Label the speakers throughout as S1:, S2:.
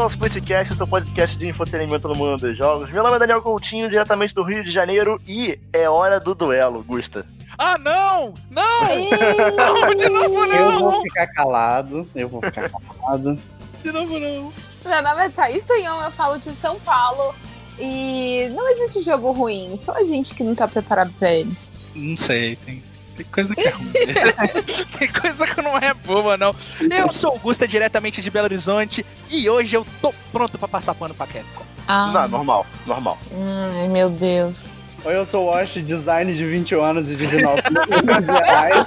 S1: bem-vindo ao Splitcast, seu podcast de entretenimento no mundo dos jogos. Meu nome é Daniel Coutinho, diretamente do Rio de Janeiro, e é hora do duelo, Gusta.
S2: Ah, não! Não! não! De novo não!
S3: Eu vou ficar calado, eu vou ficar calado.
S2: De novo não.
S4: Meu nome é Thaís Tunhão, eu falo de São Paulo. E não existe jogo ruim, só a gente que não tá preparado pra eles.
S2: Não sei, tem, tem coisa que é ruim. tem coisa que não é boa, não. Eu sou o Gusta, diretamente de Belo Horizonte, e hoje eu tô pronto pra passar pano pra Capcom.
S4: Ah,
S1: Não, normal, normal.
S4: ai meu Deus.
S3: Oi, eu sou o Wash, design de 21 anos e de 19 reais.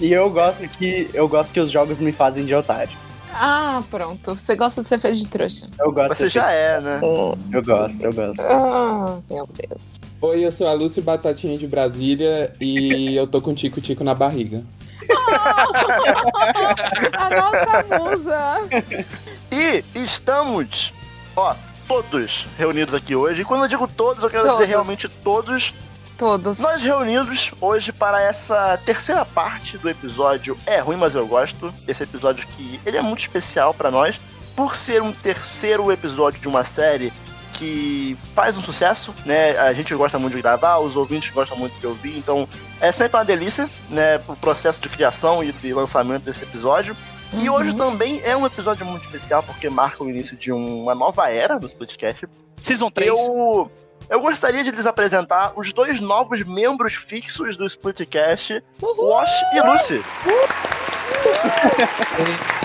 S3: E eu gosto que eu gosto que os jogos me fazem de otário.
S4: Ah, pronto. Você gosta de ser feito de trouxa.
S3: Eu gosto
S1: Você já é, né?
S4: Hum.
S3: Eu gosto, eu gosto.
S4: Ah, meu Deus.
S5: Oi, eu sou a Lúcia Batatinha de Brasília e eu tô com tico-tico na barriga.
S4: A nossa musa.
S1: E estamos, ó, todos reunidos aqui hoje. E quando eu digo todos, eu quero dizer
S4: Todos.
S1: realmente todos.
S4: Todos.
S1: Nós reunidos hoje para essa terceira parte do episódio É Ruim, Mas Eu Gosto. Esse episódio que ele é muito especial para nós, por ser um terceiro episódio de uma série que faz um sucesso, né? A gente gosta muito de gravar, os ouvintes gostam muito de ouvir, então é sempre uma delícia, né? O processo de criação e de lançamento desse episódio. E
S4: Uhum.
S1: hoje também é um episódio muito especial, porque marca o início de uma nova era do podcast.
S2: Season 3.
S1: Eu, eu gostaria de lhes apresentar os dois novos membros fixos do Splitcast, Wash e Lucy.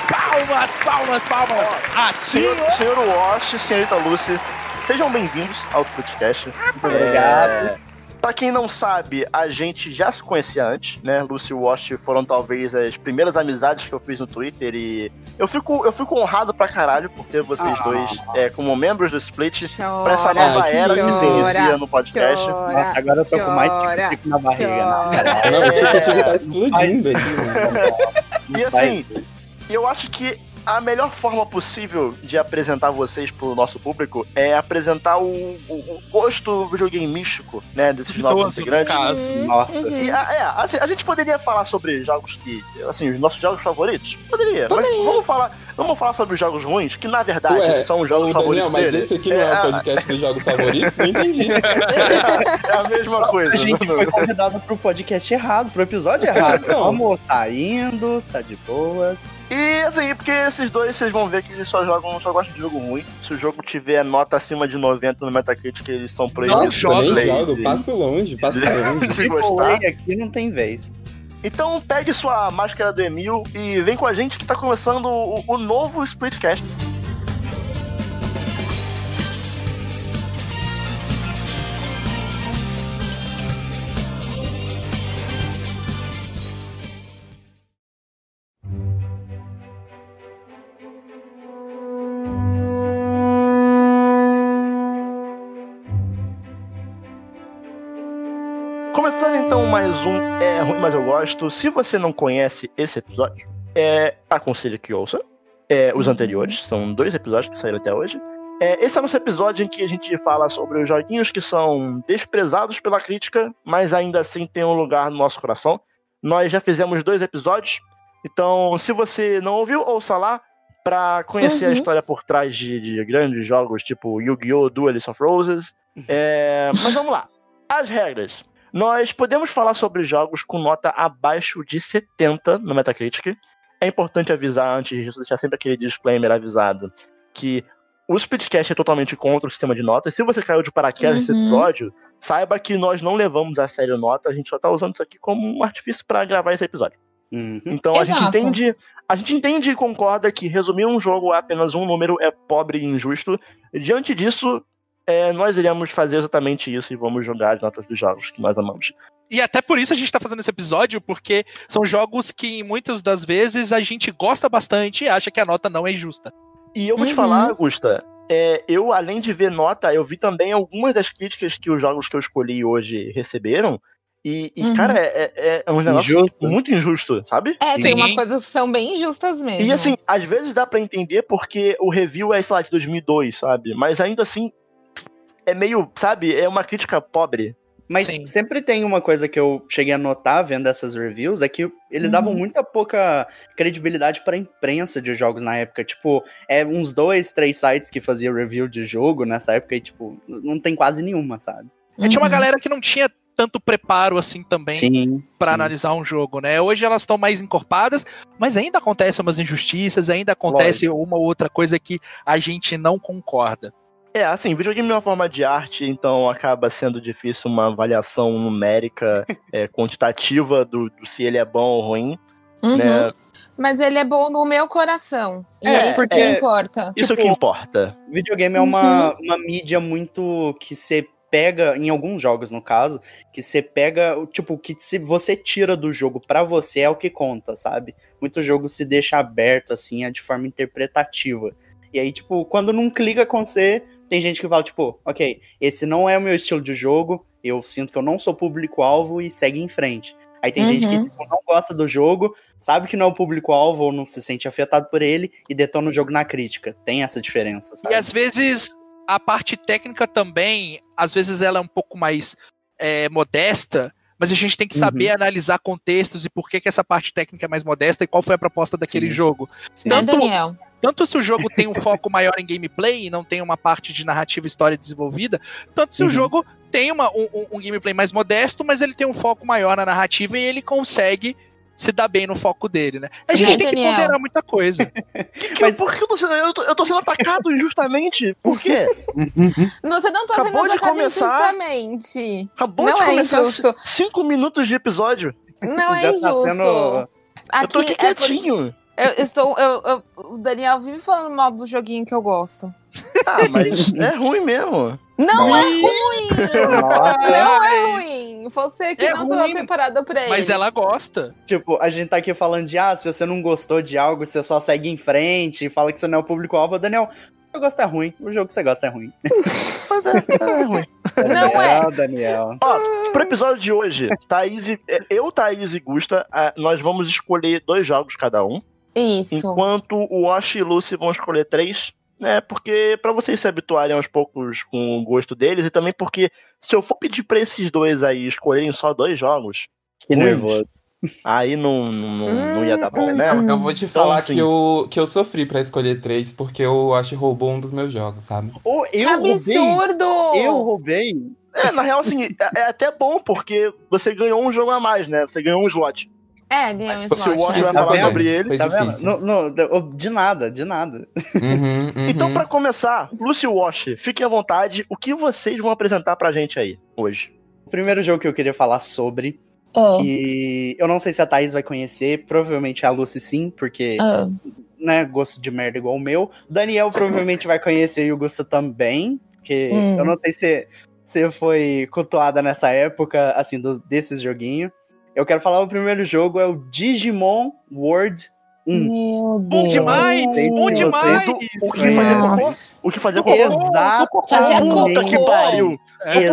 S2: Palmas, palmas, palmas! Atinho!
S1: Senhor, senhor Wash, senhorita Lucy, sejam bem-vindos ao Splitcast.
S3: Muito obrigado.
S1: Pra quem não sabe, a gente já se conhecia antes, né? Lucy e Wash foram talvez as primeiras amizades que eu fiz no Twitter e eu fico, eu fico honrado pra caralho por ter vocês
S3: Ah.
S1: dois é, como membros do Split
S4: Chora,
S1: pra essa nova
S5: que
S1: era que se inicia no podcast.
S4: chora,
S3: Nossa, agora eu tô com mais tico-tico na barriga.
S4: chora.
S5: Não, o tico-tico tá explodindo aqui. mano.
S1: E assim, eu acho que a melhor forma possível de apresentar vocês pro nosso público é apresentar o, o, o gosto videogame místico, né, desses novos
S2: Idoso, no
S1: integrantes.
S2: caso.
S3: Nossa.
S4: Uhum.
S1: E, a- é, assim, a gente poderia falar sobre jogos que, assim, os nossos jogos favoritos? Poderia, mas
S4: Poderia.
S1: vamos falar, vamos falar sobre os jogos ruins, que na verdade
S5: Ué,
S1: são os jogos
S5: Daniel,
S1: favoritos
S5: mas
S1: dele.
S5: esse aqui não é, o podcast dos jogos favoritos? Não entendi.
S1: É a mesma coisa.
S3: A gente foi convidado pro podcast errado, pro episódio errado.
S5: Não.
S3: Vamos saindo, tá de boas.
S1: E assim, porque esses dois vocês vão ver que eles só jogam, só gostam de jogo ruim. Se o jogo tiver nota acima de 90 no Metacritic, eles são proibidos
S2: Não
S5: nem jogo,
S1: de-
S5: passo longe, passo longe.
S3: Triple
S1: gostar.
S3: Aqui não tem vez.
S1: Então pegue sua máscara do Emil e vem com a gente que tá começando o, o novo Splitcast. Um É Ruim, Mas Eu Gosto. Se você não conhece esse episódio, é, aconselho que ouça. É, os anteriores, são dois episódios que saíram até hoje. É, esse é o nosso episódio em que a gente fala sobre os joguinhos que são desprezados pela crítica, mas ainda assim têm um lugar no nosso coração. Nós já fizemos dois episódios, então se você não ouviu, ouça lá pra conhecer a
S4: Uhum.
S1: história por trás de, de grandes jogos tipo Yu-Gi-Oh! Duelist of Roses. É, mas vamos lá. As regras. Nós podemos falar sobre jogos com nota abaixo de 70 no Metacritic. É importante avisar antes disso, deixar sempre aquele disclaimer avisado que o Splitcast é totalmente contra o sistema de notas. Se você caiu de paraquedas nesse
S4: Uhum.
S1: episódio, saiba que nós não levamos a sério nota, a gente só tá usando isso aqui como um artifício para gravar esse episódio.
S3: Uhum.
S1: Então a gente
S4: Exato.
S1: entende, a gente entende e concorda que resumir um jogo a apenas um número é pobre e injusto. Diante disso, é, nós iremos fazer exatamente isso e vamos jogar as notas dos jogos que nós amamos.
S2: E até por isso a gente tá fazendo esse episódio, porque são jogos que muitas das vezes a gente gosta bastante e acha que a nota não é justa.
S1: E eu vou te
S4: Uhum.
S1: falar, Augusta, é, eu, além de ver nota, eu vi também algumas das críticas que os jogos que eu escolhi hoje receberam. E, e,
S4: Uhum.
S1: cara, é, é- é um negócio
S3: Injusto.
S1: muito injusto, sabe?
S4: É, tem
S2: Sim.
S4: umas coisas que são bem injustas mesmo.
S1: E assim, às vezes dá pra entender porque o review é, sei lá, de 2002, sabe? Mas ainda assim, é meio, sabe? É uma crítica pobre.
S3: Mas
S2: Sim.
S3: sempre tem uma coisa que eu cheguei a notar vendo essas reviews, é que eles davam
S4: Uhum.
S3: muita pouca credibilidade pra imprensa de jogos na época. Tipo, é uns dois, três sites que faziam review de jogo nessa época e, tipo, não tem quase nenhuma, sabe?
S2: É, tinha uma
S4: Uhum.
S2: galera que não tinha tanto preparo assim também
S3: sim.
S2: analisar um jogo, né? Hoje elas estão mais encorpadas, mas ainda acontecem umas injustiças, ainda acontece uma ou outra coisa que a gente não concorda.
S1: É, assim, videogame é uma forma de arte, então acaba sendo difícil uma avaliação numérica, é, quantitativa do, do se ele é bom ou ruim,
S4: Uhum.
S1: né?
S4: Mas ele é bom no meu coração. E
S3: É,
S4: é, isso
S3: porque-
S4: que importa.
S1: Isso
S3: Tipo,
S1: que importa.
S3: Videogame é uma, uma mídia muito que você pega, em alguns jogos no caso, que você pega, tipo, que se você tira do jogo pra você é o que conta, sabe? Muito jogo se deixa aberto, assim, é de forma interpretativa. E aí, tipo, quando não clica com você, tem gente que fala, tipo, ok, esse não é o meu estilo de jogo, eu sinto que eu não sou público-alvo e segue em frente. Aí tem gente que
S4: Uhum.
S3: tipo, não gosta do jogo, sabe que não é o público-alvo ou não se sente afetado por ele e detona o jogo na crítica. Tem essa diferença, sabe?
S2: E às vezes a parte técnica também, às vezes ela é um pouco mais é, modesta, mas a gente tem que
S3: Uhum.
S2: saber analisar contextos e por que, que essa parte técnica é mais modesta e qual foi a proposta daquele
S3: Sim.
S2: jogo.
S3: Sim.
S2: Tanto-
S4: Daniel?
S2: Tanto se o jogo tem um foco maior em gameplay e não tem uma parte de narrativa e história desenvolvida, tanto se
S3: Uhum.
S2: o jogo tem uma, um, um- um gameplay mais modesto, mas ele tem um foco maior na narrativa e ele consegue se dar bem no foco dele, né? A gente tem que
S4: Daniel?
S2: ponderar muita coisa.
S1: Que-
S3: Mas-
S1: Por que eu tô sendo, eu tô, eu tô sendo atacado injustamente? Por quê?
S4: Você não tá sendo
S1: Acabou de
S4: atacado
S1: começar.
S4: injustamente.
S1: Acabou
S4: Não
S1: de
S4: é
S1: começar
S4: injusto.
S1: cinco minutos de episódio.
S4: Não é
S3: Já tá
S4: injusto.
S3: tendo-
S1: eu tô aqui
S4: é por-
S1: quietinho.
S4: Eu estou. Eu, eu- o Daniel vive falando mal do joguinho que eu gosto.
S1: Ah, mas é ruim mesmo.
S4: Não é
S2: Ih,
S4: ruim!
S3: Nossa,
S4: Não é ruim! Você que
S2: É
S4: não estava
S2: ruim,
S4: preparado pra ele.
S2: Mas ela gosta.
S3: tipo, a gente tá aqui falando de, ah, se você não gostou de algo, você só segue em frente e fala que você não é o público-alvo. Daniel, eu gosto é ruim. O jogo que você gosta é ruim.
S1: Mas é, é ruim.
S4: Não é.
S3: Daniel, Daniel.
S1: Ó, pro episódio de hoje, Thaís e, é, eu, Thaís e Gusta, ah, nós vamos escolher dois jogos cada um,
S4: Isso.
S1: enquanto o Wash e Lucy vão escolher três, né? Porque pra vocês se habituarem aos poucos com o gosto deles e também porque se eu for pedir pra esses dois aí escolherem só dois jogos,
S3: Que
S1: Ruim.
S3: nervoso.
S1: aí não, não, não ia dar bom, né?
S4: Hum.
S5: Eu vou te
S1: Então,
S5: falar
S1: assim-
S5: que, eu, que eu sofri pra escolher três, porque eu acho que roubou um dos meus jogos, sabe?
S3: Ô, eu roubei.
S4: Absurdo!
S3: Eu roubei.
S1: É, na real, assim, é, é até bom porque você ganhou um jogo a mais, né? Você ganhou um slot.
S4: É, ganhou
S5: Mas se
S1: o. Wash vai
S3: Tá
S1: falar
S3: vendo?
S1: sobre ele.
S5: Foi
S3: Tá vendo? no- de nada, de nada.
S5: Uhum, uhum.
S1: Então, pra começar, Lucy Wash, fiquem à vontade. O que vocês vão apresentar pra gente aí hoje?
S3: O primeiro jogo que eu queria falar sobre,
S4: Ah,
S3: que eu não sei se a Thaís vai conhecer, provavelmente a Lucy sim, porque,
S4: ah.
S3: né, gosto de merda igual o meu. Daniel provavelmente vai conhecer e o Gusta também, porque
S4: Hum.
S3: eu não sei se você foi cultuada nessa época, assim, do- desses joguinhos. Eu quero falar o primeiro jogo, é o Digimon World 1.
S4: Meu
S2: Bom
S4: Deus.
S2: demais! Bom
S3: que você-
S2: demais!
S1: O que fazia cocô? O que fazia cocô?
S3: Exatamente.
S1: Puta que pariu!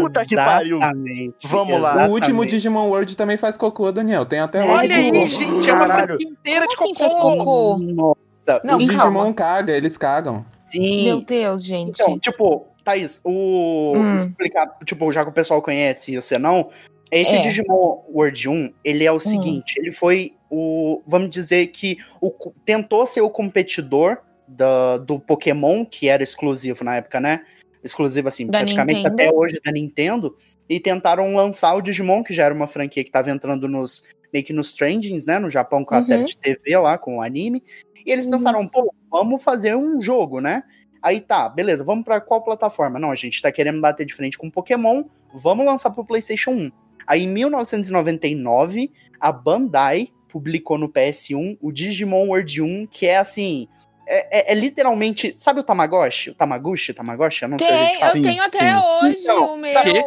S1: Puta que pariu!
S3: Exatamente,
S1: Vamos lá.
S3: exatamente.
S5: O último Digimon World também faz cocô, Daniel. Tem até
S3: Olha
S5: hoje.
S2: Olha aí, gente, é uma franquia inteira de
S4: assim
S2: cocô.
S4: faz cocô?
S3: Nossa,
S4: Não,
S5: o
S3: os-
S4: calma.
S5: Digimon caga, eles cagam.
S3: sim.
S4: Meu Deus, gente.
S3: Então, tipo, Thaís, o.
S4: Hum.
S3: Explicar, tipo, já que o pessoal conhece e você não. Esse
S4: É.
S3: Digimon World 1, ele é o seguinte: ele foi o. Vamos dizer que o, tentou ser o competidor da, do Pokémon, que era exclusivo na época, né? Exclusivo, assim,
S4: Da
S3: praticamente
S4: Nintendo.
S3: até hoje da Nintendo. E tentaram lançar o Digimon, que já era uma franquia que tava entrando nos. meio que nos trendings, né? No Japão com a
S4: Uhum.
S3: série de TV lá, com o anime. E eles
S4: Uhum.
S3: pensaram, pô, vamos fazer um jogo, né? Aí tá, beleza, vamos pra qual plataforma? Não, a gente tá querendo bater de frente com Pokémon, vamos lançar pro PlayStation 1. Aí em 1999, a Bandai publicou no PS1 o Digimon World 1, que é assim. É, é- é literalmente. Sabe o Tamagotchi? O Tamaguchi? Tamagotchi? Eu não sei a gente
S4: Tem,
S3: fala.
S4: eu
S1: Sim,
S4: tenho até
S1: sim.
S4: hoje
S3: Então,
S4: o meu.
S2: sabe-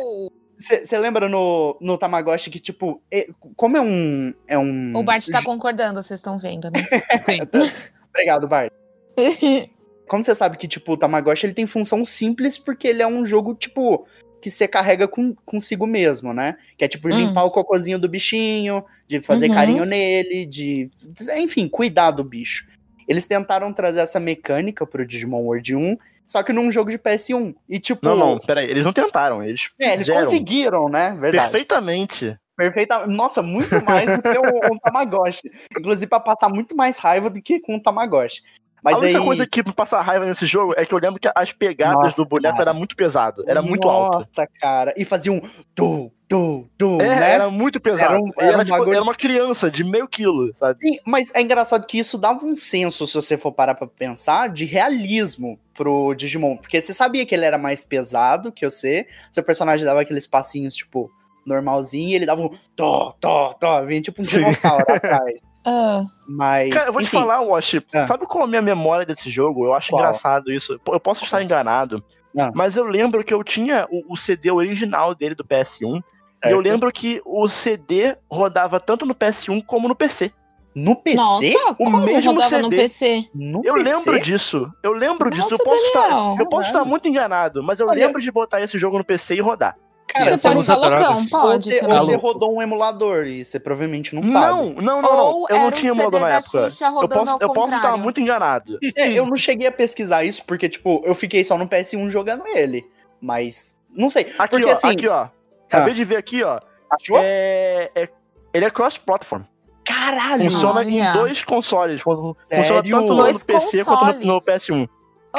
S3: Você lembra no, no Tamagotchi que, tipo, é- como é um. É um
S4: O Bart tá concordando, vocês estão vendo, né?
S3: Obrigado, Bart. Como você sabe que, tipo, o Tamagotchi ele tem função simples porque ele é um jogo, tipo, que você carrega com, consigo mesmo, né? Que é, tipo,
S4: Hum.
S3: limpar o cocôzinho do bichinho, de fazer
S4: Uhum.
S3: carinho nele, de. Enfim, cuidar do bicho. Eles tentaram trazer essa mecânica pro Digimon World 1, só que num jogo de PS1. E tipo.
S1: Não, não, peraí, eles não tentaram, eles
S3: É, eles
S1: fizeram
S3: conseguiram, né? Verdade.
S1: perfeitamente.
S3: Perfeita. Nossa, muito mais do que o, o Tamagotchi. Inclusive, pra passar muito mais raiva do que com o Tamagotchi. Mas
S1: a única
S3: aí...
S1: coisa que me passa raiva nesse jogo é que eu lembro que as pegadas
S3: Nossa,
S1: do boneco
S3: cara.
S1: era muito pesado, era muito alto.
S3: Nossa, cara. E fazia um tu, tu, tu,
S1: É,
S3: né?
S1: era muito pesado.
S3: Era um- era
S1: era,
S3: um
S1: tipo,
S3: bagulho-
S1: era uma criança de meio quilo, sabe?
S3: Sim, mas é engraçado que isso dava um senso, se você for parar pra pensar, de realismo pro Digimon. Porque você sabia que ele era mais pesado que você, seu personagem dava aqueles passinhos, tipo, normalzinho, e ele dava um tó, tó, tó, vinha tipo um dinossauro atrás.
S4: Ah,
S3: Mas,
S1: Cara, eu vou te
S3: enfim,
S1: falar, Wash,
S3: Ah.
S1: sabe qual é a minha memória desse jogo? Eu acho
S3: Qual?
S1: engraçado isso. Eu posso estar enganado,
S3: Ah.
S1: mas eu lembro que eu tinha o, o CD original dele do PS1, e eu
S3: certo?
S1: lembro que o CD rodava tanto no PS1 como no PC.
S3: No PC?
S4: nossa, como
S1: mesmo
S4: rodava no
S1: CD.
S4: PC?
S3: No
S1: Eu
S3: PC?
S1: lembro disso. Eu lembro disso. Eu
S4: Nossa,
S1: posso, estar, eu posso estar muito enganado, mas eu
S3: Olha-
S1: lembro de botar esse jogo no PC e rodar.
S3: Cara,
S4: você pode estar loucão,
S2: drogas.
S3: ou
S4: pode.
S3: você, ou você rodou um emulador e você provavelmente não sabe.
S1: Não, não, não, não.
S4: Ou
S1: Eu não tinha
S4: CD
S1: modo na época. Eu posso,
S4: ao
S1: eu posso estar muito enganado.
S3: É, eu não cheguei a pesquisar isso porque, tipo, eu fiquei só no PS1 jogando ele. Mas, não sei.
S1: Aqui,
S3: porque
S1: ó,
S3: assim,
S1: aqui, ó. Acabei de ver aqui, ó.
S3: achou?
S1: É, é- ele é cross-platform.
S3: Caralho!
S1: Funciona
S4: Olha.
S1: em dois consoles. Fun- Funciona
S3: Sério?
S1: tanto no,
S4: Dois
S1: no PC quanto no, no PS1.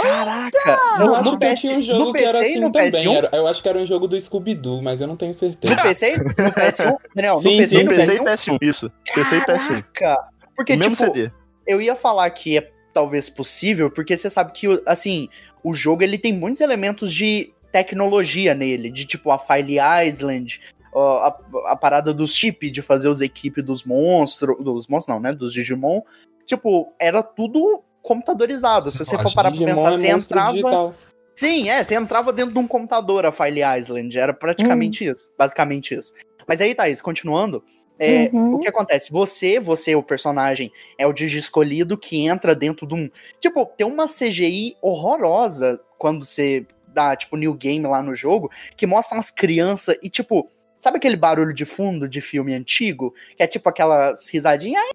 S3: Caraca!
S5: Eu
S3: No,
S5: acho
S3: no
S5: que
S3: PS,
S5: tinha um
S3: no
S5: jogo que
S3: PC
S5: era
S3: e
S5: assim
S3: no
S5: também.
S3: PS1?
S5: Era- eu acho que era um jogo do Scooby-Doo, mas eu não tenho certeza.
S3: No PC? No PS1? Daniel, no
S5: Sim,
S3: PC e
S5: sim,
S3: no
S1: PC e
S3: PS1?
S1: PS1, isso. PC e PS1.
S3: Caraca! Porque,
S1: Mesmo
S3: tipo,
S1: CD.
S3: eu ia falar que é talvez possível, porque você sabe que, o- assim, o jogo ele tem muitos elementos de tecnologia nele, de tipo a File Island, a, a parada dos chip de fazer os equipes dos monstros, dos monstros não, né, dos Digimon, tipo, era tudo computadorizado, se você for parar pra pensar, você entrava...
S5: digital.
S3: Sim, é, você entrava dentro de um computador, a File Island, era praticamente isso, basicamente isso. Mas aí, Thaís, continuando, é,
S4: Uhum.
S3: o que acontece? Você, você, o personagem, é o Digi escolhido que entra dentro de um. Tipo, tem uma CGI horrorosa quando você dá, tipo, new game lá no jogo, que mostra umas crianças e, tipo, sabe aquele barulho de fundo de filme antigo? Que é tipo aquelas risadinhas, ai,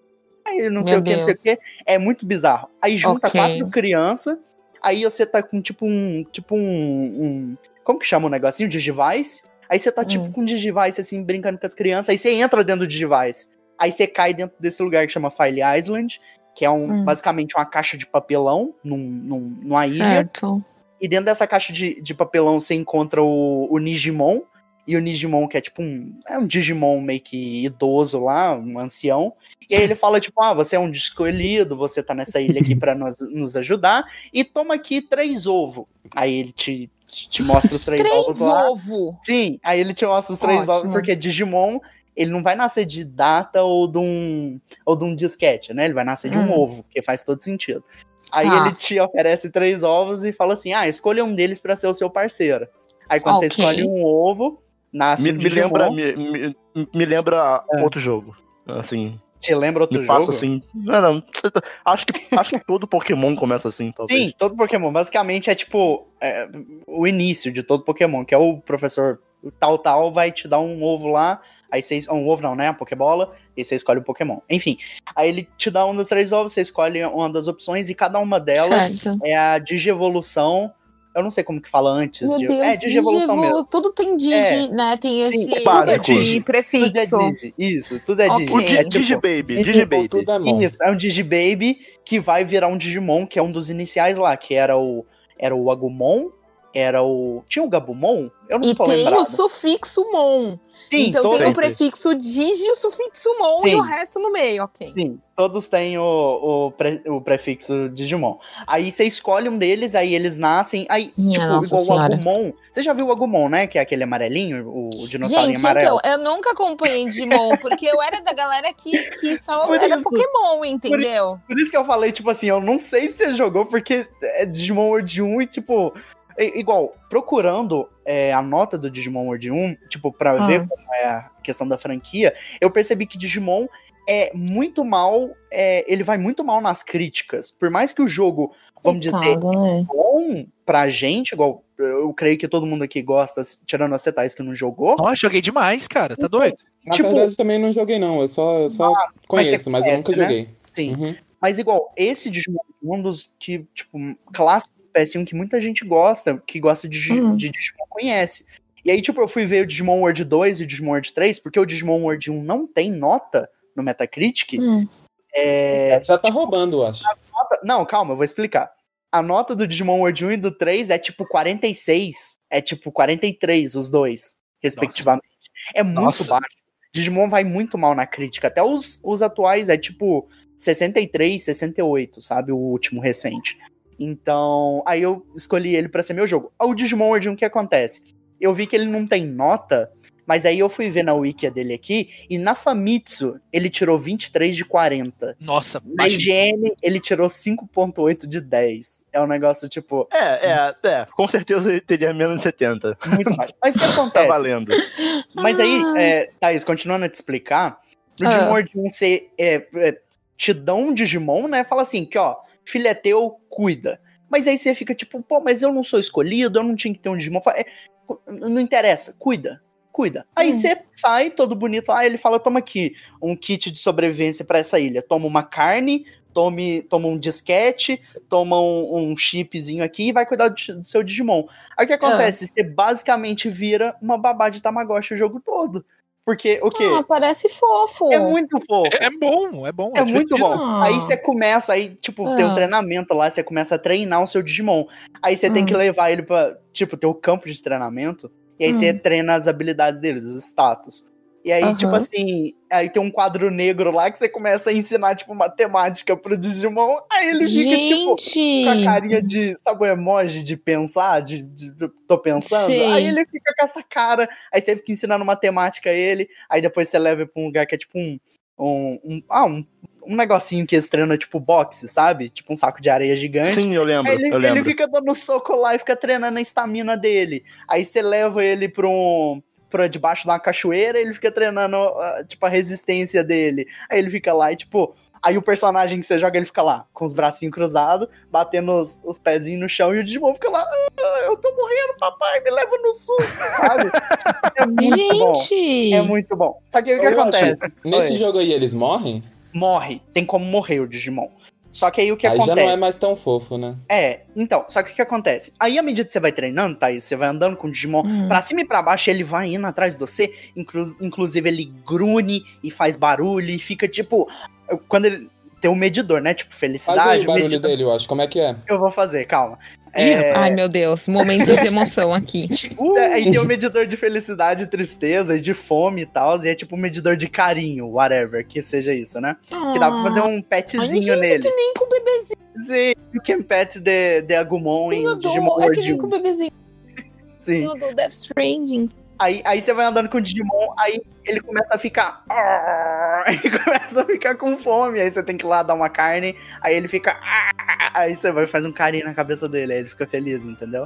S3: ai, não sei
S4: Meu
S3: o que, não sei o que. É muito bizarro. Aí junta
S4: Ok.
S3: quatro crianças, aí você tá com tipo um. Tipo um. um- como que chama o negocinho? Digivice? Aí você tá tipo
S4: Hum.
S3: com um Digivice, assim, brincando com as crianças, aí você entra dentro do Digivice. Aí você cai dentro desse lugar que chama File Island, que é um,
S4: Hum.
S3: basicamente uma caixa de papelão num, num- numa ilha.
S4: Certo.
S3: E dentro dessa caixa de, de papelão você encontra o, o Nigimon. E o Nigimon, que é tipo um. É um Digimon meio que idoso lá, um ancião. E aí ele fala, tipo, ah, você é um escolhido, você tá nessa ilha aqui pra nos, nos ajudar. E toma aqui três ovos. Aí ele te, te mostra os três, ovos
S4: Três
S3: lá.
S4: ovo.
S3: Sim, aí ele te mostra os três
S4: Ótimo.
S3: ovos, porque Digimon, ele não vai nascer de data ou de um, ou de um disquete, né? Ele vai nascer de um
S4: Hum.
S3: ovo, que faz todo sentido. Aí
S4: Tá.
S3: ele te oferece três ovos e fala assim: ah, escolha um deles pra ser o seu parceiro. Aí quando você
S4: Ok.
S3: escolhe um ovo, nasce
S1: Me,
S3: um
S1: me
S3: Digimon.
S1: lembra, me, me- me lembra
S3: É.
S1: outro jogo. Assim,
S3: Te lembra outro
S1: me
S3: jogo?
S1: passa assim. Não, não. Acho que, acho que todo Pokémon começa assim, talvez.
S3: Sim, todo Pokémon. Basicamente é tipo é, o início de todo Pokémon, que é o professor tal tal vai te dar um ovo lá, aí você um ovo não, né, a Pokébola, e você escolhe o Pokémon. Enfim, aí ele te dá um dos três ovos, você escolhe uma das opções e cada uma delas
S4: Certo.
S3: é a digievolução. Eu não sei como que fala antes
S4: Meu
S3: de,
S4: Deus,
S3: é digievolução mesmo.
S4: Tudo tem digi,
S3: É.
S4: né? Tem
S3: Sim,
S4: esse
S3: é
S1: básico.
S4: esse
S3: Tudo é
S4: prefixo.
S3: digi. Isso, tudo é
S4: Ok.
S3: digi.
S1: O
S3: É
S1: Di-
S3: tipo,
S1: Digibaby, Digibaby.
S5: tudo é.
S3: Isso, é um Digibaby que vai virar um Digimon, que é um dos iniciais lá, que era o era o Agumon, era o tinha o Gabumon? Eu não
S4: E
S3: tô
S4: tem
S3: lembrado.
S4: o sufixo mon.
S3: Sim,
S4: então tem o prefixo digi, o sufixo mon e
S3: Sim.
S4: o resto no meio, ok.
S3: sim, todos têm o, o, pre- o prefixo Digimon. Aí você escolhe um deles, aí eles nascem, aí
S4: Minha
S3: tipo,
S4: Nossa
S3: igual o
S4: Senhora.
S3: Agumon. Você já viu o Agumon, né? Que é aquele amarelinho, o, o dinossauro
S4: Gente,
S3: amarelo.
S4: então, eu nunca acompanhei Digimon, porque eu era da galera que, que só
S3: Por
S4: era
S3: isso.
S4: Pokémon, entendeu?
S3: Por isso que eu falei, tipo assim, eu não sei se você jogou, porque é Digimon World 1 e, tipo. I- Igual, procurando é, a nota do Digimon World 1, tipo, pra
S4: Ah.
S3: ver como é a questão da franquia, eu percebi que Digimon é muito mal. é, ele vai muito mal nas críticas. Por mais que o jogo, vamos dizer,
S4: Coitado, né?
S3: bom pra gente, igual eu creio que todo mundo aqui gosta, tirando as cetais que não jogou.
S2: Ó, joguei demais, cara. Tá doido?
S5: Na
S3: tipo-
S5: verdade, também não joguei, não. Eu só, eu só
S3: Mas
S5: conheço,
S3: você
S5: mas eu
S3: conhece,
S5: nunca
S3: né?
S5: joguei.
S3: Sim.
S5: Uhum.
S3: Mas igual, esse Digimon é um dos que, tipo, clássico PS1 que muita gente gosta, que gosta de, Digi-
S4: Hum.
S3: de Digimon conhece. E aí, tipo, eu fui ver o Digimon World 2 e o Digimon World 3, porque o Digimon World 1 não tem nota no Metacritic.
S4: Hum.
S3: É,
S5: Já tá roubando, eu acho.
S3: nota- Não, calma, eu vou explicar. A nota do Digimon World 1 e do 3 é tipo 46. É tipo 43, os dois, respectivamente. É muito
S2: Nossa.
S3: baixo. Digimon vai muito mal na crítica. Até os, os atuais é tipo 63, 68, sabe? O último recente. Então, aí eu escolhi ele pra ser meu jogo. O Digimon World 1, o que acontece? Eu vi que ele não tem nota, mas aí eu fui ver na wiki dele aqui, e na Famitsu ele tirou 23 de 40.
S2: Nossa,
S3: Na
S2: baixinho.
S3: IGN, ele tirou 5.8 de 10. É um negócio, tipo,
S1: É, é, é. Com certeza ele teria menos de 70.
S3: muito baixo. Mas o que
S1: Tá
S3: acontece?
S1: valendo.
S3: Mas aí,
S4: Ah.
S3: é, Thaís, continuando a te explicar, no
S4: Ah.
S3: Digimon World 1 você é, é, te dão um Digimon, né? Fala assim, que ó, filho é teu, cuida. Mas aí você fica tipo, pô, mas eu não sou escolhido, eu não tinha que ter um Digimon. É, não interessa, cuida. Cuida. Aí
S4: Hum.
S3: você sai todo bonito lá, ele fala: toma aqui um kit de sobrevivência pra essa ilha. Toma uma carne, tome, toma um disquete, toma um, um chipzinho aqui e vai cuidar do, do seu Digimon. Aí o que acontece? Você basicamente vira uma babá de Tamagotchi o jogo todo. Porque o quê?
S4: Ah, parece fofo.
S3: é muito fofo.
S2: É, é bom, é bom.
S3: É muito
S2: divertido.
S3: bom.
S4: Ah.
S3: Aí você começa, aí, tipo, tem um
S4: Ah.
S3: treinamento lá, você começa a treinar o seu Digimon. Aí você tem que levar ele pra, tipo, ter o campo de treinamento. E aí
S4: Hum.
S3: você treina as habilidades deles, os status. E aí,
S4: Aham.
S3: tipo assim, aí tem um quadro negro lá que você começa a ensinar, tipo, matemática pro Digimon. Aí ele fica, tipo,
S4: Gente!
S3: com a carinha de, sabe, o emoji de pensar, de, de- de- tô pensando.
S4: Sei.
S3: Aí ele fica com essa cara, aí você fica ensinando matemática a ele, aí depois você leva pra um lugar que é tipo um. um, um- ah, um, um negocinho que eles treinam, tipo boxe, sabe? Tipo um saco de areia gigante.
S1: Sim, eu lembro,
S3: Aí ele,
S1: eu lembro.
S3: ele fica dando soco lá e fica treinando a estamina dele. Aí você leva ele pra um. Pra debaixo de uma cachoeira, ele fica treinando, ah, tipo, a resistência dele. Aí ele fica lá e, tipo. Aí o personagem que você joga, ele fica lá, com os bracinhos cruzados, batendo os, os pezinhos no chão, e o Digimon fica lá, "Ah, eu tô morrendo, papai, me leva no susto, sabe? É muito bom.
S4: Gente!
S3: É muito bom. Só que o que acontece?
S5: Nesse
S3: Oi.
S5: jogo aí eles morrem?
S3: Morre. Tem como morrer o Digimon. Só que aí o que
S5: aí
S3: acontece?
S5: já não é mais tão fofo, né?
S3: É, então, só que o que acontece? Aí, à medida que você vai treinando, Thaís, você vai andando com o Digimon
S4: Hum.
S3: pra cima e pra baixo, ele vai indo atrás de você, inclu- inclusive ele grune e faz barulho e fica tipo. Quando ele. Tem um medidor, né? Tipo,
S5: Faz aí
S3: felicidade.
S5: o barulho
S3: medidor-
S5: dele, eu acho. Como é que é?
S3: Eu vou fazer, calma. É,
S4: Ai, meu Deus, momentos de emoção aqui.
S2: Uh,
S3: é, aí tem o medidor de felicidade, tristeza e de fome e tal. E é tipo um medidor de carinho, whatever, que seja isso, né? Que dá pra fazer um
S4: Ai,
S3: petzinho
S4: gente,
S3: nele.
S4: é que nem com o bebezinho.
S3: Sim, you can pet the, the Agumon em
S4: do-
S3: Digimon
S4: É que
S3: World
S4: nem com o
S3: 1.
S4: bebezinho
S3: Sim.
S4: do Death Stranding.
S3: Aí, aí você vai andando com o Digimon, aí ele começa a ficar. Aí começa a ficar com fome. Aí você tem que ir lá dar uma carne. Aí ele fica. Aí você vai fazer um carinho na cabeça dele. Aí ele fica feliz, entendeu?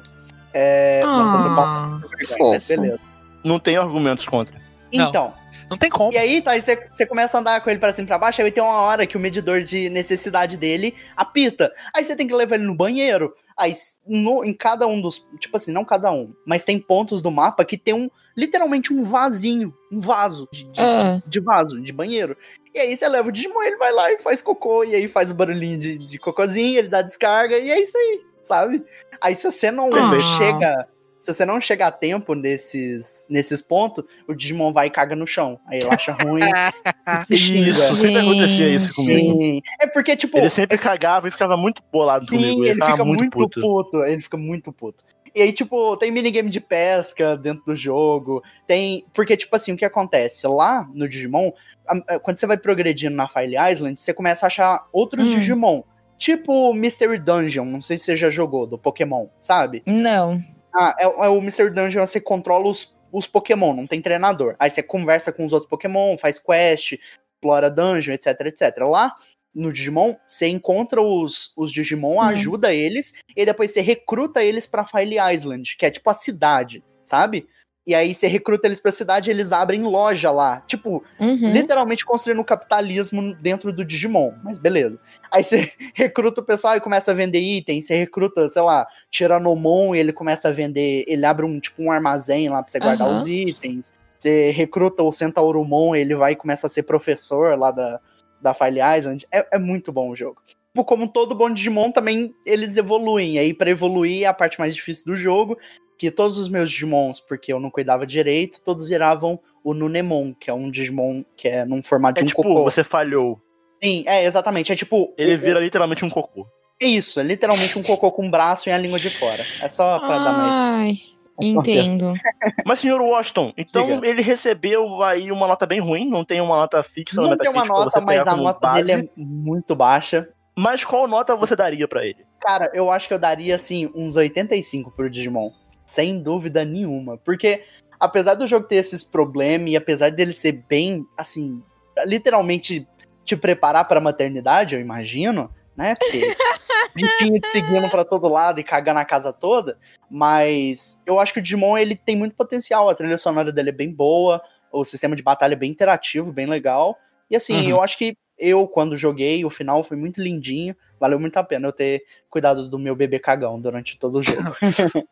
S3: É. Nossa, eu tô passando
S4: Ah,
S3: mas beleza.
S1: Não tem argumentos contra.
S2: Não.
S3: Então,
S2: Não tem como.
S3: e aí, tá, aí você, você começa a andar com ele pra cima e pra baixo, aí tem uma hora que o medidor de necessidade dele apita. Aí você tem que levar ele no banheiro. Aí, no- em cada um dos. Tipo assim, não cada um, mas tem pontos do mapa que tem um. Literalmente um vasinho. Um vaso de, de,
S4: Ah.
S3: de vaso, de banheiro. E aí você leva o Digimon, ele vai lá e faz cocô, e aí faz o barulhinho de, de cocôzinho, ele dá descarga, e é isso aí, sabe? Aí se você não
S4: Perfeito.
S3: chega. Se você não chega a tempo nesses, nesses pontos, o Digimon vai e caga no chão. Aí ele acha ruim e.
S1: Isso, sempre acontecia isso comigo.
S3: Sim. É porque, tipo,
S1: Ele sempre cagava e ficava muito bolado
S3: sim,
S1: comigo.
S3: ele
S1: ficava
S3: fica muito,
S1: puto.
S3: puto. Ele fica muito puto. E aí, tipo, tem minigame de pesca dentro do jogo. Tem. Porque, tipo assim, o que acontece? Lá no Digimon, a- a- quando você vai progredindo na Fire Island, você começa a achar outros
S4: Hum.
S3: Digimon. Tipo Mystery Dungeon, não sei se você já jogou, do Pokémon, sabe?
S4: Não.
S3: Ah, é, é o Mystery Dungeon, você controla os, os Pokémon, não tem treinador. Aí você conversa com os outros Pokémon, faz quest, explora dungeon, etc, etc. Lá no Digimon, você encontra os, os Digimon, ajuda eles, e depois você recruta eles pra Fire Island, que é tipo a cidade, sabe? E aí você recruta eles pra cidade e eles abrem loja lá. Tipo,
S4: Uhum.
S3: literalmente construindo o capitalismo dentro do Digimon, mas beleza. Aí você recruta o pessoal e começa a vender itens, você recruta, sei lá, Tiranomon e ele começa a vender, ele abre um tipo um armazém lá pra você guardar
S4: Aham.
S3: os itens. Você recruta o Centaurumon, ele vai e começa a ser professor lá da, da File Island. É, é muito bom o jogo. Tipo, como todo bom Digimon, também eles evoluem. E aí, pra evoluir, é a parte mais difícil do jogo. Que todos os meus Digimons, porque eu não cuidava direito, todos viravam o Nunemon, que é um Digimon que é num formato
S1: É
S3: de um
S1: tipo,
S3: cocô.
S1: você falhou.
S3: Sim, é, exatamente. É tipo.
S1: Ele
S3: o-
S1: vira literalmente um cocô.
S3: Isso, é literalmente um cocô com um braço e a língua de fora. É só pra dar mais.
S4: Ai, entendo.
S1: Mas, senhor Washington, então
S3: Diga.
S1: ele recebeu aí uma nota bem ruim, não tem uma nota fixa na
S3: Não tem uma nota,
S1: você
S3: mas a nota
S1: base.
S3: dele é muito baixa.
S1: Mas qual nota você daria pra ele?
S3: Cara, eu acho que eu daria, assim, uns 85 pro Digimon. Sem dúvida nenhuma. Porque, apesar do jogo ter esses problemas e apesar dele ser bem, assim, literalmente te preparar pra maternidade, eu imagino, né? Porque bichinho te seguindo pra todo lado e cagando a casa toda. Mas eu acho que o Digimon, ele tem muito potencial. A trilha sonora dele é bem boa, o sistema de batalha é bem interativo, bem legal. E assim,
S1: Uhum.
S3: eu acho que eu, quando joguei, o final foi muito lindinho. Valeu muito a pena eu ter cuidado do meu bebê cagão durante todo o jogo.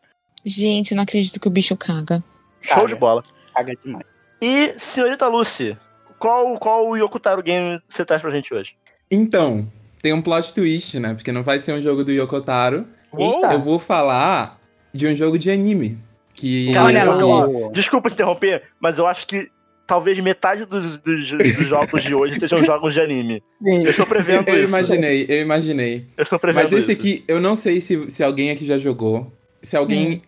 S4: Gente, eu não acredito que o bicho caga.
S1: Show
S3: Cara.
S1: de bola.
S3: Caga demais.
S1: E, senhorita Lucy, qual, qual o Yokotaro game você traz pra gente hoje?
S5: Então, tem um plot twist, né? Porque não vai ser um jogo do Yokotaro.
S3: Eita.
S5: Eu vou falar de um jogo de anime. Que
S4: Olha lá.
S5: que-
S1: Desculpa interromper, mas eu acho que talvez metade dos, dos- dos jogos de hoje sejam jogos de anime.
S3: Sim.
S1: Eu estou prevendo
S5: Eu
S1: isso.
S5: imaginei, eu imaginei.
S1: Eu estou prevendo
S5: Mas esse
S1: isso.
S5: aqui, eu não sei se, se alguém aqui já jogou. Se alguém ah,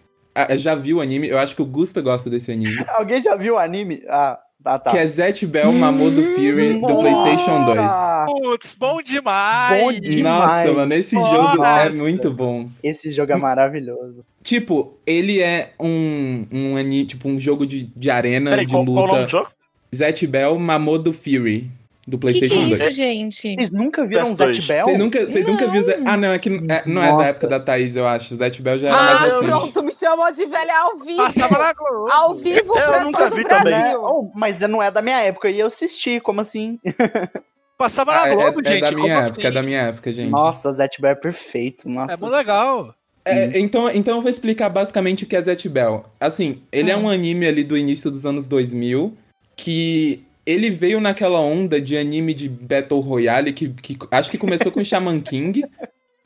S5: já viu o anime, eu acho que o Gusta gosta desse anime.
S3: Alguém já viu o anime? Ah, tá, tá.
S5: Que é Zet Bell Mamodo Fury do
S3: Nossa!
S5: PlayStation 2.
S2: Putz, bom demais!
S3: Bom demais.
S5: Nossa, mano, esse
S2: Nossa!
S5: jogo é muito bom.
S3: Esse jogo é maravilhoso.
S5: Tipo, ele é um, um anime, tipo, um jogo de, de arena,
S1: Peraí,
S5: de
S1: qual, qual o nome do
S5: luta.
S1: jogo?
S5: Zet Bell Mamodo Fury do
S4: Que que
S5: PlayStation
S4: é
S5: 2.
S4: isso, gente?
S3: Vocês nunca viram
S1: PS2.
S3: Zet Bell?
S5: Você nunca, você nunca viu Zet... Ah, não, é que é- não é da
S3: Nossa.
S5: época da Thaís, eu acho. Zet Bell já era
S4: Ah,
S5: mais recente.
S4: pronto, me chamou de velha ao vivo.
S2: Passava na Globo.
S4: Ao vivo
S1: Eu
S4: pra
S1: nunca
S4: todo
S1: vi
S4: o
S1: também.
S4: Brasil.
S3: Oh, mas não é da minha época e eu assisti, como assim?
S2: Passava
S5: Ah,
S2: na
S5: é,
S2: Globo,
S5: é
S2: gente.
S5: da minha
S2: como
S5: época,
S2: assim?
S5: é da minha época, gente.
S3: Nossa, Zet Bell é perfeito. Nossa.
S2: É muito legal.
S5: É, então, então eu vou explicar basicamente o que é Zet Bell. Assim, ele é
S4: Ah.
S5: um anime ali do início dos anos 2000 que ele veio naquela onda de anime de Battle Royale que, que acho que começou com Shaman King.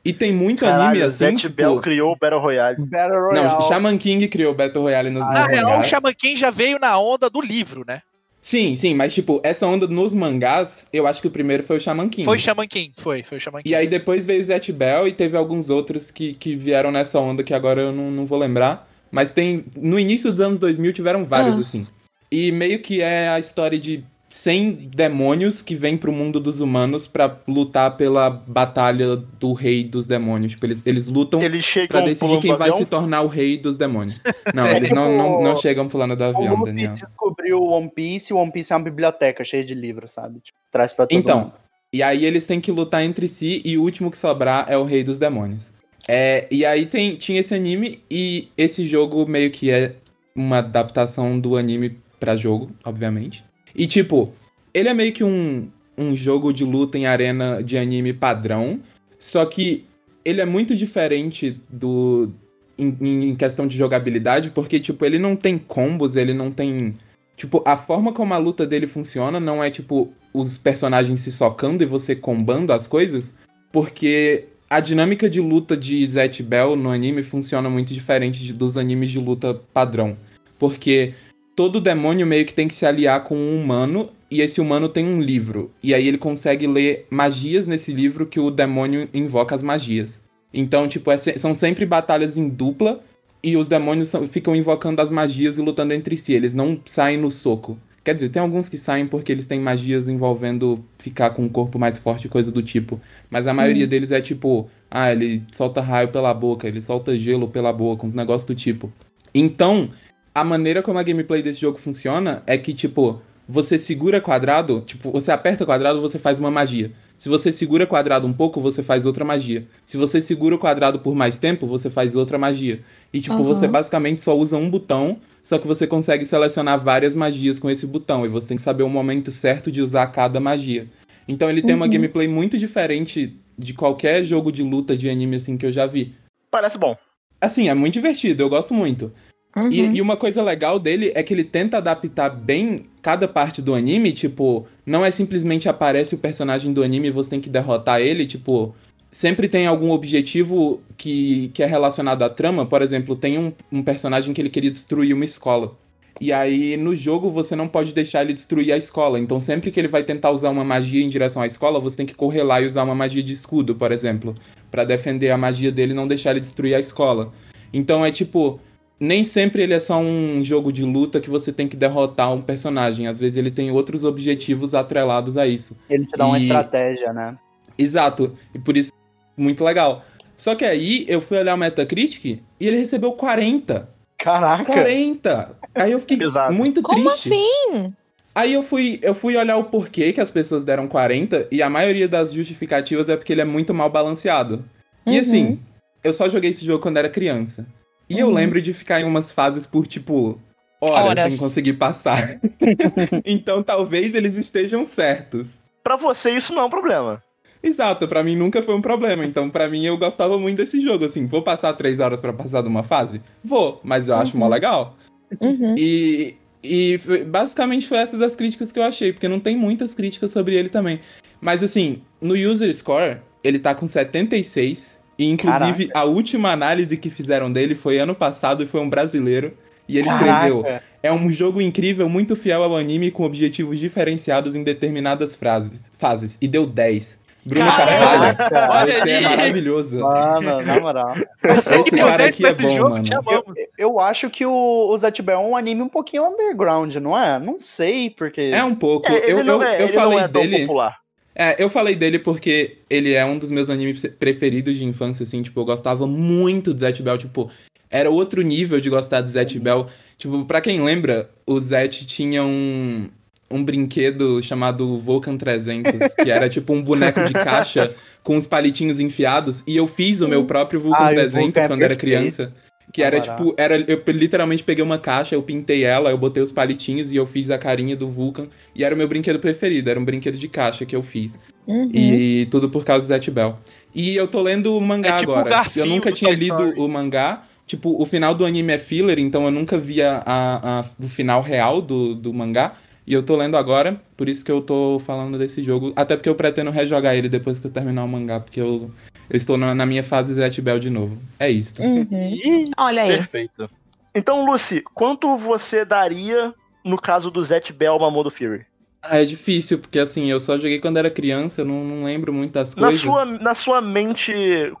S5: E tem muito anime
S1: Caralho,
S5: assim,
S1: Zet
S5: tipo...
S1: Bell criou o Battle Royale.
S3: Battle Royale.
S5: Não, Shaman King criou Battle Royale nos,
S3: Ah,
S2: Na real, o
S5: mangás.
S2: Shaman King já veio na onda do livro, né?
S5: Sim, sim, mas tipo, essa onda nos mangás, eu acho que o primeiro foi o Shaman King.
S2: Foi Shaman King, foi, foi Shaman King.
S5: E aí depois veio o Zet Bell e teve alguns outros que, que vieram nessa onda que agora eu não, não vou lembrar. Mas tem. No início dos anos 2000 tiveram vários,
S4: Ah.
S5: assim. E meio que é a história de 100 demônios que vêm pro mundo dos humanos pra lutar pela batalha do rei dos demônios. Tipo, eles, eles lutam
S1: Eles
S5: pra decidir quem vai
S1: avião.
S5: se tornar o rei dos demônios. Não,
S3: É
S5: eles
S3: tipo-
S5: não, não, não chegam pulando do
S3: O
S5: avião,
S3: Luffy
S5: Daniel.
S3: descobriu o One Piece e o One Piece é uma biblioteca cheia de livros, sabe? Tipo, traz pra todo
S5: Então,
S3: mundo.
S5: E aí eles têm que lutar entre si e o último que sobrar é o Rei dos Demônios. É, e aí tem, tinha esse anime e esse jogo meio que é uma adaptação do anime pra jogo, obviamente. E tipo, ele é meio que um, um jogo de luta em arena de anime padrão, só que ele é muito diferente do em, em questão de jogabilidade, porque tipo, ele não tem combos, ele não tem Tipo, a forma como a luta dele funciona não é tipo os personagens se socando e você combando as coisas, porque a dinâmica de luta de Zet Bell no anime funciona muito diferente dos animes de luta padrão. Porque todo demônio meio que tem que se aliar com um humano e esse humano tem um livro. E aí ele consegue ler magias nesse livro que o demônio invoca as magias. Então, tipo, é se- são sempre batalhas em dupla e os demônios são- ficam invocando as magias e lutando entre si. Eles não saem no soco. Quer dizer, tem alguns que saem porque eles têm magias envolvendo ficar com um corpo mais forte, coisa do tipo. Mas a maioria deles é tipo, ah, ele solta raio pela boca, ele solta gelo pela boca, uns negócios do tipo. Então, a maneira como a gameplay desse jogo funciona é que, tipo, você segura quadrado, tipo, você aperta quadrado, você faz uma magia. Se você segura quadrado um pouco, você faz outra magia. Se você segura o quadrado por mais tempo, você faz outra magia. E, tipo,
S4: Aham.
S5: você basicamente só usa um botão, só que você consegue selecionar várias magias com esse botão. E você tem que saber o momento certo de usar cada magia. Então ele tem uma
S4: Uhum.
S5: gameplay muito diferente de qualquer jogo de luta de anime assim que eu já vi.
S1: Parece bom.
S5: Assim, é muito divertido, eu gosto muito.
S4: Uhum.
S5: E, e uma coisa legal dele é que ele tenta adaptar bem cada parte do anime, tipo, não é simplesmente aparece o personagem do anime e você tem que derrotar ele, tipo, sempre tem algum objetivo que, que é relacionado à trama. Por exemplo, tem um, um personagem que ele queria destruir uma escola. E aí, no jogo, você não pode deixar ele destruir a escola. Então, sempre que ele vai tentar usar uma magia em direção à escola, você tem que correr lá e usar uma magia de escudo, por exemplo, Pra defender a magia dele e não deixar ele destruir a escola. Então, é tipo, nem sempre ele é só um jogo de luta que você tem que derrotar um personagem. Às vezes ele tem outros objetivos atrelados a isso.
S3: Ele te dá uma
S5: E-
S3: estratégia, né?
S5: Exato. E por isso, muito legal. Só que aí eu fui olhar o Metacritic e ele recebeu 40.
S3: Caraca!
S5: 40! Aí eu fiquei
S1: Exato.
S5: muito
S4: Como
S5: triste.
S4: assim?
S5: Aí eu fui, eu fui olhar o porquê que as pessoas deram 40 e a maioria das justificativas é porque ele é muito mal balanceado. E
S4: Uhum.
S5: assim, eu só joguei esse jogo quando era criança. E eu
S4: Uhum.
S5: lembro de ficar em umas fases por tipo horas,
S4: Horas.
S5: sem conseguir passar. então talvez eles estejam certos.
S1: Pra você, isso não é um problema.
S5: Exato, pra mim nunca foi um problema. Então, pra mim, eu gostava muito desse jogo. Assim, vou passar três horas pra passar de uma fase? Vou, mas eu acho mó legal.
S4: Uhum.
S5: E, e foi- basicamente foi essas as críticas que eu achei, porque não tem muitas críticas sobre ele também. Mas assim, no user score, ele tá com 76. E inclusive a última análise que fizeram dele foi ano passado e foi um brasileiro. E ele escreveu:
S3: Caraca.
S5: É um jogo incrível, muito fiel ao anime, com objetivos diferenciados em determinadas frases, fases. E deu 10. Bruno! Carvalho, você é maravilhoso.
S3: Mano, na moral.
S2: Você
S5: Esse
S2: que deu
S5: cara
S2: 10
S5: aqui é
S2: esse
S5: bom,
S2: jogo,
S5: mano.
S2: te
S3: Eu,
S2: amamos.
S3: eu acho que o, o Zatibel é um anime um pouquinho underground, não é? Não sei, porque.
S5: É um pouco.
S1: É, ele
S5: eu
S1: não
S5: eu,
S1: é,
S5: eu
S1: ele
S5: falei
S1: não é tão
S5: dele.
S1: popular.
S5: É, eu falei dele porque ele é um dos meus animes preferidos de infância, assim, tipo, eu gostava muito do Zet Bell, tipo, era outro nível de gostar do Zet Bell. Tipo, pra quem lembra, o Zet tinha um, um brinquedo chamado Vulcan 300, que era tipo um boneco de caixa com os palitinhos enfiados, e eu fiz o meu próprio Vulcan
S3: Ah, e o
S5: 300
S3: Vulcan é
S5: quando era criança. Que era
S3: Barato.
S5: tipo, era, eu literalmente peguei uma caixa, eu pintei ela, eu botei os palitinhos e eu fiz a carinha do Vulcan. E era o meu brinquedo preferido, era um brinquedo de caixa que eu fiz.
S4: Uhum.
S5: E tudo por causa do Zet Bell. E eu tô lendo o mangá
S2: É tipo
S5: agora.
S2: o Garfield
S5: eu nunca tinha lido
S2: Story.
S5: o mangá. Tipo, o final do anime é filler, então eu nunca via a, a- o final real do, do mangá. E eu tô lendo agora, por isso que eu tô falando desse jogo. Até porque eu pretendo rejogar ele depois que eu terminar o mangá, porque eu, eu estou na, na minha fase Zet Bell de novo. É isso.
S4: Uhum. Olha aí.
S1: Perfeito. Então, Lucy, quanto você daria no caso do Zet Bell Mamodo Fury?
S5: Ah, é difícil, porque assim, eu só joguei quando era criança, eu não, não lembro muito das
S1: Na
S5: coisas.
S1: sua, na sua mente,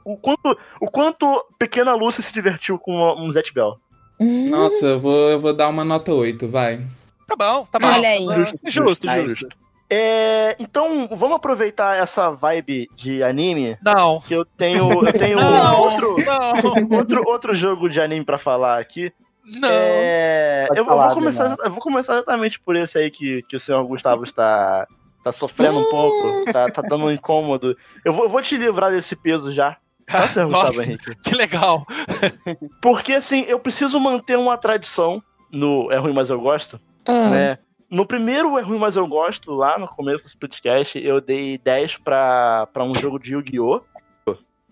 S1: o quanto, o quanto pequena Lucy se divertiu com um Zet Bell?
S5: Nossa, eu vou, eu vou dar uma nota 8, vai.
S2: Tá bom, tá bom.
S4: Olha aí.
S2: Justo, justo. Justo.
S1: É, então, vamos aproveitar essa vibe de anime,
S2: Não.
S1: que eu tenho, eu tenho
S2: Não,
S1: outro,
S2: não,
S1: outro, outro jogo de anime pra falar aqui.
S2: não.
S1: É, eu, eu
S3: falar,
S1: vou começar, eu vou começar exatamente por esse aí que, que o senhor Gustavo está, tá sofrendo um pouco, tá, tá dando um incômodo. Eu vou, eu vou te livrar desse peso já. Tá, senhor Gustavo
S2: Nossa,
S1: Henrique?
S2: que legal.
S1: Porque assim, eu preciso manter uma tradição no É Ruim, Mas Eu Gosto,
S4: Ah.
S1: né? No primeiro É Ruim, Mas Eu Gosto, lá no começo do Splitcast, eu dei 10 pra, pra um jogo de Yu-Gi-Oh!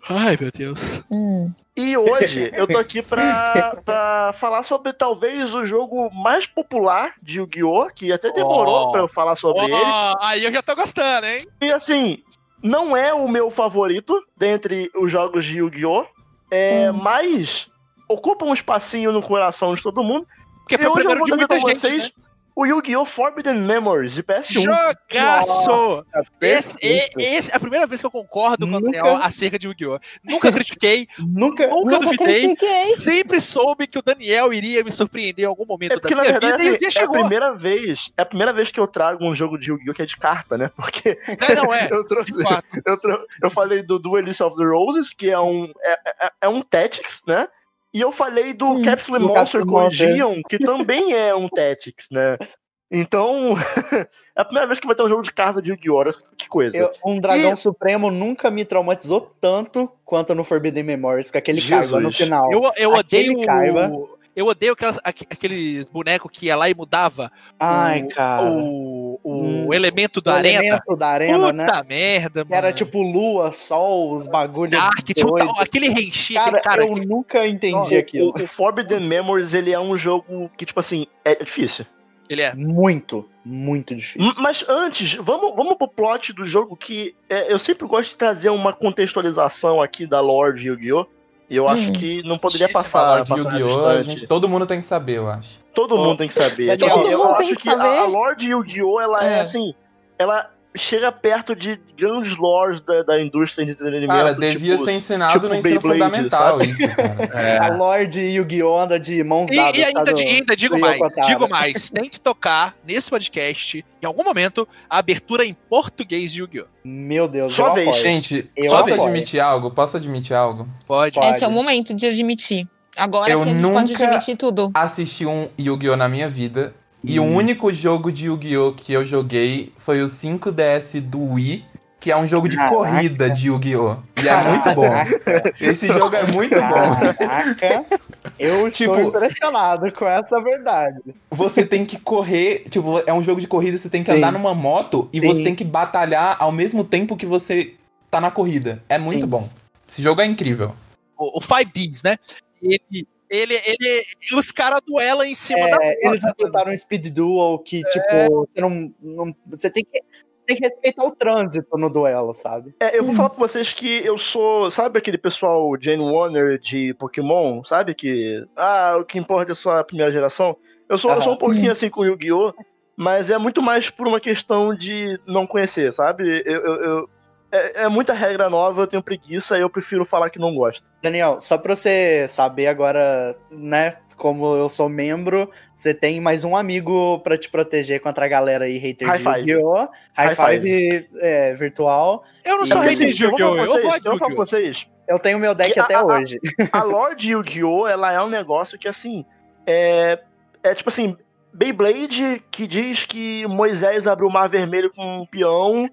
S2: Ai, meu Deus.
S4: Hum.
S1: E hoje eu tô aqui pra, pra falar sobre talvez o jogo mais popular de Yu-Gi-Oh! Que até demorou
S2: Oh.
S1: pra eu falar sobre
S2: Ó,
S1: ele.
S2: aí eu já tô gostando, hein?
S1: E assim, não é o meu favorito dentre os jogos de Yu-Gi-Oh! É, Mas ocupa um espacinho no coração de todo mundo.
S2: Porque foi
S1: e
S2: o primeiro
S1: vou
S2: de muita gente,
S1: vocês o Yu-Gi-Oh! Forbidden Memories de
S2: né?
S1: PS1.
S2: Jogaço! Esse, esse é a primeira vez que eu concordo com o
S3: Nunca-
S2: Daniel acerca de Yu-Gi-Oh! Nunca critiquei,
S3: Nunca.
S2: nunca duvidei.
S4: critiquei.
S2: Sempre soube que o Daniel iria me surpreender em algum momento
S1: É
S2: da
S1: porque, na
S2: minha
S1: verdade,
S2: vida e o
S1: assim,
S2: dia
S1: é a
S2: chegou.
S1: primeira vez. É a primeira vez que eu trago um jogo de Yu-Gi-Oh! que é de carta, né? Porque
S2: Não, não é.
S1: eu trouxe.
S2: De fato.
S1: Eu, trou- eu falei do Duelist of the Roses, que é um, é, é- é um Tactics, né? E eu falei do
S4: Sim.
S1: Capsule Monster. Collision, que também é um Tactics, né? Então, é a primeira vez que vai ter um jogo de carta de Yu-Gi-Oh! Que coisa.
S3: Eu- um dragão
S1: E-
S3: supremo nunca me traumatizou tanto quanto no Forbidden Memories, com aquele
S1: Jesus.
S3: Kaiba no final.
S2: Eu, eu
S3: Aquele
S2: odeio.
S3: Kaiba.
S2: o- Eu odeio aquelas, aque- aqueles bonecos que ia lá e mudava
S3: Ai,
S2: o,
S3: cara.
S2: o, o
S3: Hum.
S2: elemento da
S3: O
S2: arena.
S3: elemento da arena, né?
S2: Puta merda, mano.
S3: Era tipo lua, sol, os bagulhos.
S2: Dark, tal- aquele renchi,
S3: Cara,
S2: aquele cara.
S3: eu
S2: que-
S3: nunca entendi
S1: O-
S3: aquilo.
S1: O, o Forbidden Memories, ele é um jogo que, tipo assim, é difícil.
S2: Ele é.
S3: Muito, muito difícil.
S1: M- Mas antes, vamos, vamos pro plot do jogo que é, eu sempre gosto de trazer uma contextualização aqui da lore de Yu-Gi-Oh! E eu acho
S4: Hum.
S1: que não poderia
S5: Difícil
S1: passar,
S5: de Yu-Gi-Oh! A gente, todo mundo tem que saber, eu acho.
S1: Todo mundo tem que saber.
S3: Todo
S1: eu
S4: mundo
S1: acho
S4: tem que
S1: que a,
S4: saber.
S1: a lore de Yu-Gi-Oh! ela é.
S4: É.
S1: assim, ela chega perto de grandes lores da, da indústria de entretenimento.
S5: Cara, devia
S1: tipo,
S5: ser ensinado
S1: tipo
S5: no ensino
S1: Beyblade,
S5: fundamental
S1: sabe?
S5: isso, cara.
S3: A Lorde Yu-Gi-Oh! anda de mãos
S2: E,
S3: dadas.
S2: e ainda,
S3: do-
S2: ainda digo mais, digo mais, tem que tocar nesse podcast, em algum momento, a abertura em português de Yu-Gi-Oh!
S3: Meu Deus, eu
S1: vez.
S5: Gente,
S3: Eu
S5: posso
S3: apoio.
S5: admitir algo? Posso admitir algo?
S2: Pode.
S3: Pode.
S4: Esse é o momento de admitir. Agora
S5: Eu
S4: que a gente pode
S5: nunca-
S4: admitir tudo.
S5: Assisti um Yu-Gi-Oh! na minha vida. E o
S3: Hum.
S5: único jogo de Yu-Gi-Oh! que eu joguei foi o 5DS do Wii, que é um jogo de
S3: Caraca.
S5: corrida de Yu-Gi-Oh! E é muito bom. Esse jogo é muito bom.
S3: Caraca, eu estou
S5: Tipo-
S3: impressionado com essa verdade.
S5: Você tem que correr, tipo, é um jogo de corrida, você tem que
S3: Sim.
S5: andar numa moto e
S3: Sim.
S5: você tem que batalhar ao mesmo tempo que você tá na corrida. É muito
S3: Sim.
S5: bom. Esse jogo é incrível.
S2: O, o 5Ds, né? Ele, ele, ele, os caras duelam em cima da.
S3: É, eles adotaram um Speed Duel que, tipo, você não, não- Você tem que, tem que respeitar o trânsito no duelo, sabe?
S1: É, eu vou falar pra vocês que eu sou, sabe aquele pessoal Jane Warner de Pokémon, sabe que ah, o que importa é só a primeira geração? Eu sou, eu sou um pouquinho assim com Yu-Gi-Oh, mas é muito mais por uma questão de não conhecer, sabe? Eu, eu- eu- é, é muita regra nova, eu tenho preguiça e eu prefiro falar que não gosto.
S3: Daniel, só pra você saber agora, né? Como eu sou membro, você tem mais um amigo pra te proteger contra a galera aí, hater
S1: High
S3: de
S1: five.
S3: Yu-Gi-Oh! High,
S1: High
S3: five, é, virtual.
S2: Eu não
S3: É
S2: sou hater de Yu-Gi-Oh! Eu
S1: vocês,
S2: gosto de
S1: eu
S2: Yu-Gi-Oh!
S1: vocês,
S3: tenho meu deck
S1: Que
S3: até
S1: a- a-
S3: hoje.
S1: a lore de Yu-Gi-Oh! ela é um negócio que, assim, é, é tipo assim, Beyblade que diz que Moisés abriu o mar vermelho com um peão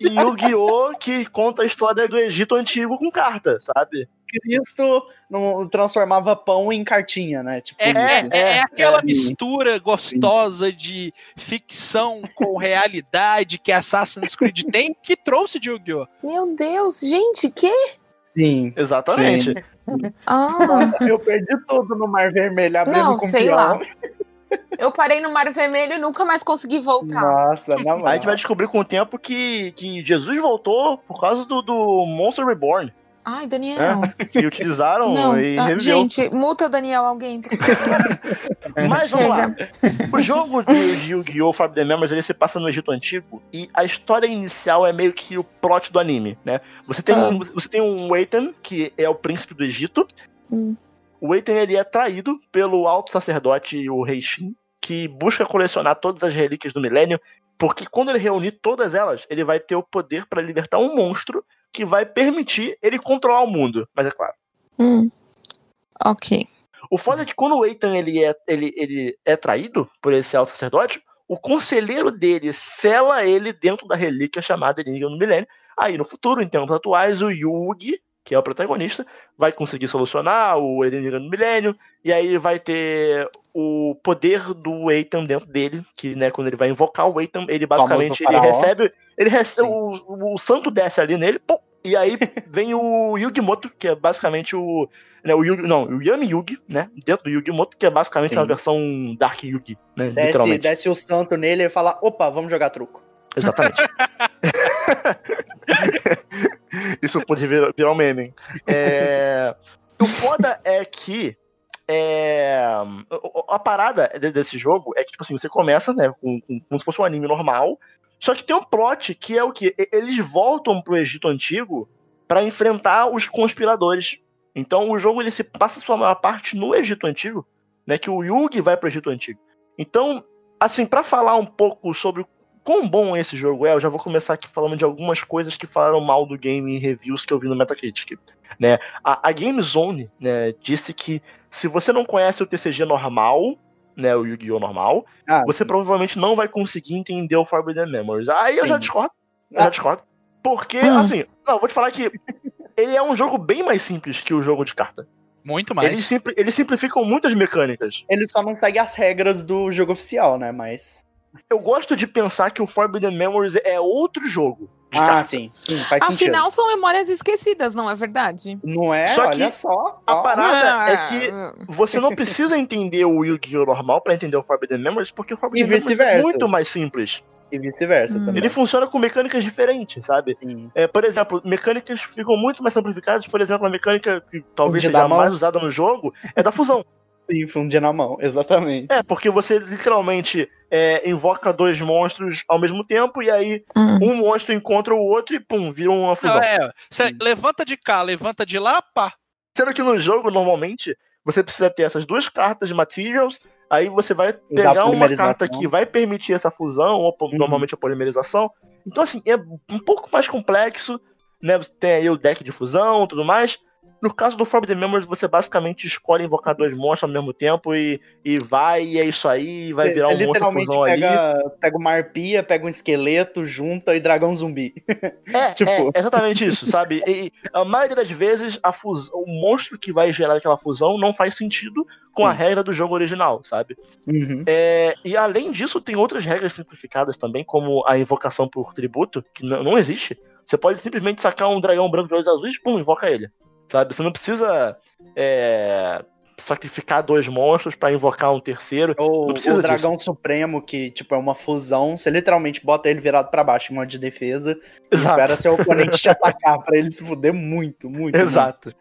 S1: e, e Yu-Gi-Oh! que conta a história do Egito Antigo com carta, sabe?
S3: Cristo não transformava pão em cartinha, né? Tipo,
S2: É, é, é, é aquela
S3: é.
S2: mistura gostosa de ficção com realidade que Assassin's Creed tem que trouxe de Yu-Gi-Oh!
S4: Meu Deus, gente, que?
S3: Sim.
S1: Exatamente.
S4: Ah,
S3: Eu perdi tudo no Mar Vermelho, abrindo
S4: não,
S3: com
S4: sei
S3: peão.
S4: lá. Eu parei no Mar Vermelho e nunca mais consegui voltar.
S3: Nossa, na
S1: A gente vai descobrir com o tempo que, que Jesus voltou por causa do, do Monster Reborn,
S4: Ai, Daniel.
S1: que utilizaram
S4: Não,
S1: e
S4: ah,
S1: reviveu.
S4: gente, multa Daniel alguém.
S1: Mas vamos lá. O jogo de, Yu-Gi-Oh! Forbidden Memories ele se passa no Egito Antigo e a história inicial é meio que o plot do anime, né? Você tem,
S4: Ah.
S1: um, você tem um Weiten, que é o príncipe do Egito.
S4: Hum.
S1: O Weiten ele é traído pelo alto sacerdote, o Rei Shin, que busca colecionar todas as relíquias do milênio, porque quando ele reunir todas elas, ele vai ter o poder para libertar um monstro que vai permitir ele controlar o mundo. Mas é claro.
S4: Hum. Ok.
S1: O foda é que quando o Ethan ele é, ele, ele é traído por esse alto sacerdote, o conselheiro dele sela ele dentro da relíquia chamada Enigma do Milênio. Aí no futuro, em tempos atuais, o Yugi, que é o protagonista, vai conseguir solucionar o Enigma do Milênio, e aí vai ter o poder do Ethan dentro dele, que né, quando ele vai invocar o Ethan, ele basicamente ele recebe, ele recebe
S3: Sim.
S1: o, o santo desce ali nele, pum, e aí vem o Yugimoto, que é basicamente o né, o Yugi, não, o Yami Yugi, né, dentro do Yugimoto, que é basicamente
S3: Sim.
S1: uma versão Dark Yugi, né,
S3: Desce,
S1: literalmente.
S3: desce o santo nele e fala: opa, vamos jogar truco.
S1: Exatamente. Isso pode virar, virar um meme. hein? É, O foda é que é, a parada de- desse jogo é que, tipo assim, você começa, né, com, com- como se fosse um anime normal, só que tem um plot que é o que eles voltam pro Egito Antigo pra enfrentar os conspiradores. Então o jogo ele se passa sua maior parte no Egito Antigo, né, que o Yugi vai pro Egito Antigo. Então, assim, pra falar um pouco sobre quão bom esse jogo é, eu já vou começar aqui falando de algumas coisas que falaram mal do game em reviews que eu vi no Metacritic. Né? A, a Game Zone né, disse que se você não conhece o TCG normal, né, o Yu-Gi-Oh! normal,
S3: Ah,
S1: você provavelmente não vai conseguir entender o Forbidden Memories. Aí eu já
S3: Sim.
S1: discordo. Eu já
S3: Ah.
S1: discordo. Porque,
S4: Hum.
S1: assim, não, vou te falar que ele é um jogo bem mais simples que o jogo de carta.
S2: Muito
S1: Eles,
S2: mais.
S1: simpli- eles simplificam muitas mecânicas.
S3: Ele só não segue as regras do jogo oficial, né? Mas.
S1: Eu gosto de pensar que o Forbidden Memories é outro jogo. de
S3: Ah,
S1: cartas.
S3: sim. Sim, faz sentido.
S4: Afinal, são memórias esquecidas, não é verdade?
S3: Não é?
S1: Só que
S3: Olha só.
S1: a
S3: ó.
S1: parada
S4: Ah,
S1: é que você não precisa entender o Yu-Gi-Oh! normal pra entender o Forbidden Memories, porque o Forbidden Memories é muito mais simples.
S3: E vice-versa
S4: Hum.
S3: também.
S1: Ele funciona com mecânicas diferentes, sabe?
S3: Sim.
S1: É, por exemplo, mecânicas ficam muito mais simplificadas. Por exemplo, a mecânica que talvez
S3: De
S1: seja mais usada no jogo é da fusão.
S3: Sim, fundir na mão, exatamente.
S1: É, porque você literalmente é, invoca dois monstros ao mesmo tempo e aí
S4: Hum.
S1: um monstro encontra o outro e pum, vira uma fusão.
S2: é, cê levanta de cá, levanta de lá, pá.
S1: Sendo que no jogo, normalmente, você precisa ter essas duas cartas de materials, aí você vai pegar uma carta que vai permitir essa fusão, ou
S3: Uhum.
S1: normalmente a polimerização. Então, assim, é um pouco mais complexo, né? Você tem aí o deck de fusão e tudo mais. No caso do Forbidden Memories, você basicamente escolhe invocar dois monstros ao mesmo tempo e, e vai, e é isso aí, vai virar um monstro
S3: literalmente
S1: fusão ali.
S3: pega, pega uma arpia, pega um esqueleto, junta e dragão zumbi.
S1: É,
S3: Tipo-
S1: é exatamente isso, sabe? E a maioria das vezes a fus... o monstro que vai gerar aquela fusão não faz sentido com a regra do jogo original, sabe?
S3: Uhum.
S1: É, e além disso, tem outras regras simplificadas também, como a invocação por tributo, que não existe. Você pode simplesmente sacar um dragão branco de olhos azuis e pum, invoca ele. Sabe? Você não precisa é, sacrificar dois monstros pra invocar um terceiro.
S3: Ou
S1: precisa
S3: o dragão supremo, que tipo é uma fusão, você literalmente bota ele virado pra baixo em modo de defesa e espera seu oponente te atacar pra ele se fuder muito, muito.
S1: Exato.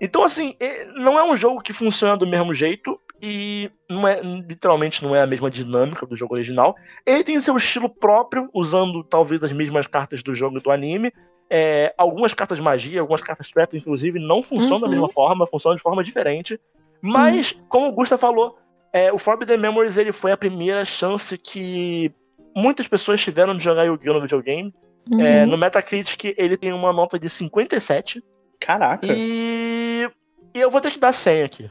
S1: Então, assim, é- não é um jogo que funciona do mesmo jeito e não é, literalmente não é a mesma dinâmica do jogo original. Ele tem seu estilo próprio, usando talvez as mesmas cartas do jogo e do anime. É, algumas cartas de magia, algumas cartas trap, inclusive, não funcionam da
S4: Uhum.
S1: mesma forma, funcionam de forma diferente. Mas, como o Gusta falou, é, o Forbidden Memories ele foi a primeira chance que muitas pessoas tiveram de jogar Yu-Gi-Oh! no videogame.
S4: Uhum.
S1: É, no Metacritic ele tem uma nota de 57.
S3: Caraca.
S1: E... e eu vou ter que dar 100 aqui.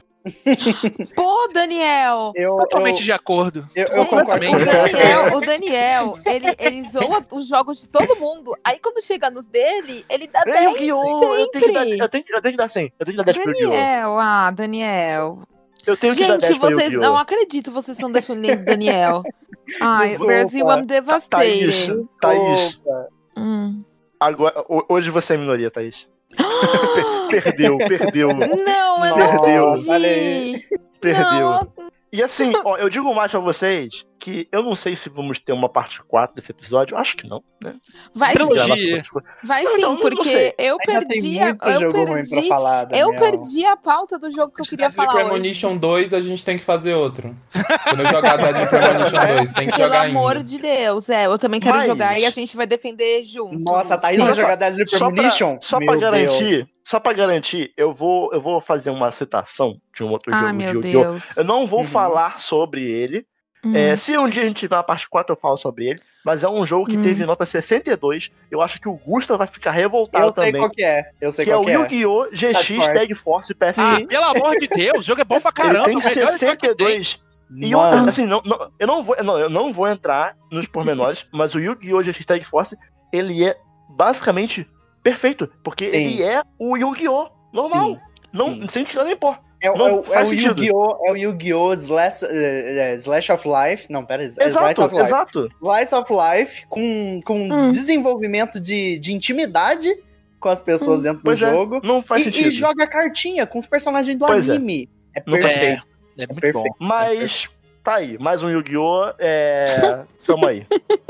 S4: Pô, Daniel!
S3: Eu,
S2: Totalmente
S3: eu,
S2: de acordo.
S3: eu, eu
S4: Gente,
S3: concordo
S4: o. Daniel, o Daniel, ele, ele zoa os jogos de todo mundo. Aí quando chega nos dele, ele dá
S1: É
S4: 10
S1: Yu-Gi-Oh! Eu tenho, que dar, eu, tenho, eu tenho que dar 100. Eu tenho que dar 10 pro Yu-Gi-Oh!
S4: Daniel, ah, Daniel.
S1: Eu tenho que dar
S4: Gente,
S1: 10 pro
S4: vocês não acredito, vocês estão defendendo o Daniel. Ai,
S3: Desculpa.
S4: Brasil, I'm
S1: Thaís,
S4: devastated.
S1: Thaís,
S3: Opa.
S4: Hum.
S1: agora, ho- hoje você é minoria, Thaís. Per- perdeu, perdeu,
S4: Não, eu
S1: Perdeu.
S4: não
S1: perdeu.
S4: Não,
S1: E assim, ó, eu digo mais pra vocês que eu não sei se vamos ter uma parte 4 desse episódio. Eu acho que não, né?
S4: vai sim, vai
S1: Não,
S4: sim,
S1: não- não
S4: porque
S1: sei.
S4: eu perdi, a, eu
S3: jogo ruim pra
S4: perdi,
S3: falar,
S4: eu perdi a pauta do jogo que eu queria falar hoje.
S5: Premonition 2, a gente tem que fazer outro. Quando eu jogar Deadly Premonition 2, tem que
S4: Pelo
S5: jogar
S4: amor
S5: ainda.
S4: de Deus, é, eu também quero
S1: Mas-
S4: jogar e a gente vai defender junto.
S3: Nossa, a Thaís
S1: Sim.
S3: vai
S1: Só
S3: jogar Deadly
S1: Só pra,
S3: Premonition?
S1: só pra garantir,
S3: Deus.
S1: só pra garantir, eu vou, eu vou fazer uma citação de um outro
S4: Ai,
S1: jogo de Yu-Gi-Oh!
S4: Deus.
S1: Eu não vou
S3: Uhum.
S1: falar sobre ele.
S4: Hum.
S1: É, se um dia a gente tiver uma parte 4, eu falo sobre ele. Mas é um jogo que
S4: Hum.
S1: teve nota 62. Eu acho que o Gusta vai ficar revoltado
S3: Eu sei
S1: também.
S3: qual que é. Eu sei
S1: Que é
S3: qual
S1: o
S3: que é.
S1: Yu-Gi-Oh! GX
S3: Hardcore.
S1: Tag Force PSP.
S2: Ah, pelo amor de Deus, o jogo é bom pra caramba.
S1: ele
S2: o
S1: tem. 62. E
S3: Mano,
S1: outra, assim, não, não- eu, não vou, não, eu não vou entrar nos pormenores, mas o Yu-Gi-Oh! GX Tag Force, ele é basicamente perfeito. Porque
S3: Sim.
S1: ele é o Yu-Gi-Oh! normal.
S3: Sim.
S1: Não,
S3: Sim.
S1: sem tirar nem pó.
S3: É, o-
S1: Não
S3: é o- é o
S1: sentido.
S3: Yu-Gi-Oh! É o Yu-Gi-Oh! Slash, eh, eh, Slash of Life. Não, pera. Slice
S1: Exato,
S3: of Life.
S1: exato.
S3: Slice of Life com, com
S4: Hum.
S3: desenvolvimento de, de intimidade com as pessoas dentro do
S1: é,
S3: jogo.
S1: não faz
S3: E,
S1: sentido.
S3: e joga cartinha com os personagens do
S1: Pois é.
S3: anime. É, perfeito.
S2: É, é muito
S3: perfeito.
S1: Tá aí, mais um Yu-Gi-Oh! É... Tamo aí.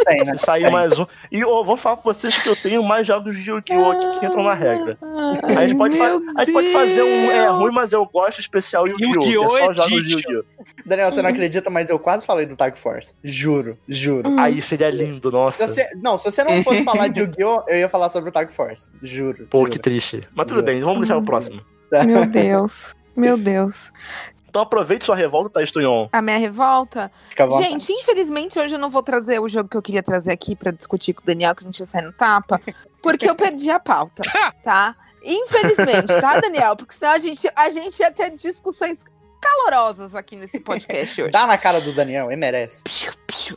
S3: Tem, né?
S1: Se sair
S3: Tem.
S1: mais um. E eu vou falar pra vocês que eu tenho mais jogos de Yu-Gi-Oh! aqui que entram na regra. A gente pode, fa- a gente pode fazer um é ruim, mas eu gosto especial Yu-Gi-Oh!
S2: Yu-Gi-Oh!
S1: é só jogos de. Yu-Gi-Oh!
S3: Daniel, você não acredita, mas eu quase falei do Tag Force. Juro, juro.
S1: Aí seria lindo,
S3: Se
S1: nossa.
S3: você, não, se você não fosse falar de Yu-Gi-Oh!, eu ia falar sobre o Tag Force. Juro.
S1: Pô,
S3: juro.
S1: que triste. Mas tudo
S3: Juro.
S1: bem, vamos deixar o próximo.
S4: Meu Deus. Meu Deus.
S1: Então aproveite sua revolta, Thaís Tunhon.
S4: A minha revolta. Gente, infelizmente hoje eu não vou trazer o jogo que eu queria trazer aqui pra discutir com o Daniel, que a gente ia sair no tapa, porque eu perdi a pauta, tá? Infelizmente, tá, Daniel? Porque senão a gente, a gente ia ter discussões calorosas aqui nesse podcast hoje.
S3: Dá na cara do Daniel, ele merece.
S4: Piu, piu.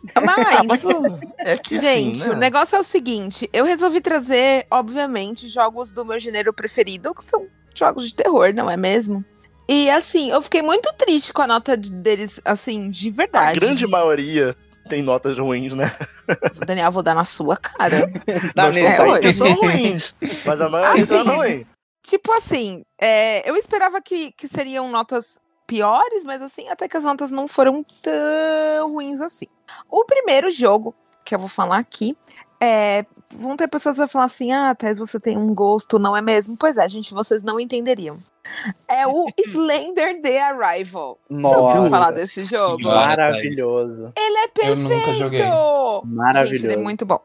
S4: Mas,
S1: É que
S4: gente,
S1: assim,
S4: o
S1: né?
S4: negócio é o seguinte: eu resolvi trazer, obviamente, jogos do meu gênero preferido, que são jogos de terror, não é mesmo? E assim, eu fiquei muito triste com a nota de- deles, assim, de
S1: A
S4: verdade.
S1: grande maioria tem notas ruins, né?
S4: Daniel, vou dar na sua cara.
S3: Dá
S1: Nós
S4: é, hoje.
S1: são ruins, mas a maioria
S4: Assim,
S1: tá ruim.
S4: tipo assim, é, eu esperava que, que seriam notas piores, mas assim, até que as notas não foram tão ruins assim. O primeiro jogo que eu vou falar aqui é. Vão ter pessoas que vão falar assim: ah, Thais, você tem um gosto, não é mesmo? Pois é, gente, vocês não entenderiam. É o Slender The Arrival. Você ouviu
S3: Nossa
S4: falar desse jogo?
S3: Maravilhoso.
S4: Ele é perfeito!
S5: Eu nunca joguei.
S4: Gente,
S3: Maravilhoso.
S4: ele é muito bom.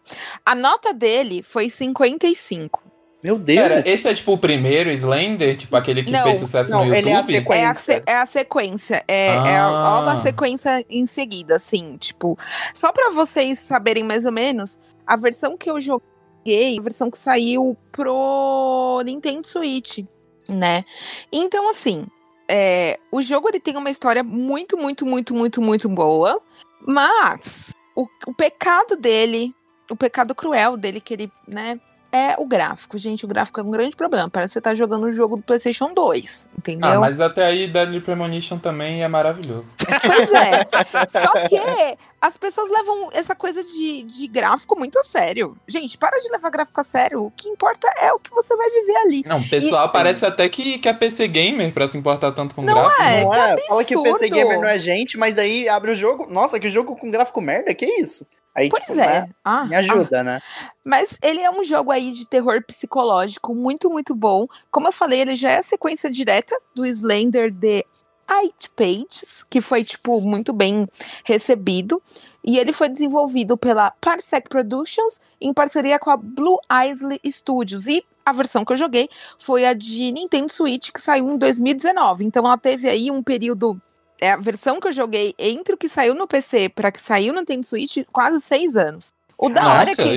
S4: A nota dele foi 55.
S3: Meu Deus.
S5: Pera, esse é tipo o primeiro Slender? Tipo aquele que
S4: Não,
S5: fez sucesso
S3: não,
S5: no
S3: ele é a
S5: YouTube?
S3: sequência.
S4: É a, se- é a sequência. É, é
S5: Ah.
S4: uma sequência em seguida, assim, tipo. Só pra vocês saberem mais ou menos, a versão que eu joguei, a versão que saiu pro Nintendo Switch, né? Então, assim, é, o jogo ele tem uma história muito, muito, muito, muito, muito boa, mas o, o pecado dele, o pecado cruel dele, que ele, né? É o gráfico, gente. O gráfico é um grande problema. Parece que você tá jogando um jogo do PlayStation 2, entendeu?
S5: Ah, mas até aí Deadly Premonition também é maravilhoso.
S4: Pois é. Só que as pessoas levam essa coisa de, de gráfico muito a sério. Gente, para de levar gráfico a sério. O que importa é o que você vai viver ali.
S5: Não, o pessoal
S4: E-
S5: parece até que, que é PC Gamer pra se importar tanto com
S4: Não
S5: gráfico.
S4: é?
S3: não
S4: que
S3: é? Fala que PC
S4: absurdo.
S3: Gamer não é gente, mas aí abre o jogo. Nossa, que jogo com gráfico merda, que isso? Aí,
S4: Pois
S3: tipo,
S4: é.
S3: né,
S4: Ah,
S3: me ajuda, né?
S4: Mas ele é um jogo aí de terror psicológico muito, muito bom. Como eu falei, ele já é a sequência direta do Slender The Eight Pages, que foi, tipo, muito bem recebido. E ele foi desenvolvido pela Parsec Productions em parceria com a Blue Isley Studios. E a versão que eu joguei foi a de Nintendo Switch, que saiu em 2019. Então ela teve aí um período. É a versão que eu joguei entre o que saiu no PC para que saiu no Nintendo Switch, quase seis anos. O da hora é
S5: Nossa,
S4: que.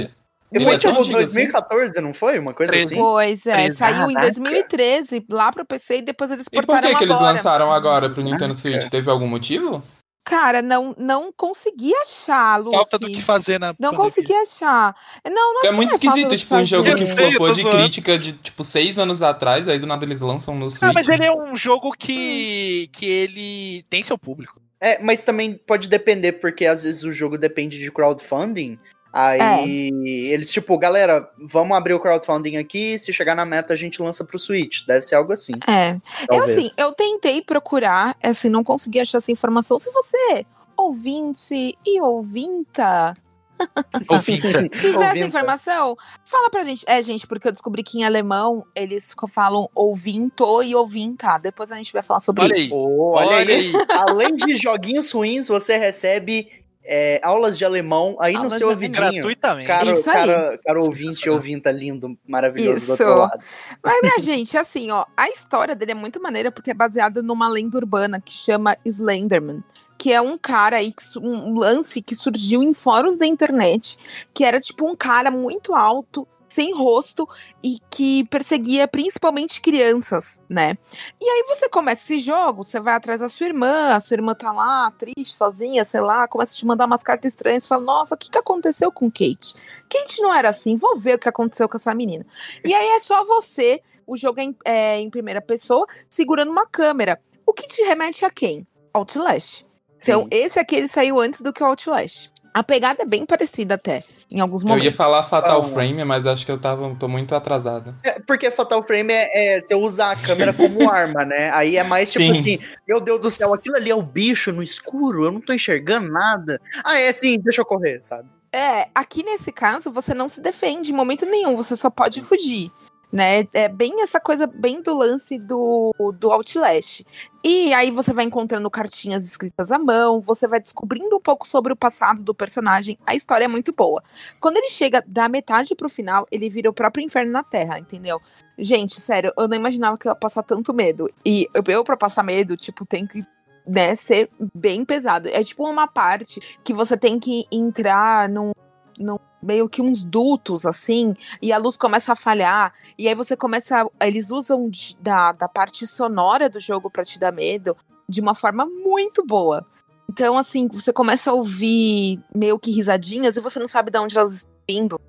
S3: E
S5: Ele
S3: foi
S5: é
S3: tipo
S5: antigo
S3: 2014, não foi? Uma coisa
S2: Treze.
S3: assim?
S4: Pois é,
S2: 13.
S4: saiu em
S3: Caraca.
S4: 2013 lá pro PC e depois eles
S5: E por
S4: portaram
S5: que, que eles
S4: agora.
S5: lançaram agora pro Nintendo Switch? Teve algum motivo?
S4: Cara, não, não consegui achar, Lucy.
S2: Falta do que fazer na
S4: Não
S2: pandemia.
S4: consegui achar. Não, não
S5: É muito
S4: não
S5: esquisito, tipo, um jogo que
S2: sei,
S5: flopou de
S2: zoando.
S5: crítica de, tipo, seis anos atrás, aí do nada eles lançam no Switch.
S2: Ah, mas ele é um jogo que, que ele tem seu público.
S3: É, mas também pode depender, porque às vezes o jogo depende de crowdfunding. Aí eles, tipo, galera, vamos abrir o crowdfunding aqui. Se chegar na meta, a gente lança pro Switch. Deve ser algo assim.
S4: É. Eu,
S3: Talvez.
S4: assim, eu tentei procurar, assim, não consegui achar essa informação. Se você, ouvinte e ouvinta,
S2: Ouvinte.
S4: tiver essa
S3: Ouvinta.
S4: informação, fala pra gente. É, gente, porque eu descobri que em alemão eles falam ouvinto e ouvinta. Depois a gente vai falar sobre
S2: Olha
S4: isso.
S2: aí.
S3: Oh, olha,
S2: Olha
S3: aí.
S2: aí.
S3: Além de joguinhos ruins, você recebe é, aulas de alemão aí
S4: Aulas
S3: no seu ouvidinho.
S2: Gratuitamente.
S3: Caro,
S4: Isso aí.
S3: cara, caro ouvinte e ouvinta lindo, maravilhoso do
S4: Isso.
S3: outro lado.
S4: Mas, minha gente, assim, ó, a história dele é muito maneira porque é baseada numa lenda urbana que chama Slenderman. Que é um cara aí, um lance que surgiu em fóruns da internet, que era tipo um cara muito alto, sem rosto, e que perseguia principalmente crianças, né? E aí você começa esse jogo, você vai atrás da sua irmã, a sua irmã tá lá, triste, sozinha, sei lá, começa a te mandar umas cartas estranhas, fala, nossa, o que, que aconteceu com Kate? Kate não era assim, vou ver o que aconteceu com essa menina. E aí é só você, o jogo é em, é em primeira pessoa, segurando uma câmera. O que te remete a quem? Outlast. Então,
S3: Sim.
S4: esse aqui ele saiu antes do que o Outlast. A pegada é bem parecida até, em alguns
S5: Eu
S4: momentos.
S5: ia falar Fatal
S3: Ah.
S5: Frame, mas acho que eu tava, tô muito atrasado.
S3: É, porque Fatal Frame é, é você usa a câmera como arma, né? Aí é mais tipo
S5: Sim.
S3: assim, meu Deus do céu, aquilo ali é o bicho no escuro, eu não tô enxergando nada. Ah, é sim, deixa eu correr, sabe?
S4: É, aqui nesse caso, você não se defende em momento nenhum, você só pode fugir. Né? É bem essa coisa, bem do lance do, do Outlast. E aí você vai encontrando cartinhas escritas à mão, você vai descobrindo um pouco sobre o passado do personagem. A história é muito boa. Quando ele chega da metade pro final, ele vira o próprio inferno na Terra, entendeu? Gente, sério, eu não imaginava que eu ia passar tanto medo. E eu, pra passar medo, tipo, tem que né, ser bem pesado. É tipo uma parte que você tem que entrar num, num meio que uns dutos assim, e a luz começa a falhar, e aí você começa. Eles usam de- da, da parte sonora do jogo pra te dar medo de uma forma muito boa. Então, assim, você começa a ouvir meio que risadinhas e você não sabe de onde elas estão vindo.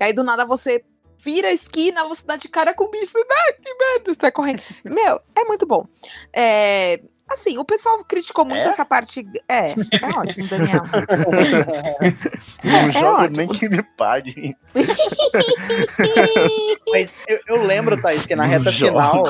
S4: E aí, do nada, você vira a esquina, você dá de cara com o bicho, ah, que merda, você vai correndo. Meu, é muito bom. É, assim, o pessoal criticou muito
S1: É?
S4: essa parte. É, é ótimo, Daniel.
S1: Não
S4: é
S1: jogo
S4: ótimo.
S1: nem que me pague.
S3: Mas eu, eu lembro, Thaís, que na
S1: Não
S3: reta
S1: jogo.
S3: final.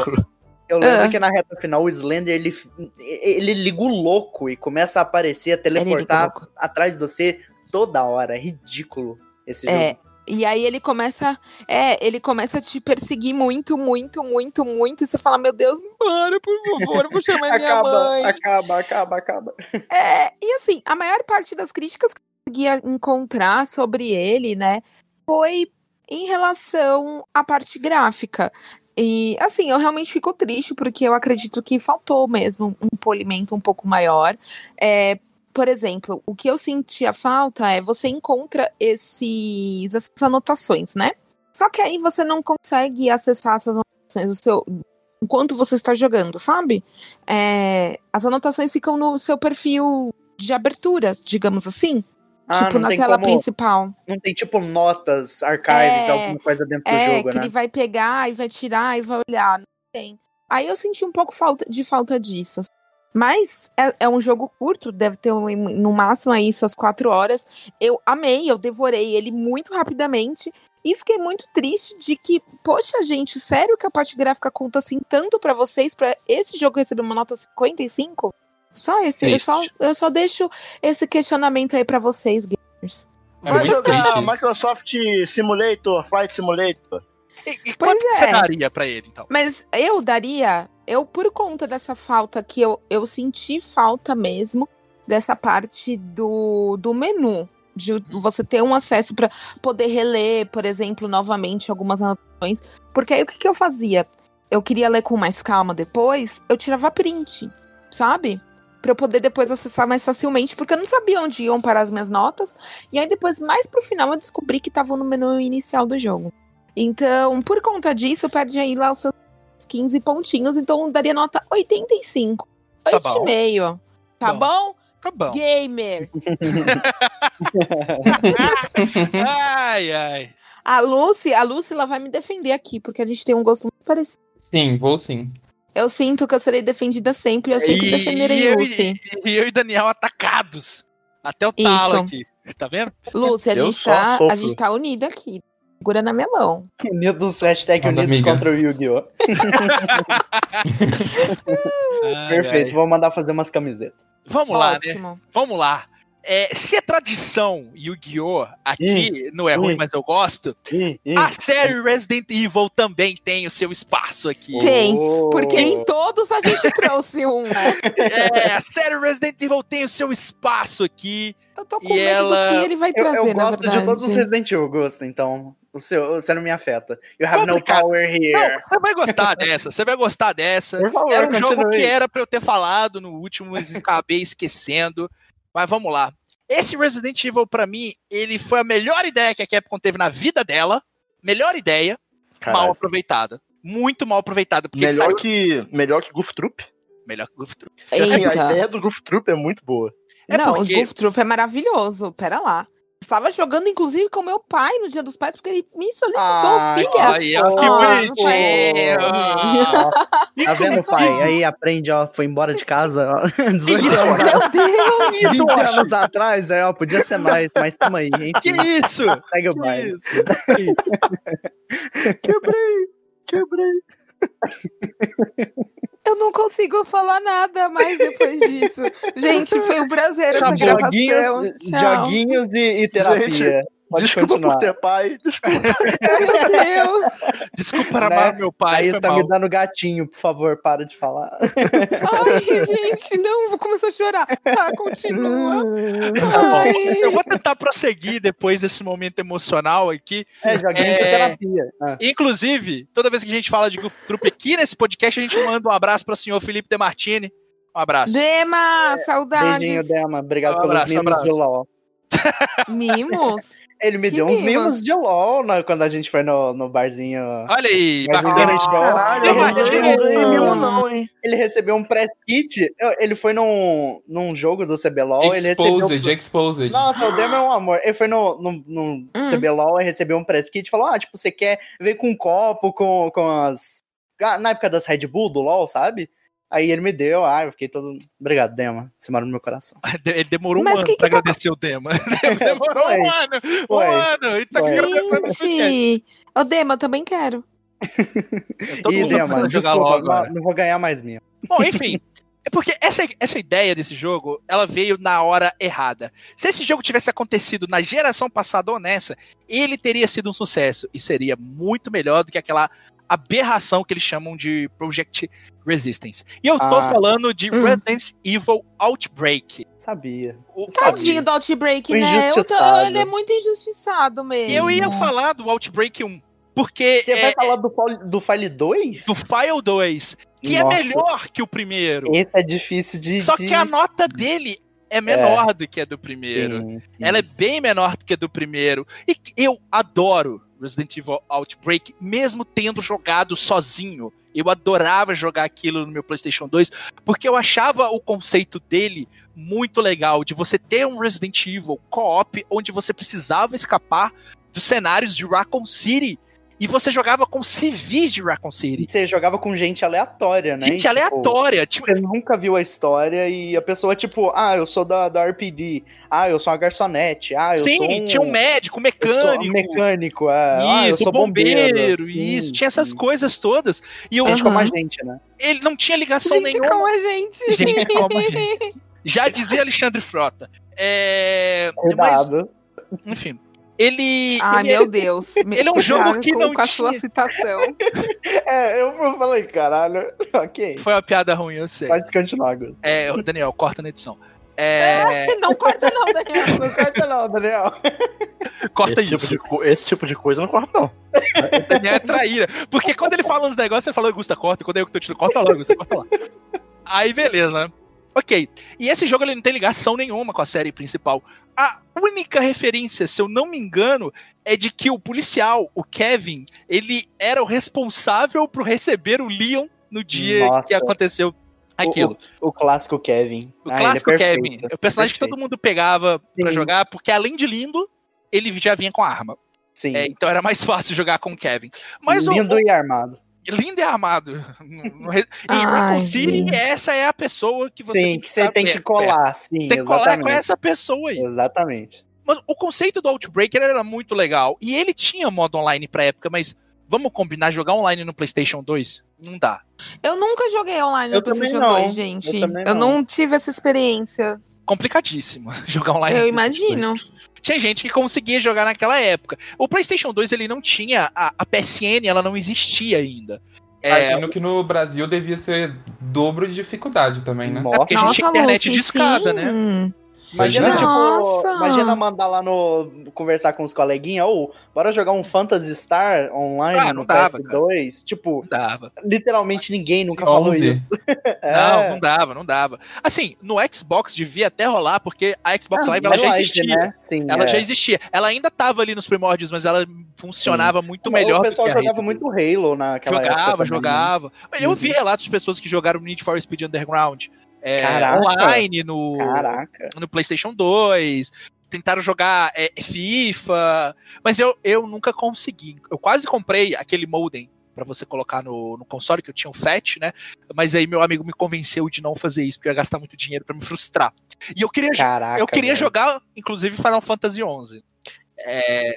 S3: Eu lembro
S4: Ah.
S3: que na reta final o Slender ele, ele liga o louco e começa a aparecer, a teleportar atrás de você toda hora. É ridículo esse
S4: É,
S3: jogo.
S4: E aí ele começa, é, ele começa a te perseguir muito, muito, muito, muito. E você fala, meu Deus, para, por favor, eu vou chamar minha
S3: Acaba,
S4: mãe.
S3: acaba, acaba, acaba.
S4: É, e assim, a maior parte das críticas que eu conseguia encontrar sobre ele, né, foi em relação à parte gráfica. E assim, eu realmente fico triste porque eu acredito que faltou mesmo um polimento um pouco maior. É, por exemplo, o que eu sentia falta é você encontra esses, essas anotações, né? Só que aí você não consegue acessar essas anotações do seu, enquanto você está jogando, sabe? É, as anotações ficam no seu perfil de abertura, digamos assim.
S3: Ah,
S4: tipo, na tela
S3: como-
S4: principal.
S3: Não tem tipo notas, archives,
S4: É,
S3: alguma coisa dentro do
S4: É,
S3: jogo,
S4: que
S3: né?
S4: ele vai pegar e vai tirar e vai olhar. Não tem. Aí eu senti um pouco falta, de falta disso. assim. Mas é, é um jogo curto, deve ter um- no máximo aí suas quatro horas. Eu amei, eu devorei ele muito rapidamente. E fiquei muito triste de que, poxa, gente, sério que a parte gráfica conta assim tanto pra vocês, pra esse jogo receber uma nota 55? Só esse, eu só, eu só deixo esse questionamento aí pra vocês, gamers.
S5: É
S1: Vai
S5: muito
S1: jogar. Microsoft Simulator, Flight Simulator.
S2: E, e quanto que você
S4: é.
S2: daria pra ele, então?
S4: Mas eu daria, eu por conta dessa falta que eu, eu senti falta mesmo dessa parte do, do menu. De você ter um acesso para poder reler, por exemplo, novamente algumas anotações. Porque aí o que, que eu fazia? Eu queria ler com mais calma depois, eu tirava print, sabe? Pra eu poder depois acessar mais facilmente, porque eu não sabia onde iam parar as minhas notas. E aí depois, mais pro final, eu descobri que estavam no menu inicial do jogo. Então, por conta disso, eu perdi aí lá os seus 15 pontinhos, então daria nota 85.
S2: Tá bom.
S4: 8,5. Tá
S2: Bom.
S4: bom?
S2: Tá bom.
S4: Gamer.
S2: ai, ai.
S4: A Lucy, a Lucy, ela vai me defender aqui, porque a gente tem um gosto muito parecido.
S5: Sim, vou sim.
S4: Eu sinto que eu serei defendida sempre, eu sempre
S2: E,
S4: defenderei
S2: e eu,
S4: Lucy.
S2: e, e eu e Daniel atacados. Até o talo
S4: Isso.
S2: aqui. Tá vendo?
S4: Lucy, a gente, tá, a gente tá unida aqui. Segura na minha mão.
S3: Unidos, hashtag
S5: Manda,
S3: Unidos
S5: amiga.
S3: contra o Yu-Gi-Oh! Perfeito,
S2: ai.
S3: vou mandar fazer umas camisetas.
S2: Vamos lá, né?
S4: Ótimo.
S2: Vamos lá. É, se é tradição Yu-Gi-Oh! aqui não é ruim, mas eu gosto, a série Resident Evil também tem o seu espaço aqui.
S4: Tem,
S3: Oh.
S4: Porque em todos a gente trouxe um, né?
S2: É, a série Resident Evil tem o seu espaço aqui.
S4: Eu tô com
S2: E
S4: medo
S2: ela-
S4: do que ele vai
S3: Eu,
S4: trazer,
S3: eu
S4: na
S3: gosto de todos os Resident Evil, gosto, então. O seu, você não me afeta. You have
S2: Complicado.
S3: no power here.
S2: Não, você vai gostar dessa, você vai gostar dessa.
S3: Por favor,
S2: Era um jogo que era pra eu ter falado no último, mas acabei esquecendo. Mas vamos lá. Esse Resident Evil, pra mim, ele foi a melhor ideia que a Capcom teve na vida dela. Melhor ideia, mal
S1: Caralho.
S2: aproveitada. Muito mal aproveitada. Porque
S1: Melhor
S2: saiu...
S1: que, melhor que Goof Troop.
S2: Melhor que Goof Troop.
S1: Assim, a ideia do Goof Troop é muito boa.
S2: É
S4: não,
S2: porque-
S4: o Goof Troop é maravilhoso. Pera lá. Estava jogando, inclusive, com meu pai no Dia dos Pais, porque ele me solicitou,
S3: Ah,
S4: filha.
S2: Olha, que
S4: Ah,
S2: bonitinho!
S3: Ó, Tá vendo, pai? Aí aprende, ó, foi embora de casa, ó, 18
S2: Isso,
S3: anos,
S4: Meu Deus!
S2: Isso,
S3: 20
S2: Washington.
S3: anos atrás, é, ó, podia ser nós, mas tamo aí, enfim.
S2: Que isso?
S3: Segue o
S2: Que
S3: baile.
S2: isso?
S1: Quebrei, quebrei.
S4: Eu não consigo falar nada mais depois disso. Gente, foi um prazer essa
S3: Joguinhos,
S4: gravação. Tchau.
S3: joguinhos e, e terapia.
S1: Gente,
S3: Pode
S1: Desculpa
S3: continuar.
S1: por ter pai. Desculpa.
S4: Meu Deus!
S2: Desculpa para
S3: Né?
S2: amar meu pai,
S3: Aí tá
S2: mal.
S3: me dando gatinho, por favor, para de falar.
S4: Ai, gente, não, vou começar a chorar. Tá, continua. Ai.
S2: Eu vou tentar prosseguir depois desse momento emocional aqui.
S3: É, joguinhos
S2: É.
S3: terapia. Ah.
S2: Inclusive, toda vez que a gente fala de Goof Troop aqui nesse podcast, a gente manda um abraço para o senhor Felipe Demartini. Um abraço.
S4: Dema, saudades.
S3: Beijinho, Dema. Obrigado
S2: Um
S3: pelos
S2: abraço,
S3: mimos
S2: abraço.
S3: do LOL.
S4: Mimos?
S3: Ele me
S4: Que
S3: deu uns
S4: mimos?
S3: mimos de LOL na- quando a gente foi no, no barzinho.
S2: Olha aí, bacana.
S3: ele-
S1: Ah, caralho, eu não
S3: Ele-
S1: ganhei- não hein?
S3: Ele recebeu um press kit. Ele foi num, num jogo do CBLOL. Ele recebeu.
S5: Exposed, exposed.
S3: Nossa, o Demo é um amor. Ele foi no, no, no
S4: Hum.
S3: CBLOL e recebeu um press kit e falou: Ah, tipo, você quer ver com um copo, com, com as. Ah, Na época das Red Bull do LOL, sabe? Aí ele me deu, ah, eu fiquei todo. Obrigado, Dema. Você mora no meu coração.
S2: Ele demorou um
S4: Mas
S2: ano
S4: que que
S2: pra
S4: tá-
S2: agradecer o tema. Demorou
S3: Foi.
S2: um ano. Um ano. E tá agradecendo
S4: ô Dema, eu também quero.
S2: Todo
S3: Ih,
S2: mundo
S3: Dema, desculpa,
S2: LOL
S3: não,
S2: agora.
S3: não vou ganhar mais minha.
S2: Bom, enfim. É porque essa, essa ideia desse jogo, ela veio na hora errada. Se esse jogo tivesse acontecido na geração passada ou nessa, ele teria sido um sucesso. E seria muito melhor do que aquela aberração que eles chamam de Project Resistance. E eu tô
S3: Ah.
S2: falando de
S4: Hum.
S2: Resident Evil Outbreak.
S3: Sabia.
S2: O-
S4: Tadinho do Outbreak,
S3: O
S4: né? Eu tô- ele é muito injustiçado mesmo.
S2: Eu ia falar do Outbreak 1. Porque
S3: Você
S2: é,
S3: vai falar do, File- do File 2?
S2: do File 2, que
S3: Nossa.
S2: é melhor que o primeiro.
S3: Esse é difícil de.
S2: Só
S3: de...
S2: que a nota dele é menor do que a do primeiro.
S3: Sim, sim.
S2: Ela é bem menor do que a do primeiro. E eu adoro Resident Evil Outbreak, mesmo tendo jogado sozinho. Eu adorava jogar aquilo no meu PlayStation 2, porque eu achava o conceito dele muito legal, de você ter um Resident Evil co-op onde você precisava escapar dos cenários de Raccoon City. E você jogava com civis de Raccoon City.
S3: Você jogava com gente aleatória, né?
S2: Gente
S3: E, tipo,
S2: aleatória. Tipo,
S3: Você nunca viu a história e a pessoa, tipo, ah, eu sou da, da RPD, ah, eu sou uma garçonete, ah, eu
S2: sim,
S3: sou um,
S2: tinha um médico, um
S3: eu sou um
S2: mecânico.
S3: mecânico, é, ah, eu
S2: Isso,
S3: sou
S2: bombeiro,
S3: bombeiro.
S2: isso,
S3: Sim,
S2: tinha essas
S3: sim.
S2: coisas todas. E eu,
S3: Gente
S4: Aham.
S3: como a gente, né?
S2: ele não tinha ligação
S4: Gente,
S2: nenhuma.
S4: como a gente.
S2: Gente como a gente. Já dizia Alexandre Frota. É, mas,
S3: Cuidado.
S2: enfim, ele.
S4: Ai,
S2: ele é-
S4: meu Deus.
S2: ele é um jogo que não
S4: Com a sua
S2: tinha-
S4: citação.
S3: É, eu falei, caralho, ok.
S2: Foi uma piada ruim, eu sei.
S3: Pode continuar, Gus.
S2: É, Daniel, corta na edição. É,
S4: Não corta não, Daniel.
S3: Não corta não, Daniel.
S2: corta
S1: Esse tipo,
S2: isso.
S1: de, co- esse tipo de coisa eu não corto, não.
S2: O Daniel é traíra. Porque quando ele fala uns negócios, ele fala, Augusta, corta. E quando eu que tô te corta lá, Augusta, corta lá. Aí, beleza, né? Ok. E esse jogo ele não tem ligação nenhuma com a série principal. A única referência, se eu não me engano, é de que o policial, o Kevin, ele era o responsável por receber o Leon no dia
S3: Nossa.
S2: que aconteceu aquilo.
S3: O clássico Kevin.
S2: O,
S3: Ah, é
S2: clássico
S3: perfeito.
S2: Kevin. É o personagem que todo mundo pegava pra
S3: Sim.
S2: jogar, porque além de lindo, ele já vinha com arma.
S3: Sim.
S2: É, então era mais fácil jogar com o Kevin. Mas o-
S3: Lindo
S2: lindo e armado. No- no re- Em Raccoon City, essa é a pessoa que você
S3: sim,
S2: tem
S3: que você
S2: estar
S3: tem que
S2: perto,
S3: colar, sim.
S2: Tem que colar
S3: exatamente.
S2: com essa pessoa aí.
S3: Exatamente.
S2: Mas o conceito do Outbreaker era muito legal. E ele tinha modo online pra época, mas vamos combinar jogar online no PlayStation 2? Não dá.
S4: Eu nunca joguei online
S3: Eu
S4: no
S3: também
S4: PlayStation
S3: não.
S4: 2, gente.
S3: Eu
S4: Eu
S3: não.
S4: não tive essa experiência.
S2: Complicadíssimo jogar online.
S4: Eu
S2: no PlayStation 2.
S4: imagino.
S2: Tinha gente que conseguia jogar naquela época. O PlayStation 2 ele não tinha. A, a PSN ela não existia ainda. É,
S5: Imagino que no Brasil devia ser dobro de dificuldade também, né?
S3: Nossa.
S2: porque a gente tinha internet
S4: Lucy,
S2: de escada, né?
S4: Sim.
S3: Imagina,
S2: Nossa.
S3: tipo, imagina mandar lá no. conversar com os coleguinhas, ou bora jogar um Phantasy Star online
S2: Ah,
S3: no
S2: dava,
S3: PS2. Tipo,
S2: Não dava.
S3: literalmente ninguém nunca falou
S5: 11.
S3: isso. É.
S2: Não, não dava, não dava. Assim, no Xbox devia até rolar, porque a Xbox
S3: Ah,
S2: Live ela
S3: é
S2: já
S3: live,
S2: existia.
S3: né? Sim,
S2: Ela
S3: é.
S2: já existia. Ela ainda tava ali nos primórdios, mas ela funcionava muito melhor
S3: O
S2: do
S3: pessoal
S2: que a
S3: jogava muito. Halo naquela época.
S2: Jogava,
S3: né?
S2: jogava. Mas Eu
S3: Uhum.
S2: vi relatos de pessoas que jogaram Need for Speed Underground é,
S3: Caraca.
S2: online no,
S3: Caraca.
S2: no PlayStation 2. Tentaram jogar é, FIFA, mas eu, eu nunca consegui. Eu quase comprei aquele modem pra você colocar no, no console, que eu tinha um FAT, né? Mas aí meu amigo me convenceu de não fazer isso, porque eu ia gastar muito dinheiro pra me frustrar. E eu queria,
S3: Caraca.
S2: eu queria
S3: velho.
S2: jogar, inclusive, Final Fantasy XI. É,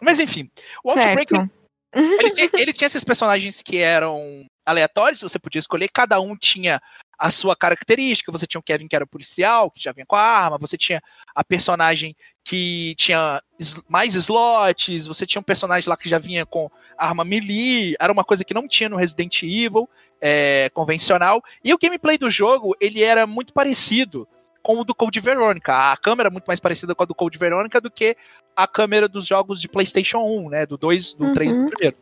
S2: Mas enfim, o Outbreak ele ele tinha esses personagens que eram aleatórios, você podia escolher, cada um tinha a sua característica. Você tinha o Kevin que era policial, que já vinha com a arma, você tinha a personagem que tinha is- mais slots, você tinha um personagem lá que já vinha com arma melee, era uma coisa que não tinha no Resident Evil é, convencional. E o gameplay do jogo, ele era muito parecido com o do Code Veronica. A câmera é muito mais parecida com a do Code Veronica do que a câmera dos jogos de PlayStation 1, né? Do 2, do 3 do
S4: Uhum.
S2: primeiro.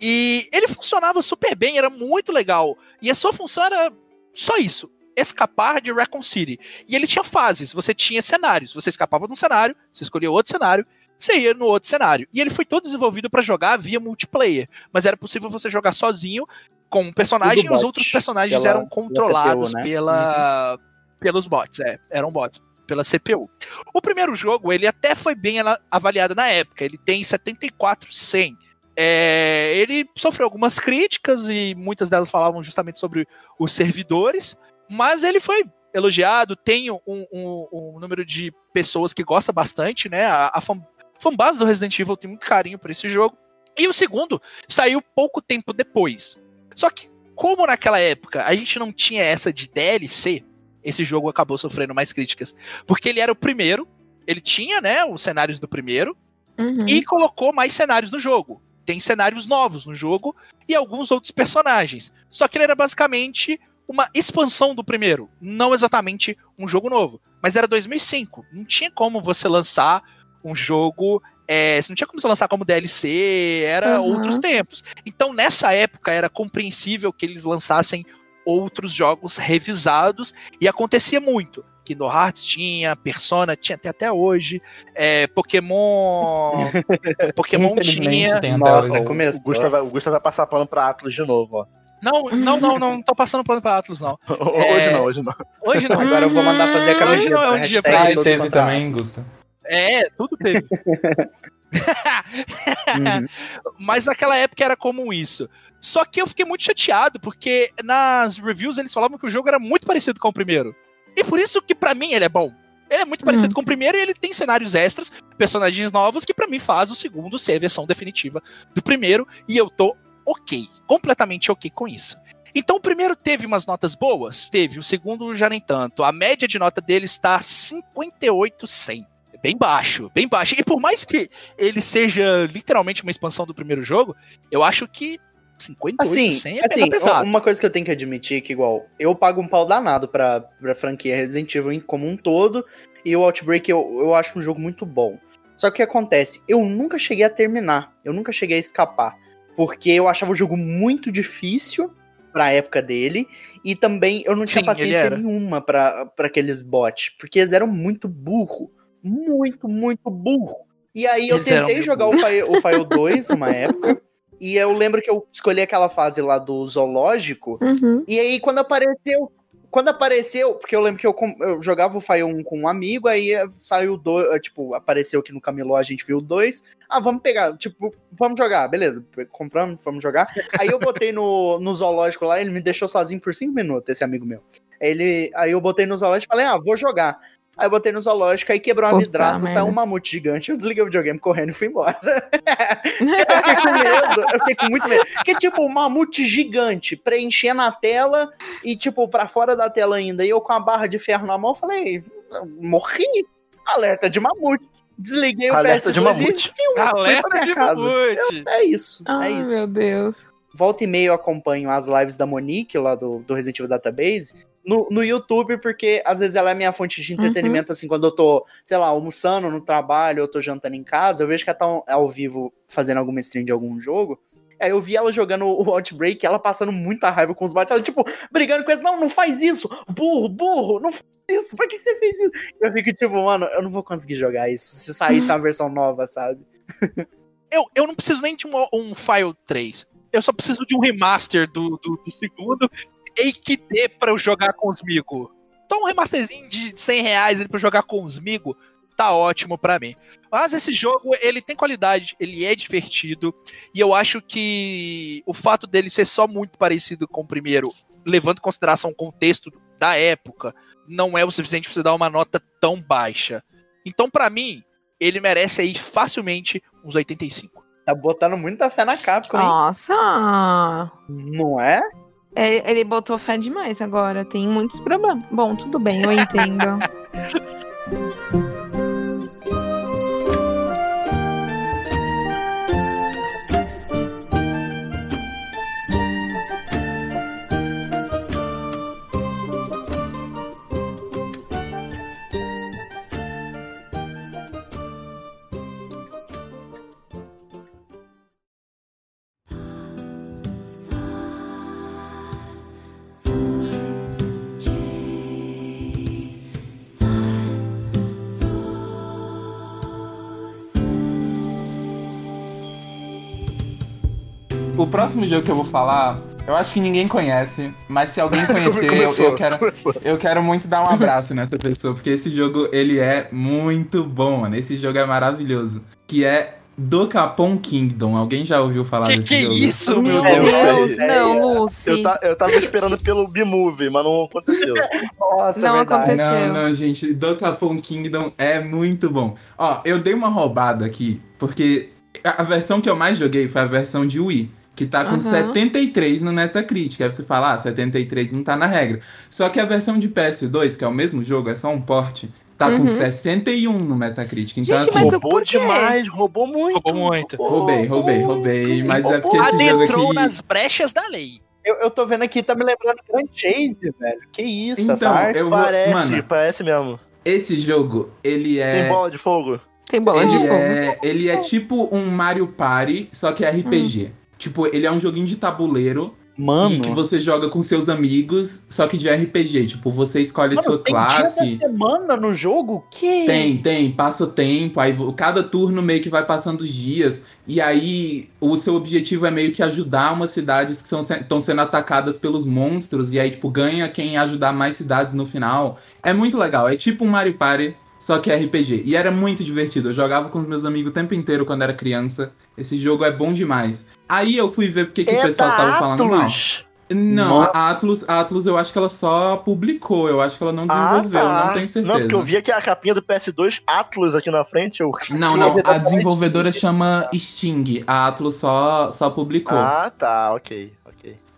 S2: E ele funcionava super bem, era muito legal. E a sua função era só isso: escapar de Raccoon City. E ele tinha fases, você tinha cenários. Você escapava de um cenário, você escolhia outro cenário, você ia no outro cenário. E ele foi todo desenvolvido para jogar via multiplayer, mas era possível você jogar sozinho com um personagem e os outros personagens pela, eram controlados pela, CPU, né? pela uhum. pelos bots, é, eram bots pela CPU. O primeiro jogo, ele até foi bem avaliado na época, ele tem 74,100. É, ele sofreu algumas críticas e muitas delas falavam justamente sobre os servidores, mas ele foi elogiado, tem um, um, um número de pessoas que gosta bastante, né? A, a fan, fanbase do Resident Evil tem muito carinho por esse jogo. E o segundo saiu pouco tempo depois. Só que, como naquela época a gente não tinha essa de DLC, esse jogo acabou sofrendo mais críticas. Porque ele era o primeiro, ele tinha, né, os cenários do primeiro, uhum. e colocou mais cenários no jogo. Tem cenários novos no jogo e alguns outros personagens. Só que ele era basicamente uma expansão do primeiro, não exatamente um jogo novo. Mas era 2005, não tinha como você lançar um jogo é, não tinha como você lançar como DLC, era uhum. outros tempos. Então, nessa época, era compreensível que eles lançassem outros jogos revisados e acontecia muito. Kingdom Hearts tinha, Persona tinha até, até hoje, é, Pokémon. Pokémon tinha.
S1: Tem Nossa, o, o, Gusta vai, o Gusta vai passar pano pra Atlas de novo, ó.
S2: Não, não, não, não, não tô passando pano pra Atlas, não.
S1: hoje é... não, hoje não.
S2: Hoje não.
S3: Agora eu vou mandar fazer a camiseta.
S2: Hoje não é um dia
S5: pra ah, teve também, Gusta.
S2: É, tudo teve. uhum. Mas naquela época era comum isso. Só que eu fiquei muito chateado, porque nas reviews eles falavam que o jogo era muito parecido com o primeiro. E por isso que para mim ele é bom. Ele é muito parecido uhum. com o primeiro e ele tem cenários extras, personagens novos, que para mim faz o segundo ser a versão definitiva do primeiro. E eu tô ok, completamente ok com isso. Então o primeiro teve umas notas boas? Teve. O segundo já nem tanto. A média de nota dele está 58,100 bem baixo, bem baixo. E por mais que ele seja literalmente uma expansão do primeiro jogo, eu acho que 58
S3: assim, 100 é assim, pesado. Uma coisa que eu tenho que admitir é que, igual, eu pago um pau danado pra, pra franquia Resident Evil como um todo, e o Outbreak eu, eu acho um jogo muito bom. Só que o que acontece? Eu nunca cheguei a terminar, eu nunca cheguei a escapar, porque eu achava o jogo muito difícil pra época dele, e também eu não tinha Sim, paciência nenhuma para aqueles bots, porque eles eram muito burro muito, muito burro. E aí eu Eles tentei jogar o Fire, o Fire 2 numa época. E eu lembro que eu escolhi aquela fase lá do zoológico. Uhum. E aí, quando apareceu. Quando apareceu, porque eu lembro que eu, eu jogava o Fire 1 com um amigo, aí saiu dois. Eh, tipo, apareceu aqui no Camelô, a gente viu dois. Ah, vamos pegar, tipo, vamos jogar, beleza. Compramos, vamos jogar. Aí eu botei no, no zoológico lá, ele me deixou sozinho por cinco minutos, esse amigo meu. Ele, aí eu botei no zoológico e falei, ah, vou jogar. Aí eu botei no zoológico, aí quebrou uma Puta vidraça, merda. saiu um mamute gigante. Eu desliguei o videogame correndo e fui embora. eu fiquei com medo, eu fiquei com muito medo. Porque, tipo, um mamute gigante preenchendo a tela e, tipo, pra fora da tela ainda. E eu com a barra de ferro na mão, falei, morri. Alerta de mamute. Desliguei
S1: Alerta o PS2 de mamute.
S2: E, Alerta de casa. mamute.
S3: Eu, é isso, é
S4: Ai,
S3: isso.
S4: meu Deus.
S3: Volta e meio eu acompanho as lives da Monique, lá do, do Resident Evil Database no, no YouTube, porque às vezes ela é minha fonte de entretenimento, uhum. assim, quando eu tô, sei lá, almoçando no trabalho, eu tô jantando em casa, eu vejo que ela tá ao vivo fazendo alguma stream de algum jogo. Aí eu vi ela jogando o Outbreak, ela passando muita raiva com os bots, ela, tipo, brigando com eles, não, não faz isso, burro, burro, não faz isso, por que você fez isso? Eu fico tipo, mano, eu não vou conseguir jogar isso, se saísse uma versão nova, sabe?
S2: eu, eu não preciso nem de um, um File 3, eu só preciso de um remaster do, do, do segundo tem que ter pra eu jogar com os migos. Então um remasterzinho de 100 reais pra eu jogar com os migos, tá ótimo para mim. Mas esse jogo, ele tem qualidade, ele é divertido, e eu acho que o fato dele ser só muito parecido com o primeiro, levando em consideração o contexto da época, não é o suficiente pra você dar uma nota tão baixa. Então, para mim, ele merece aí facilmente uns 85.
S3: Tá botando muita fé na Capcom, hein?
S4: Nossa!
S3: Não é?
S4: É, ele botou fé demais agora. Tem muitos problemas. Bom, tudo bem, eu entendo.
S5: o próximo jogo que eu vou falar, eu acho que ninguém conhece, mas se alguém conhecer, eu,
S1: Começou,
S5: eu quero,
S1: começou.
S5: eu quero muito dar um abraço nessa pessoa, porque esse jogo, ele é muito bom, mano. Esse jogo é maravilhoso. Que é Dokapon Kingdom. Alguém já ouviu falar
S2: Que
S5: desse
S2: que é
S5: jogo?
S2: isso, meu
S4: Meu
S1: Deus.
S4: Deus, não, Lucy.
S1: Eu, ta- eu tava esperando pelo B-Movie, mas não aconteceu.
S3: Nossa,
S4: Não
S3: é
S4: aconteceu.
S5: Não, não, gente. Dokapon Kingdom é muito bom. Ó, eu dei uma roubada aqui, porque a a versão que eu mais joguei foi a versão de Wii. Que tá com
S4: Aham.
S5: 73 no Metacritic. Aí você fala, ah, 73 não tá na regra. Só que a versão de PS2, que é o mesmo jogo, é só um porte, tá com
S4: Uhum.
S5: 61 no Metacritic. Então,
S4: Gente,
S5: assim,
S4: mas
S1: roubou demais, roubou muito.
S2: Roubou muito.
S5: roubei, roubei, roubei. Mas é porque
S1: roubou.
S5: esse jogo
S2: Adentrou
S5: aqui...
S2: nas brechas da lei.
S3: Eu, eu tô vendo aqui, tá me lembrando Grand Chase, velho. Que isso, essa
S5: Então,
S3: arte.
S5: eu vou...
S1: Parece,
S5: Mano,
S1: parece mesmo.
S5: esse jogo, ele é...
S1: Tem bola de fogo.
S4: Tem bola de
S5: Ele
S4: fogo.
S5: é, ele é tipo um Mario Party, só que é RPG. Tipo, ele é um joguinho de tabuleiro e que
S3: Mano,
S5: você joga com seus amigos, só que de RPG. Tipo, você escolhe
S3: mano
S5: sua
S3: tem
S5: classe.
S3: dia da semana no jogo? Que?
S5: Tem, tem, passa o tempo, aí cada turno meio que vai passando os dias, e aí o seu objetivo é meio que ajudar umas cidades que estão sendo atacadas pelos monstros, e aí, tipo, ganha quem ajudar mais cidades no final. É muito legal, é tipo um Mario Party, só que é RPG. E era muito divertido, eu jogava com os meus amigos o tempo inteiro quando era criança. Esse jogo é bom demais. Aí eu fui ver porque que o
S1: é
S5: pessoal tava falando mal.
S1: Atlus.
S5: Não,
S3: Mano.
S5: a Atlus, a Atlus eu acho que ela só publicou, eu acho que ela não desenvolveu,
S1: ah, tá.
S5: não tenho certeza.
S1: Não, porque eu vi aqui a capinha do PS2 Atlus aqui na frente. Eu...
S5: Não, não, a
S3: Desenvolvedora
S5: chama Sting. A Atlus só, só publicou.
S1: Ah, tá, ok.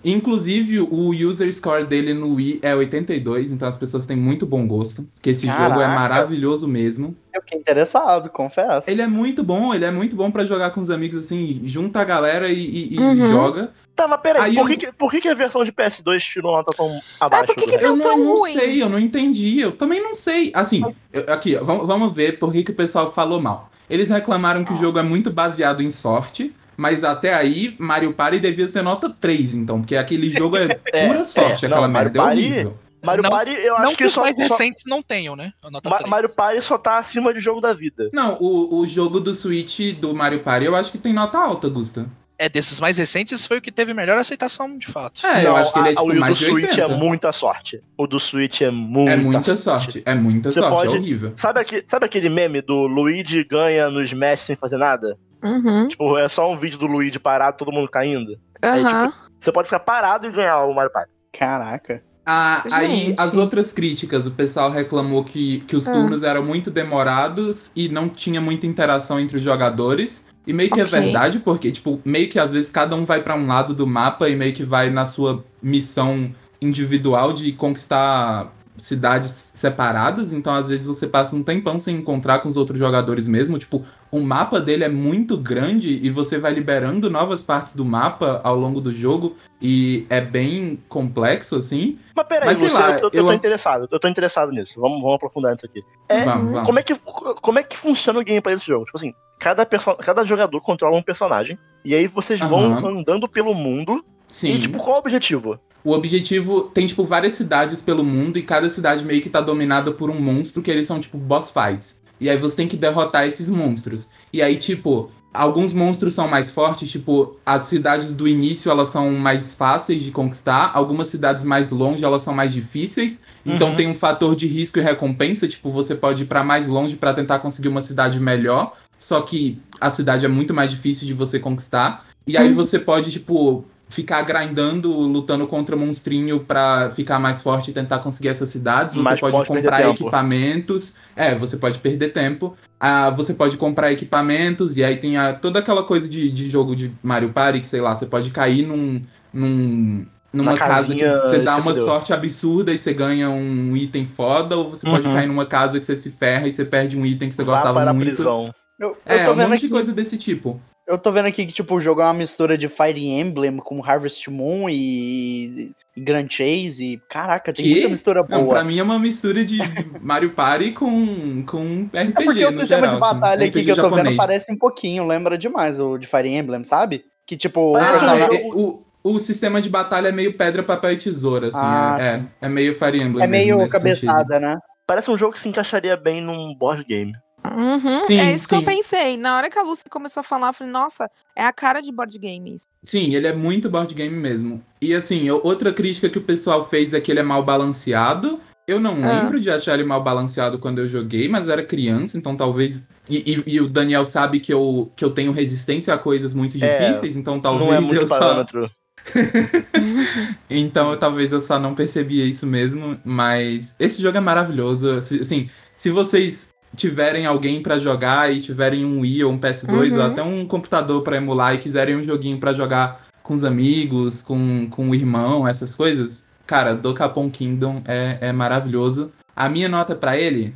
S5: Inclusive, o user score dele no Wii é 82, então as pessoas têm muito bom gosto. Porque esse jogo é
S3: Caraca.
S5: maravilhoso mesmo.
S3: Eu fiquei interessado, confesso.
S5: Ele é muito bom, ele é muito bom pra jogar com os amigos, assim, junta a galera e, e- e
S4: Uhum.
S5: joga.
S1: Tá, mas peraí,
S5: Aí
S1: por,
S5: eu-
S1: que, por que, que a versão de PS2 tirou nota tão abaixo?
S4: por que que?
S5: Eu
S4: Não
S5: não,
S4: tão
S5: não
S4: ruim.
S5: sei, eu não entendi. Eu também não sei. Assim, eu- aqui, ó, vamos, vamos ver por que, que o pessoal falou mal. Eles reclamaram que o jogo é muito baseado em sorte, mas até aí Mario Party devia ter nota 3, então, porque aquele jogo é
S1: É,
S5: pura sorte,
S1: é,
S5: aquela merda. É
S1: Mario Party-
S5: horrível.
S1: Mario
S2: Não-
S1: Party, eu
S2: Não
S1: acho
S2: que
S1: que
S2: os
S1: só,
S2: mais
S1: só-
S2: recentes não tenham, né? A nota
S1: Ma-
S2: 3.
S1: Mario Party só tá acima de jogo da vida.
S5: Não, o, o jogo do Switch do Mario Party eu acho que tem nota alta, Gusta.
S2: É, desses mais recentes foi o que teve melhor aceitação, de fato.
S5: É, eu
S1: Não,
S5: acho que ele é
S1: a-
S5: tipo
S1: o do
S5: mais de
S1: Switch
S5: 80.
S1: é muita sorte. O do Switch é muita,
S5: É muita sorte, é muita
S1: Você
S5: sorte,
S1: pode-
S5: é horrível.
S1: Sabe, aquele, sabe aquele meme do Luigi ganha no Smash sem fazer nada?
S4: Uhum.
S1: Tipo, é só um vídeo do Luigi parado, todo mundo caindo. Aí,
S4: Aham.
S1: Você pode ficar parado e ganhar o Mario Party.
S3: Caraca.
S5: Ah, aí as outras críticas, o pessoal reclamou que, que os
S4: Ah.
S5: turnos eram muito demorados e não tinha muita interação entre os jogadores. E meio que
S4: Ok.
S5: é verdade, porque, tipo, meio que às vezes cada um vai pra um lado do mapa e meio que vai na sua missão individual de conquistar cidades separadas, então às vezes você passa um tempão sem encontrar com os outros jogadores mesmo, tipo, o mapa dele é muito grande e você vai liberando novas partes do mapa ao longo do jogo e é bem complexo assim.
S1: Mas peraí,
S5: Mas sei
S1: Lúcio,
S5: lá,
S1: eu, eu
S5: eu-
S1: tô interessado. Eu tô interessado nisso. Vamos, vamos aprofundar nisso aqui. É,
S5: Vamos, vamos.
S1: Como é, que, como é que funciona o gameplay desse jogo? Tipo assim, cada, cada jogador controla um personagem. E aí vocês vão
S5: Aham.
S1: andando pelo mundo.
S5: Sim.
S1: E, tipo, qual é o objetivo?
S5: O objetivo tem, tipo, várias cidades pelo mundo e cada cidade meio que tá dominada por um monstro que eles são, tipo, boss fights. E aí você tem que derrotar esses monstros. E aí, tipo, alguns monstros são mais fortes, tipo, as cidades do início elas são mais fáceis de conquistar, algumas cidades mais longe elas são mais difíceis. Então
S1: Uhum.
S5: tem um fator de risco e recompensa, tipo, você pode ir pra mais longe pra tentar conseguir uma cidade melhor, só que a cidade é muito mais difícil de você conquistar. E aí
S4: Uhum.
S5: você pode, tipo, ficar grindando, lutando contra monstrinho pra ficar mais forte e tentar conseguir essas cidades. Você pode
S1: pode
S5: comprar equipamentos. É, você pode perder tempo. Ah, você pode comprar equipamentos, e aí tem a- toda aquela coisa de, de jogo de Mario Party, que sei lá, você pode cair num. num numa
S1: Uma
S5: casa que você dá
S1: você
S5: uma sorte absurda e você ganha um item foda, ou você pode
S1: Uhum.
S5: cair numa casa que você se ferra e você perde um item que você
S1: Vá
S5: gostava
S1: para a
S5: muito.
S1: prisão.
S3: Eu, eu
S5: É,
S3: tô
S5: um
S3: vendo
S5: monte
S3: aqui,
S5: de coisa desse tipo.
S3: eu tô vendo aqui que tipo o jogo é uma mistura de Fire Emblem com Harvest Moon e, e Grand Chase e caraca, tem
S5: Que?
S3: muita mistura boa.
S5: Não, pra mim é uma mistura de Mario Party com, com RPG,
S3: É porque o
S5: no
S3: sistema
S5: geral,
S3: de batalha
S5: assim,
S3: aqui
S5: RPG
S3: que eu tô vendo
S5: japonês.
S3: parece um pouquinho, lembra demais o de Fire Emblem, sabe? Que tipo, o
S1: Ah,
S3: personagem-
S1: jogo-
S5: é, o, o sistema de batalha é meio pedra, papel e tesoura, assim.
S3: Ah,
S5: é, é, é meio Fire Emblem.
S3: é
S5: mesmo
S3: meio
S5: nesse sentido.
S3: cabeçada, né?
S1: Parece um jogo que se encaixaria bem num board game.
S4: Uhum,
S5: Sim,
S4: é isso que eu
S5: sim.
S4: pensei. Na hora que a Lucy começou a falar, eu falei, nossa, é a cara de board games.
S5: Sim, ele é muito board game mesmo. E assim, outra crítica que o pessoal fez é que ele é mal balanceado. Eu não
S4: Ah.
S5: lembro de achar ele mal balanceado quando eu joguei, mas eu era criança, então talvez. E, e- e o Daniel sabe que eu, que eu tenho resistência a coisas muito
S1: É,
S5: difíceis, então talvez
S1: não é muito
S5: eu só.
S1: parâmetro.
S5: Então talvez eu só não percebia isso mesmo, mas esse jogo é maravilhoso. Assim, se vocês tiverem alguém pra jogar e tiverem um Wii ou um PS2 ou
S4: Uhum.
S5: até um computador pra emular e quiserem um joguinho pra jogar com os amigos, com, com o irmão, essas coisas, cara, Dokapon Kingdom é, é maravilhoso. A minha nota pra ele,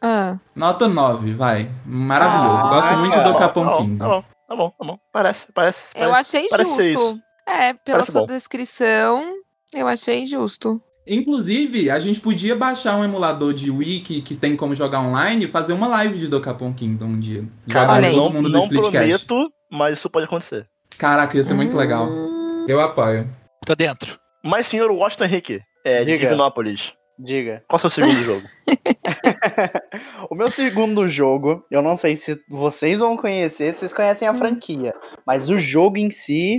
S4: Ah,
S5: nota 9, vai. Maravilhoso.
S3: Ah,
S5: Gosto muito
S3: tá
S5: do Dokapon
S1: Tá bom, tá
S5: Kingdom.
S1: bom, tá bom, tá bom. Parece, parece.
S4: eu
S1: parece.
S4: achei
S1: parece
S4: justo. É, pela
S1: Parece
S4: sua
S1: bom.
S4: descrição, eu achei justo.
S5: Inclusive, a gente podia baixar um emulador de Wii que, que tem como jogar online e fazer uma live de Dokapon Kingdom um dia.
S1: Cara,
S5: todo
S1: não,
S5: mundo do
S1: não
S5: Splitcast.
S1: prometo, mas isso pode acontecer.
S5: Caraca, ia ser muito legal.
S4: Hum,
S5: Eu apoio.
S2: Tô dentro.
S1: Mas, senhor Washington Henrique, é, de
S3: Diga.
S1: Divinópolis,
S3: Diga.
S1: qual é o seu segundo jogo?
S3: o meu segundo jogo, eu não sei se vocês vão conhecer, vocês conhecem a franquia, mas o jogo em si,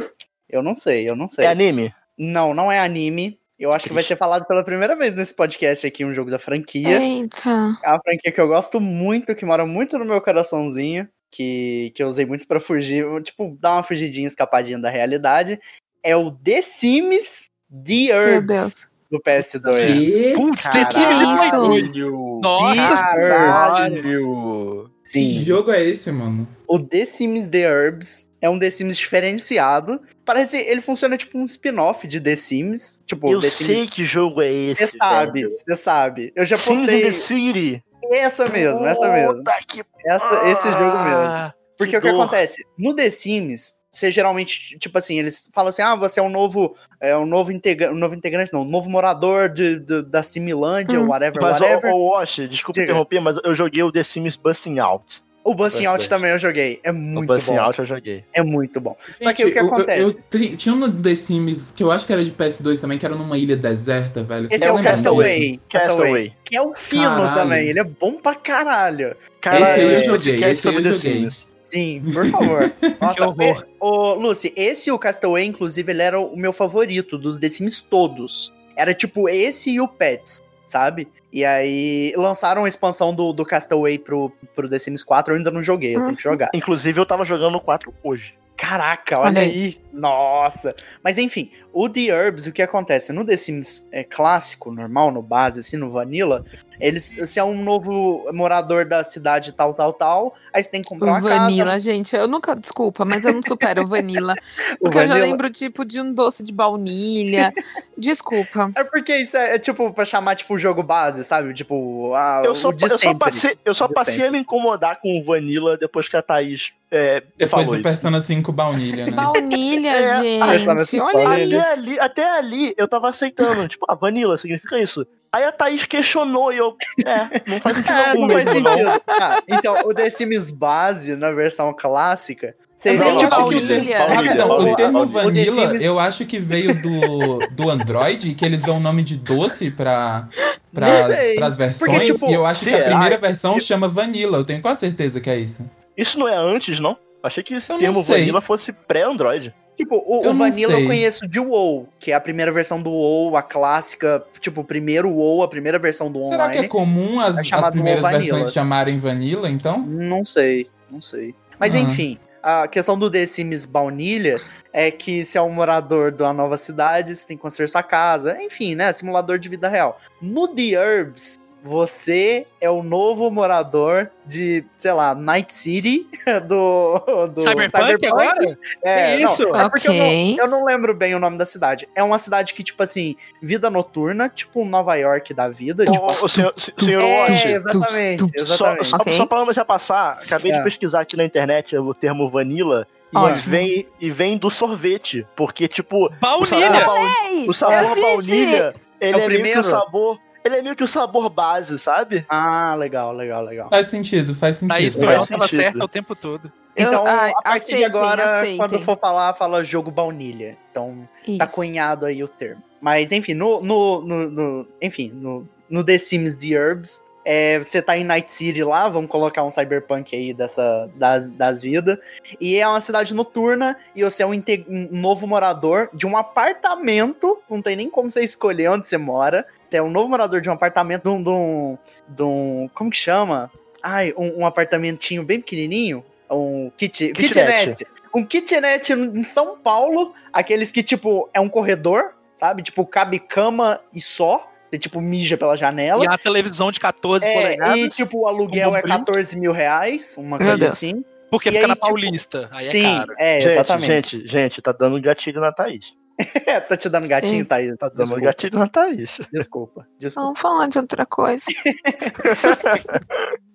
S3: eu não sei, eu não sei.
S1: É anime?
S3: Não, não é anime. Eu acho que vai ser falado pela primeira vez nesse podcast aqui, um jogo da franquia.
S4: Eita.
S3: É uma franquia que eu gosto muito, que mora muito no meu coraçãozinho, que, que eu usei muito pra fugir, tipo, dar uma fugidinha, escapadinha da realidade. É o The Sims The Herbs do PS2.
S2: Putz,
S4: The Sims de Play!
S2: Nossa
S3: Caralho!
S5: Que
S3: Sim,
S5: jogo é esse, mano?
S3: o The Sims The Herbs é um The Sims diferenciado. Parece, ele funciona tipo um spin-off de The Sims. Tipo,
S1: Eu
S3: The
S1: sei
S3: Sims.
S1: que jogo é esse.
S3: Você sabe, você sabe. Eu já
S1: Sims
S3: postei
S1: the City.
S3: essa mesmo, essa mesmo.
S1: Puta que
S3: Essa, esse jogo mesmo.
S1: Ah,
S3: Porque
S1: que
S3: o que
S1: dor.
S3: acontece? No The Sims, você geralmente, tipo assim, eles falam assim: ah, você é um novo, é um novo, integra um novo integrante, não, um novo morador de, de- da Similândia,
S4: Hum.
S3: whatever,
S1: Mas,
S3: whatever.
S1: ô, Wash, desculpa
S3: Diga.
S1: interromper, mas eu joguei o The Sims Busting Out.
S3: O Busting Out também eu joguei. É
S1: O
S3: muito
S1: Busting
S3: bom.
S1: Out eu joguei.
S3: É muito bom. Só que o que
S5: Gente, eu-
S3: acontece?
S5: Eu, tri- tinha um The Sims que eu acho que era de PS2 também, que era numa ilha deserta, velho.
S3: Esse é o Castaway.
S1: Castaway.
S3: Que é o fino
S5: Caralho.
S3: também. Ele é bom pra caralho.
S1: Caralho,
S5: Esse aí eu
S1: esse
S5: joguei, esse eu
S1: sobre The
S5: joguei.
S1: Sims.
S3: Sim, por favor. Nossa,
S2: horror.
S3: e- Ô, Lucy, esse e o Castaway, inclusive, ele era o meu favorito dos The Sims todos. Era tipo esse e o Pets, sabe? E aí lançaram a expansão do, do Castaway pro, pro The Sims 4, eu ainda não joguei, eu tenho que jogar.
S1: Inclusive, eu tava jogando o 4 hoje.
S3: Caraca, olha
S4: Olha aí.
S3: aí. Nossa. Mas enfim, o The Herbs, o que acontece? No The Sims é, clássico, normal, no base, assim, no Vanilla, eles, você é um novo morador da cidade tal, tal, tal, aí você tem que comprar
S4: O
S3: uma
S4: Vanilla,
S3: casa.
S4: gente, eu nunca, desculpa, mas eu não supero o Vanilla.
S3: O
S4: Porque eu já
S3: Vanilla-
S4: lembro, tipo, de um doce de baunilha. Desculpa.
S3: É porque isso é, é, tipo pra chamar tipo o jogo base, sabe? Tipo, ah,
S1: Eu só,
S3: o de
S1: eu só
S3: sempre.
S1: passei, eu só passei a me incomodar com o Vanilla depois que a Thaís é,
S5: Depois
S1: falou
S5: do
S1: isso.
S5: Persona 5 baunilha, né?
S4: Baunilha,
S1: É,
S4: gente. Olha.
S1: Até ali, até ali eu tava aceitando. tipo, ah, Vanilla significa isso. Aí a Thaís questionou e eu. É, não faz sentido
S3: É,
S1: algum
S3: não faz sentido. Ah, então, o The Sims base, na versão clássica, vocês
S4: Não,
S3: veem tipo
S4: baunilha.
S5: o termo
S1: baunilha.
S3: O The
S5: Vanilla,
S3: Sims-
S5: eu acho que veio do, do Android, que eles dão o nome de doce pra, pra, pras versões,
S3: Porque, tipo,
S5: e eu acho que a primeira versão chama Vanilla, eu tenho quase certeza que é isso.
S1: Isso não é antes, não? Achei que esse
S5: Eu
S1: termo. Vanilla fosse pré-Android.
S3: Tipo, o,
S5: Eu
S3: o Vanilla eu
S5: sei.
S3: conheço de WoW, que é a primeira versão do WoW, a clássica, tipo, o primeiro WoW, a primeira versão do
S5: Será que é
S3: online.
S5: comum as,
S3: É
S5: as
S3: chamado
S5: primeiras
S3: Vanilla.
S5: versões chamarem Vanilla, então?
S3: Não sei, não sei. Mas
S5: Ah.
S3: enfim, a questão do The Sims Baunilha é que se é um morador de uma nova cidade, você tem que construir sua casa. Enfim, né? Simulador de vida real. No The Herbs, você é o novo morador de, sei lá, Night City do, do
S2: Cyberpunk agora?
S3: É,
S2: Que isso?
S3: Não, é porque eu, não, eu não lembro bem o nome da cidade. É uma cidade que, tipo assim, vida noturna, tipo um Nova York da vida.
S1: Ô,
S3: tipo,
S1: o senhor, se- senhor
S3: é, exatamente,
S1: só,
S3: exatamente.
S1: só,
S4: Ok.
S1: só pra já passar, acabei
S3: É.
S1: de pesquisar aqui na internet o termo Vanilla. E
S4: Ótimo.
S1: vem, e vem do sorvete. Porque, tipo, o sabor,
S2: Baunilha!
S1: o sabor
S4: eu disse.
S1: baunilha, ele
S3: É o
S1: é, meio que
S3: primeiro?
S1: o sabor. Ele é meio que o sabor base, sabe?
S3: Ah, legal, legal, legal.
S5: Faz sentido, faz sentido.
S2: Thaís
S1: Faz
S2: Tuel tava
S1: sentido.
S2: certa o tempo todo.
S4: Eu-
S3: Então,
S4: ai,
S3: a partir de
S4: aceitem,
S3: agora,
S4: aceitem.
S3: quando for falar, fala jogo baunilha. Então,
S4: Isso.
S3: tá cunhado aí o termo. Mas, enfim, no, no, no, no- enfim, no, no The Sims The Herbs, é, você tá em Night City lá, vamos colocar um cyberpunk aí dessa, das, das vidas. E é uma cidade noturna e você é um, um novo morador de um apartamento. Não tem nem como você escolher onde você mora. É um novo morador de um apartamento de um. De um, de um- como que chama? Ai, um, um apartamentinho bem pequenininho. Um kit,
S1: Kitnet.
S3: kitnet. Um kitnet em São Paulo. Aqueles que, tipo, é um corredor, sabe? Tipo, cabe cama e só. Você, tipo, mija pela janela.
S2: E a televisão de 14
S3: É,
S2: polegadas.
S3: e tipo, o aluguel
S2: Um
S3: é
S2: bom brinco.
S3: 14 mil reais, uma
S4: Meu
S3: coisa
S4: Deus.
S3: assim.
S2: Porque
S3: e
S2: fica
S3: aí,
S2: na
S3: tipo,
S2: Paulista. Aí é
S3: Sim,
S2: caro.
S3: é,
S1: gente,
S3: exatamente.
S1: gente, gente, tá dando gatilho na Thaís.
S3: tá te dando gatinho,
S4: Sim.
S3: Thaís?
S1: Tá dando
S3: Desculpa,
S1: gatilho na Thaís.
S3: desculpa, desculpa.
S4: Vamos falar de outra coisa.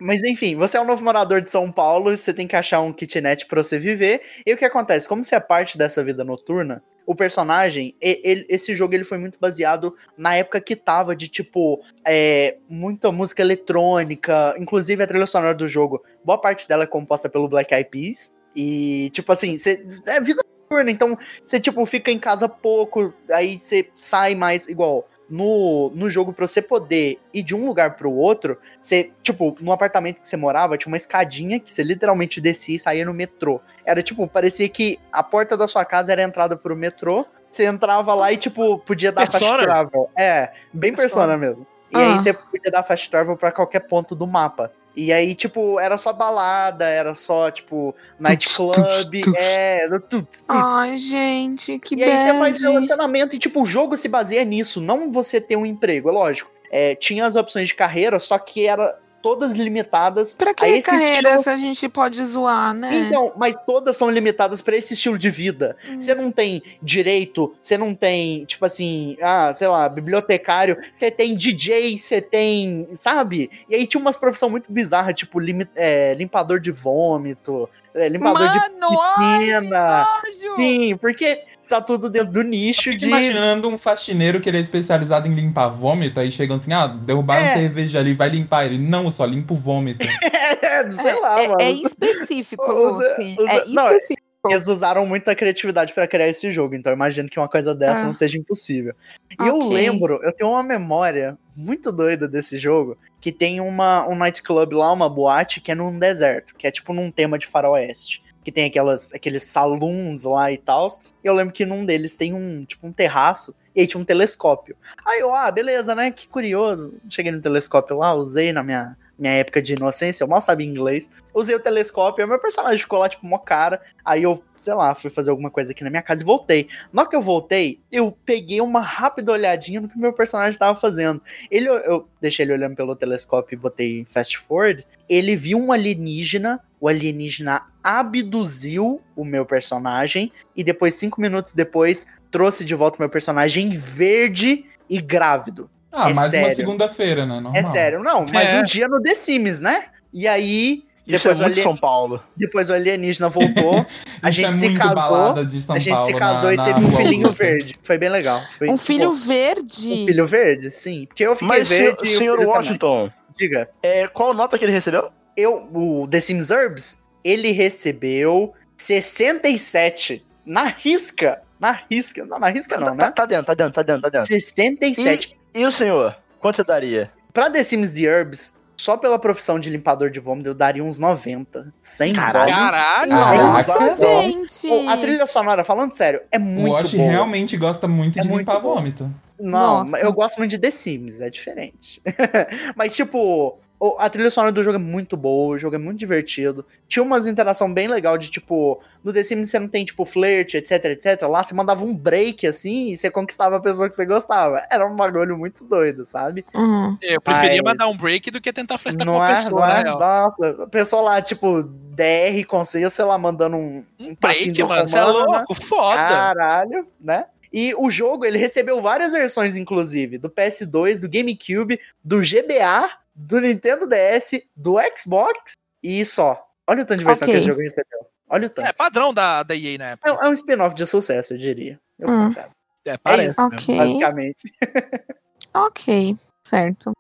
S3: Mas enfim, você é um novo morador de São Paulo, você tem que achar um kitnet pra você viver. E o que acontece? Como você é parte dessa vida noturna, o personagem, e- ele- esse jogo ele foi muito baseado na época que tava de tipo é, muita música eletrônica, inclusive a trilha sonora do jogo. Boa parte dela é composta pelo Black Eyed Peas. E tipo assim, você, é vida noturna, então você tipo fica em casa pouco, aí você sai mais igual. No, no jogo, pra você poder ir de um lugar pro outro, você, tipo, no apartamento que você morava, tinha uma escadinha que você literalmente descia e saía no metrô. Era tipo, parecia que a porta da sua casa era a entrada pro metrô. Você entrava lá e, tipo, podia dar fast
S2: Persona?
S3: travel. É, bem persona mesmo. E
S4: Ah.
S3: aí você podia dar fast travel pra qualquer ponto do mapa. E aí, tipo, era só balada, era só, tipo, nightclub, é, tuts, tuts.
S4: Ai, gente, que
S3: E aí você faz
S4: bad.
S3: relacionamento e, tipo, o jogo se baseia nisso, não você ter um emprego, é lógico. É, tinha as opções de carreira, só que era todas limitadas
S4: Pra
S3: a
S4: que
S3: esse
S4: carreira
S3: estilo.
S4: se a gente pode zoar, né?
S3: Então, mas todas são limitadas pra esse estilo de vida.
S4: Hum.
S3: Você não tem direito, você não tem, tipo assim, ah, sei lá, bibliotecário, você tem DJ, você tem, sabe? E aí tinha umas profissões muito bizarras, tipo é, limpador de vômito, é, limpador de
S4: Mano, ai, que
S3: piscina.
S4: nojo!
S3: Sim, porque tá tudo dentro do nicho de.
S5: imaginando um faxineiro que ele é especializado em limpar vômito, aí chegam assim, ah, derrubaram
S3: É.
S5: cerveja ali, vai limpar ele. Não, eu só limpo vômito.
S3: É, sei lá,
S4: é,
S3: mano.
S4: é específico,
S3: Usa-
S4: Lucy.
S3: usa-
S4: É
S3: não,
S4: específico.
S3: Eles usaram muita criatividade pra criar esse jogo, então eu imagino que uma coisa dessa
S4: Ah.
S3: não seja impossível. E eu lembro, eu tenho uma memória muito doida desse jogo, que tem uma, um nightclub lá, uma boate, que é num deserto, que é tipo num tema de faroeste. Que tem aquelas, aqueles saloons lá e tal. Eu lembro que num deles tem um, tipo, um terraço, e aí tinha um telescópio. Aí eu, ah, beleza, né? Que curioso. Cheguei no telescópio lá, usei na minha, minha época de inocência, eu mal sabia inglês. Usei o telescópio, meu personagem ficou lá, tipo, mó cara. Aí eu, sei lá, fui fazer alguma coisa aqui na minha casa e voltei. Na hora que eu voltei, eu peguei uma rápida olhadinha no que meu personagem tava fazendo. Ele, eu deixei ele olhando pelo telescópio e botei fast forward. Ele viu um alienígena, o alienígena abduziu o meu personagem e depois, cinco minutos depois, trouxe de volta o meu personagem verde e grávido.
S5: Ah,
S3: É
S5: mais
S3: sério.
S5: uma segunda-feira, né? Normal.
S3: É sério, não, mas
S2: É.
S3: um dia no The Sims, né? E aí,
S1: Isso
S3: Depois
S1: é muito
S3: olhei-
S1: São Paulo.
S3: depois o alienígena voltou, a gente
S5: é
S3: se casou, a gente
S5: Paulo
S3: se casou
S5: na-
S3: e
S5: na
S3: teve um filhinho
S5: Augusta.
S3: verde. Foi bem legal. Foi,
S4: Um filho
S3: pô,
S4: verde.
S3: um filho verde, sim. Porque eu fiquei
S1: Mas,
S3: verde. e o
S1: senhor
S3: filho também.
S1: Washington,
S3: Diga.
S1: é, qual nota que ele recebeu?
S3: Eu, o The Sims Herbs, ele recebeu 67 na risca. Na risca. Não, na risca não,
S1: tá,
S3: né?
S1: tá dentro, tá dentro, tá dentro, tá dentro.
S3: 67.
S1: E o senhor? Quanto você daria?
S3: Pra The Sims The Herbs, só pela profissão de limpador de vômito, eu daria uns 90. Sem
S1: Caralho.
S3: dó.
S2: Caralho!
S5: Caraca.
S4: Nossa, gente.
S3: Pô, A trilha sonora, falando sério, é
S5: O
S3: muito
S5: Wash
S3: boa.
S5: realmente gosta muito
S3: É
S5: de
S3: muito
S5: limpar vômito.
S3: Não,
S4: Nossa.
S3: eu gosto muito de The Sims, é diferente. Mas, tipo, o- a trilha sonora do jogo é muito boa, o jogo é muito divertido. Tinha umas interação bem legal de, tipo, no The Sims você não tem, tipo, flirt, etc, etc. Lá você mandava um break, assim, e você conquistava a pessoa que você gostava. Era um bagulho muito doido, sabe?
S4: Uhum.
S2: Eu preferia
S3: Mas-
S2: mandar um break do que tentar flertar com
S3: não
S2: uma
S3: é,
S2: pessoa,
S3: não é? Nossa, a pessoa lá, tipo, DR com você, sei lá, mandando um,
S2: Um break, mano. Você é
S3: né?
S2: louco, foda.
S3: Caralho, né? E o jogo, ele recebeu várias versões, inclusive, do PS2, do GameCube, do GBA, do Nintendo DS, do Xbox e só. Olha o tanto de versão
S4: Ok.
S3: que esse jogo recebeu. Olha o tanto.
S2: É padrão da, da EA na época.
S3: É, é um spin-off de sucesso, eu diria. Eu
S4: Hum.
S3: confesso.
S2: É, parece.
S3: isso.
S2: mesmo.
S4: Ok.
S3: Basicamente.
S4: Ok, certo.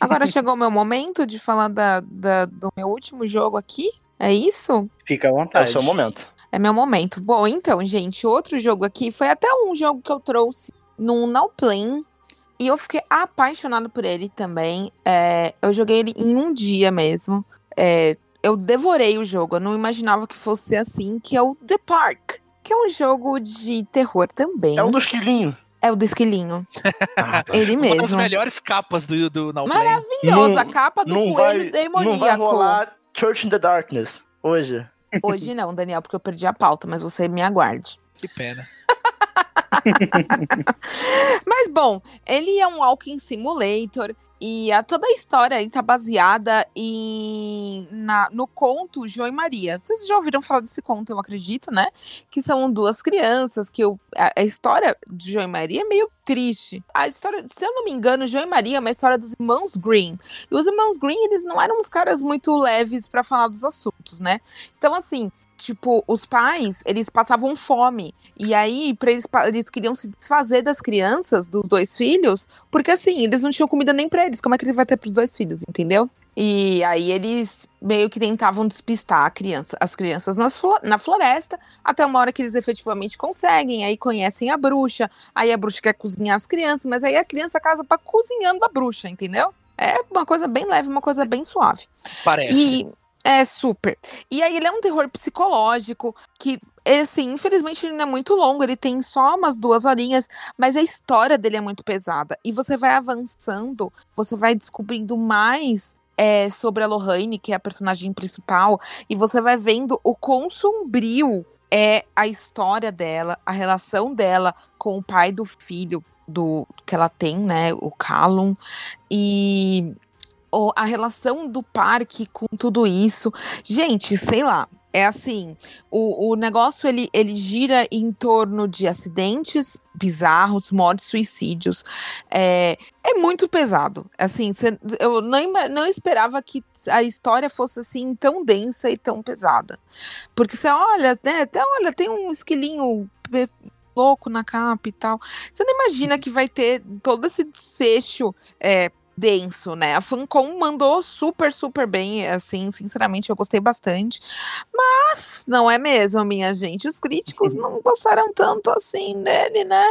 S4: Agora chegou o meu momento de falar da, da- do meu último jogo aqui. É isso?
S3: Fica à
S1: É o
S3: vontade.
S1: seu momento.
S4: É meu momento. Bom, então, gente, outro jogo aqui foi até um jogo que eu trouxe num Now Play, E eu fiquei apaixonado por ele também. É, eu joguei ele em um dia mesmo. É, eu devorei o jogo. Eu não imaginava que fosse assim, que é o The Park. Que é um jogo de terror também.
S1: É um dos quilinhos.
S4: É o do esquilinho.
S1: Ah, tá.
S4: Ele
S2: Uma das
S4: mesmo.
S2: melhores capas do, do Now.
S1: Não-
S4: a capa do
S1: não
S4: coelho
S1: vai, não vai
S4: demoníaco.
S1: rolar Church in the Darkness hoje.
S4: Hoje não, Daniel, porque eu perdi a pauta, mas você me aguarde.
S2: Que pena.
S4: Mas bom, ele é um walking simulator e a, toda a história aí tá baseada em, na- no conto João e Maria. Vocês já ouviram falar desse conto, eu acredito, né? Que são duas crianças que o- a, a história de João e Maria é meio triste. A história, se eu não me engano, João e Maria é uma história dos irmãos Green. E os irmãos Green, eles não eram uns caras muito leves pra falar dos assuntos, né? Então assim, tipo, os pais, eles passavam fome. E aí, pra eles, eles queriam se desfazer das crianças, dos dois filhos, porque assim, eles não tinham comida nem pra eles. Como é que ele vai ter pros dois filhos, entendeu? E aí eles meio que tentavam despistar a criança, as crianças nas flo- na floresta, até uma hora que eles efetivamente conseguem, aí conhecem a bruxa, aí a bruxa quer cozinhar as crianças, mas aí a criança casa pra cozinhando a bruxa, entendeu? É uma coisa bem leve, uma coisa bem suave.
S2: Parece.
S4: E é super. E aí ele é um terror psicológico que assim, infelizmente ele não é muito longo, ele tem só umas duas horinhas, mas a história dele é muito pesada. E você vai avançando, você vai descobrindo mais é, sobre a Lohane, que é a personagem principal, e você vai vendo o quão sombrio é a história dela, a relação dela com o pai do filho do que ela tem, né, o Callum, e a relação do parque com tudo isso. Gente, sei lá. É assim, o, o negócio ele, ele gira em torno de acidentes bizarros, mortes, suicídios. É, é muito pesado. Assim, cê- eu não, não esperava que a história fosse assim tão densa e tão pesada. Porque você olha, né, até olha, tem um esquilinho louco na capa e tal. Você não imagina que vai ter todo esse desfecho é, denso, né? A Fancom mandou super, super bem, assim, sinceramente, eu gostei bastante. Mas, não é mesmo, minha gente? Os críticos não gostaram tanto assim dele, né?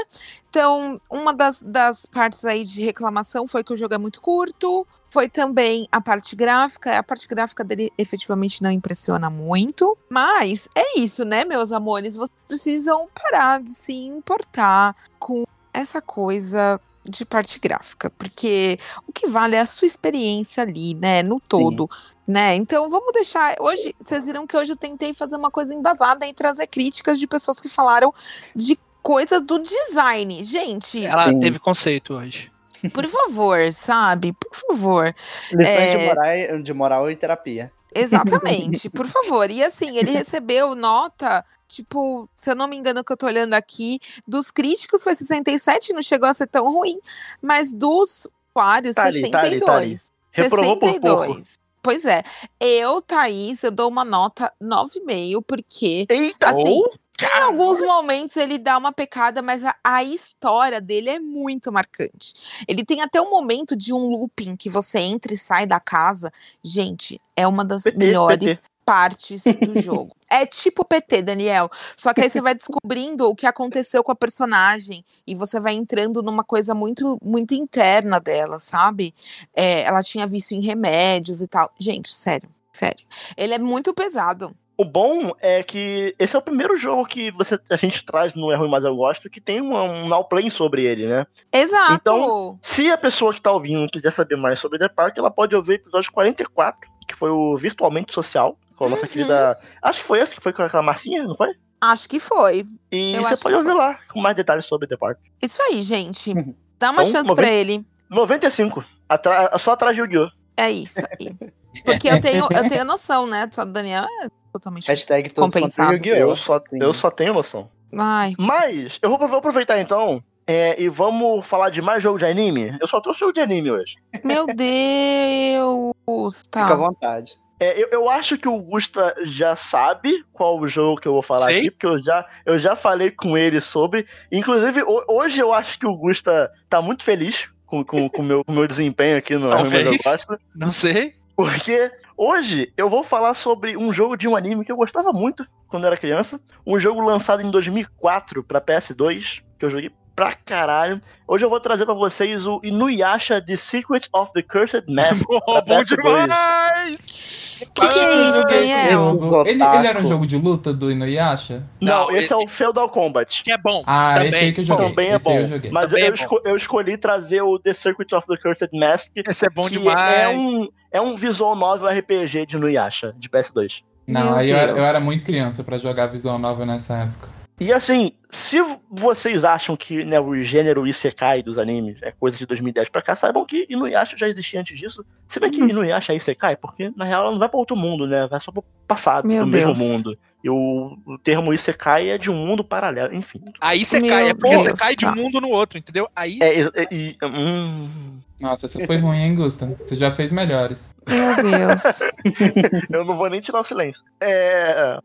S4: Então, uma das, das partes aí de reclamação foi que o jogo é muito curto. Foi também a parte gráfica. A parte gráfica dele efetivamente não impressiona muito. Mas é isso, né, meus amores? Vocês precisam parar de se importar com essa coisa de parte gráfica, porque o que vale é a sua experiência ali, né, no todo, né? Então vamos deixar. Hoje, vocês viram que hoje eu tentei fazer uma coisa embasada e trazer críticas de pessoas que falaram de coisas do design. Gente,
S2: Ela
S3: Sim.
S2: teve conceito hoje.
S4: por favor, sabe? Por favor.
S3: Lições
S4: É.
S3: de, moral, de moral e terapia.
S4: Exatamente, por favor. E assim, ele recebeu nota, tipo, se eu não me engano, que eu tô olhando aqui, dos críticos foi 67, não chegou a ser tão ruim, mas dos usuários,
S1: Tá ali,
S4: 62.
S1: tá ali, tá ali. Reprovou por pouco.
S4: Pois é. Eu, Thaís, eu dou uma nota 9,5, porque
S1: Eita!
S4: Assim,
S1: oh,
S4: em alguns momentos ele dá uma pecada, mas a, a história dele é muito marcante. Ele tem até um momento de um looping que você entra e sai da casa. Gente, é uma das
S1: PT,
S4: melhores partes do jogo. É tipo PT, Daniel. Só que aí você vai descobrindo o que aconteceu com a personagem e você vai entrando numa coisa muito muito interna dela, sabe? É, ela tinha visto em remédios e tal. Gente, sério, sério. Ele é muito pesado.
S1: O bom é que esse é o primeiro jogo que você, a gente traz no É Ruim Mas Eu Gosto que tem uma- um now play sobre ele, né?
S4: Exato.
S1: Então, Se a pessoa que tá ouvindo quiser saber mais sobre The Park, ela pode ouvir o episódio 44, que foi o Virtualmente Social, com a nossa
S4: Uhum.
S1: querida. Acho que foi esse que foi com aquela Marcinha, não foi?
S4: Acho que foi.
S1: E
S4: Eu
S1: você pode ouvir lá com mais detalhes sobre The Park.
S4: Isso aí, gente. Dá uma
S1: Então,
S4: chance
S1: uma
S4: pra
S1: vez-
S4: ele.
S1: 95. Atra... Só atrás de Yu-Gi-Oh!
S4: É isso aí. Porque eu tenho, eu tenho noção, né? Só do Daniel é totalmente
S3: Hashtag
S4: compensado.
S1: Eu só, eu só tenho noção.
S4: Ai,
S1: Mas, eu vou aproveitar então. é, e vamos falar de mais jogo de anime? Eu só trouxe jogo de anime hoje.
S4: meu Deus. Tá.
S3: Fica à vontade.
S1: É, eu, eu acho que o Gusta já sabe qual o jogo que eu vou falar
S2: Sei.
S1: aqui, porque eu já, eu já falei com ele sobre. Inclusive, ho- hoje eu acho que o Gusta tá muito feliz com o com, com meu, com meu desempenho aqui no Anime
S2: Talvez.
S1: Gosto,
S2: Não sei.
S1: Porque hoje eu vou falar sobre um jogo de um anime que eu gostava muito quando eu era criança. Um jogo lançado em 2004 pra PS2, que eu joguei pra caralho. Hoje eu vou trazer pra vocês o Inuyasha The Secret of the Cursed Mask. Pra
S2: bom
S1: PS2.
S2: demais!
S4: Que que é isso, Daniel?
S5: Ele, ele era um jogo de luta do Inuyasha?
S1: Não,
S2: Não,
S1: esse
S2: ele-
S1: é o Feudal Combat.
S2: Que é bom.
S5: Ah,
S2: também.
S5: esse aí que eu joguei.
S1: Também é
S5: esse
S1: bom.
S5: eu.
S1: Mas
S2: Também
S1: eu,
S2: é bom.
S1: esco- eu escolhi trazer o The Secret of the Cursed Mask.
S2: Esse é bom
S1: que
S2: demais.
S1: É um, é um visual novel RPG de Inuyasha, de PS2.
S5: Não,
S4: Meu
S5: aí eu eu era muito criança pra jogar visual novel nessa época.
S1: E assim, se vocês acham que né, o gênero Isekai dos animes é coisa de 2010 pra cá, saibam que Inuyasha já existia antes disso. Se bem que
S4: Hum.
S1: Inuyasha é Isekai, porque na real ela não vai pra outro mundo, né? Vai só pro passado,
S4: Meu
S1: do
S4: Deus.
S1: mesmo mundo. E o, o termo Isekai é de um mundo paralelo, enfim.
S2: Aí você
S4: Meu
S2: cai, é porque você cai de
S4: tá.
S2: um mundo no outro, entendeu? Aí
S1: É, e, e- hum,
S5: Nossa, essa foi ruim, hein, Gusta? Você já fez melhores.
S4: Meu Deus.
S1: eu não vou nem tirar o silêncio. É,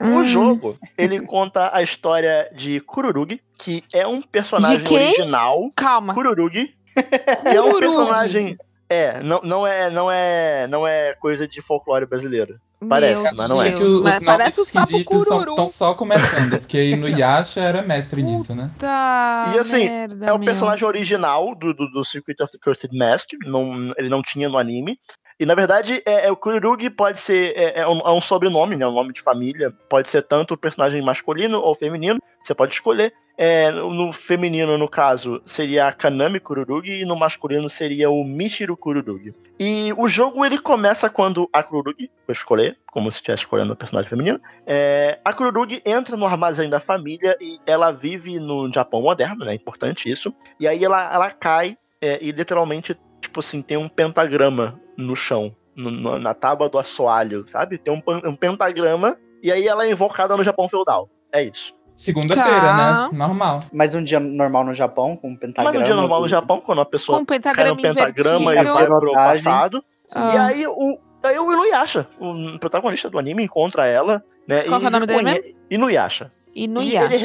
S1: O
S4: Hum.
S1: jogo, ele conta a história de Kururugi, que é um personagem
S4: De quem?
S1: original.
S4: Calma.
S1: Kururugi. E é um
S4: Kururugi.
S1: personagem. É, não, não é, não é, não é coisa de folclore brasileiro. Parece,
S4: Meu
S1: mas não é.
S4: Deus,
S5: os
S4: mas parece o sapo
S5: esquisitos
S4: cururu.
S5: estão só começando, porque Inuyasha era mestre nisso, né?
S4: Tá,
S1: E assim,
S4: merda,
S1: É o
S4: meu.
S1: personagem original do, do, do Circuit of the Cursed Mask. Não, ele não tinha no anime. E na verdade, é, é o Kururugi pode ser. É, é um, é um sobrenome, né? Um nome de família. Pode ser tanto personagem masculino ou feminino. Você pode escolher. É, no, no feminino, no caso, seria a Kanami Kururugi. E no masculino seria o Michiru Kururugi. E o jogo ele começa quando a Kururugi, vou escolher, como se estivesse escolhendo o personagem feminino. É, a Kururugi entra no armazém da família e ela vive no Japão moderno, né? É importante isso. E aí ela, ela cai é, e literalmente, tipo assim, tem um pentagrama no chão, no- no- na tábua do assoalho, sabe? Tem um, um pentagrama e aí ela é invocada no Japão feudal. É isso.
S5: Segunda-feira,
S4: Tá.
S5: né? Normal.
S3: Mas um dia normal no Japão, com um pentagrama.
S1: Mas no dia normal no Japão, quando a pessoa
S4: Com
S1: cai no
S4: pentagrama
S1: pentagrama e
S4: invertido.
S1: vai pro passado.
S4: Ah.
S1: E aí o, aí o Inuyasha, o protagonista do anime, encontra ela, né?
S4: Qual
S1: e
S4: é o nome dele
S1: reconhe- Inuyasha.
S4: E no
S1: E ele,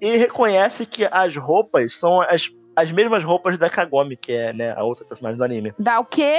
S1: ele reconhece que as roupas são as, as mesmas roupas da Kagome, que é né, a outra personagem do anime.
S4: Dá o quê?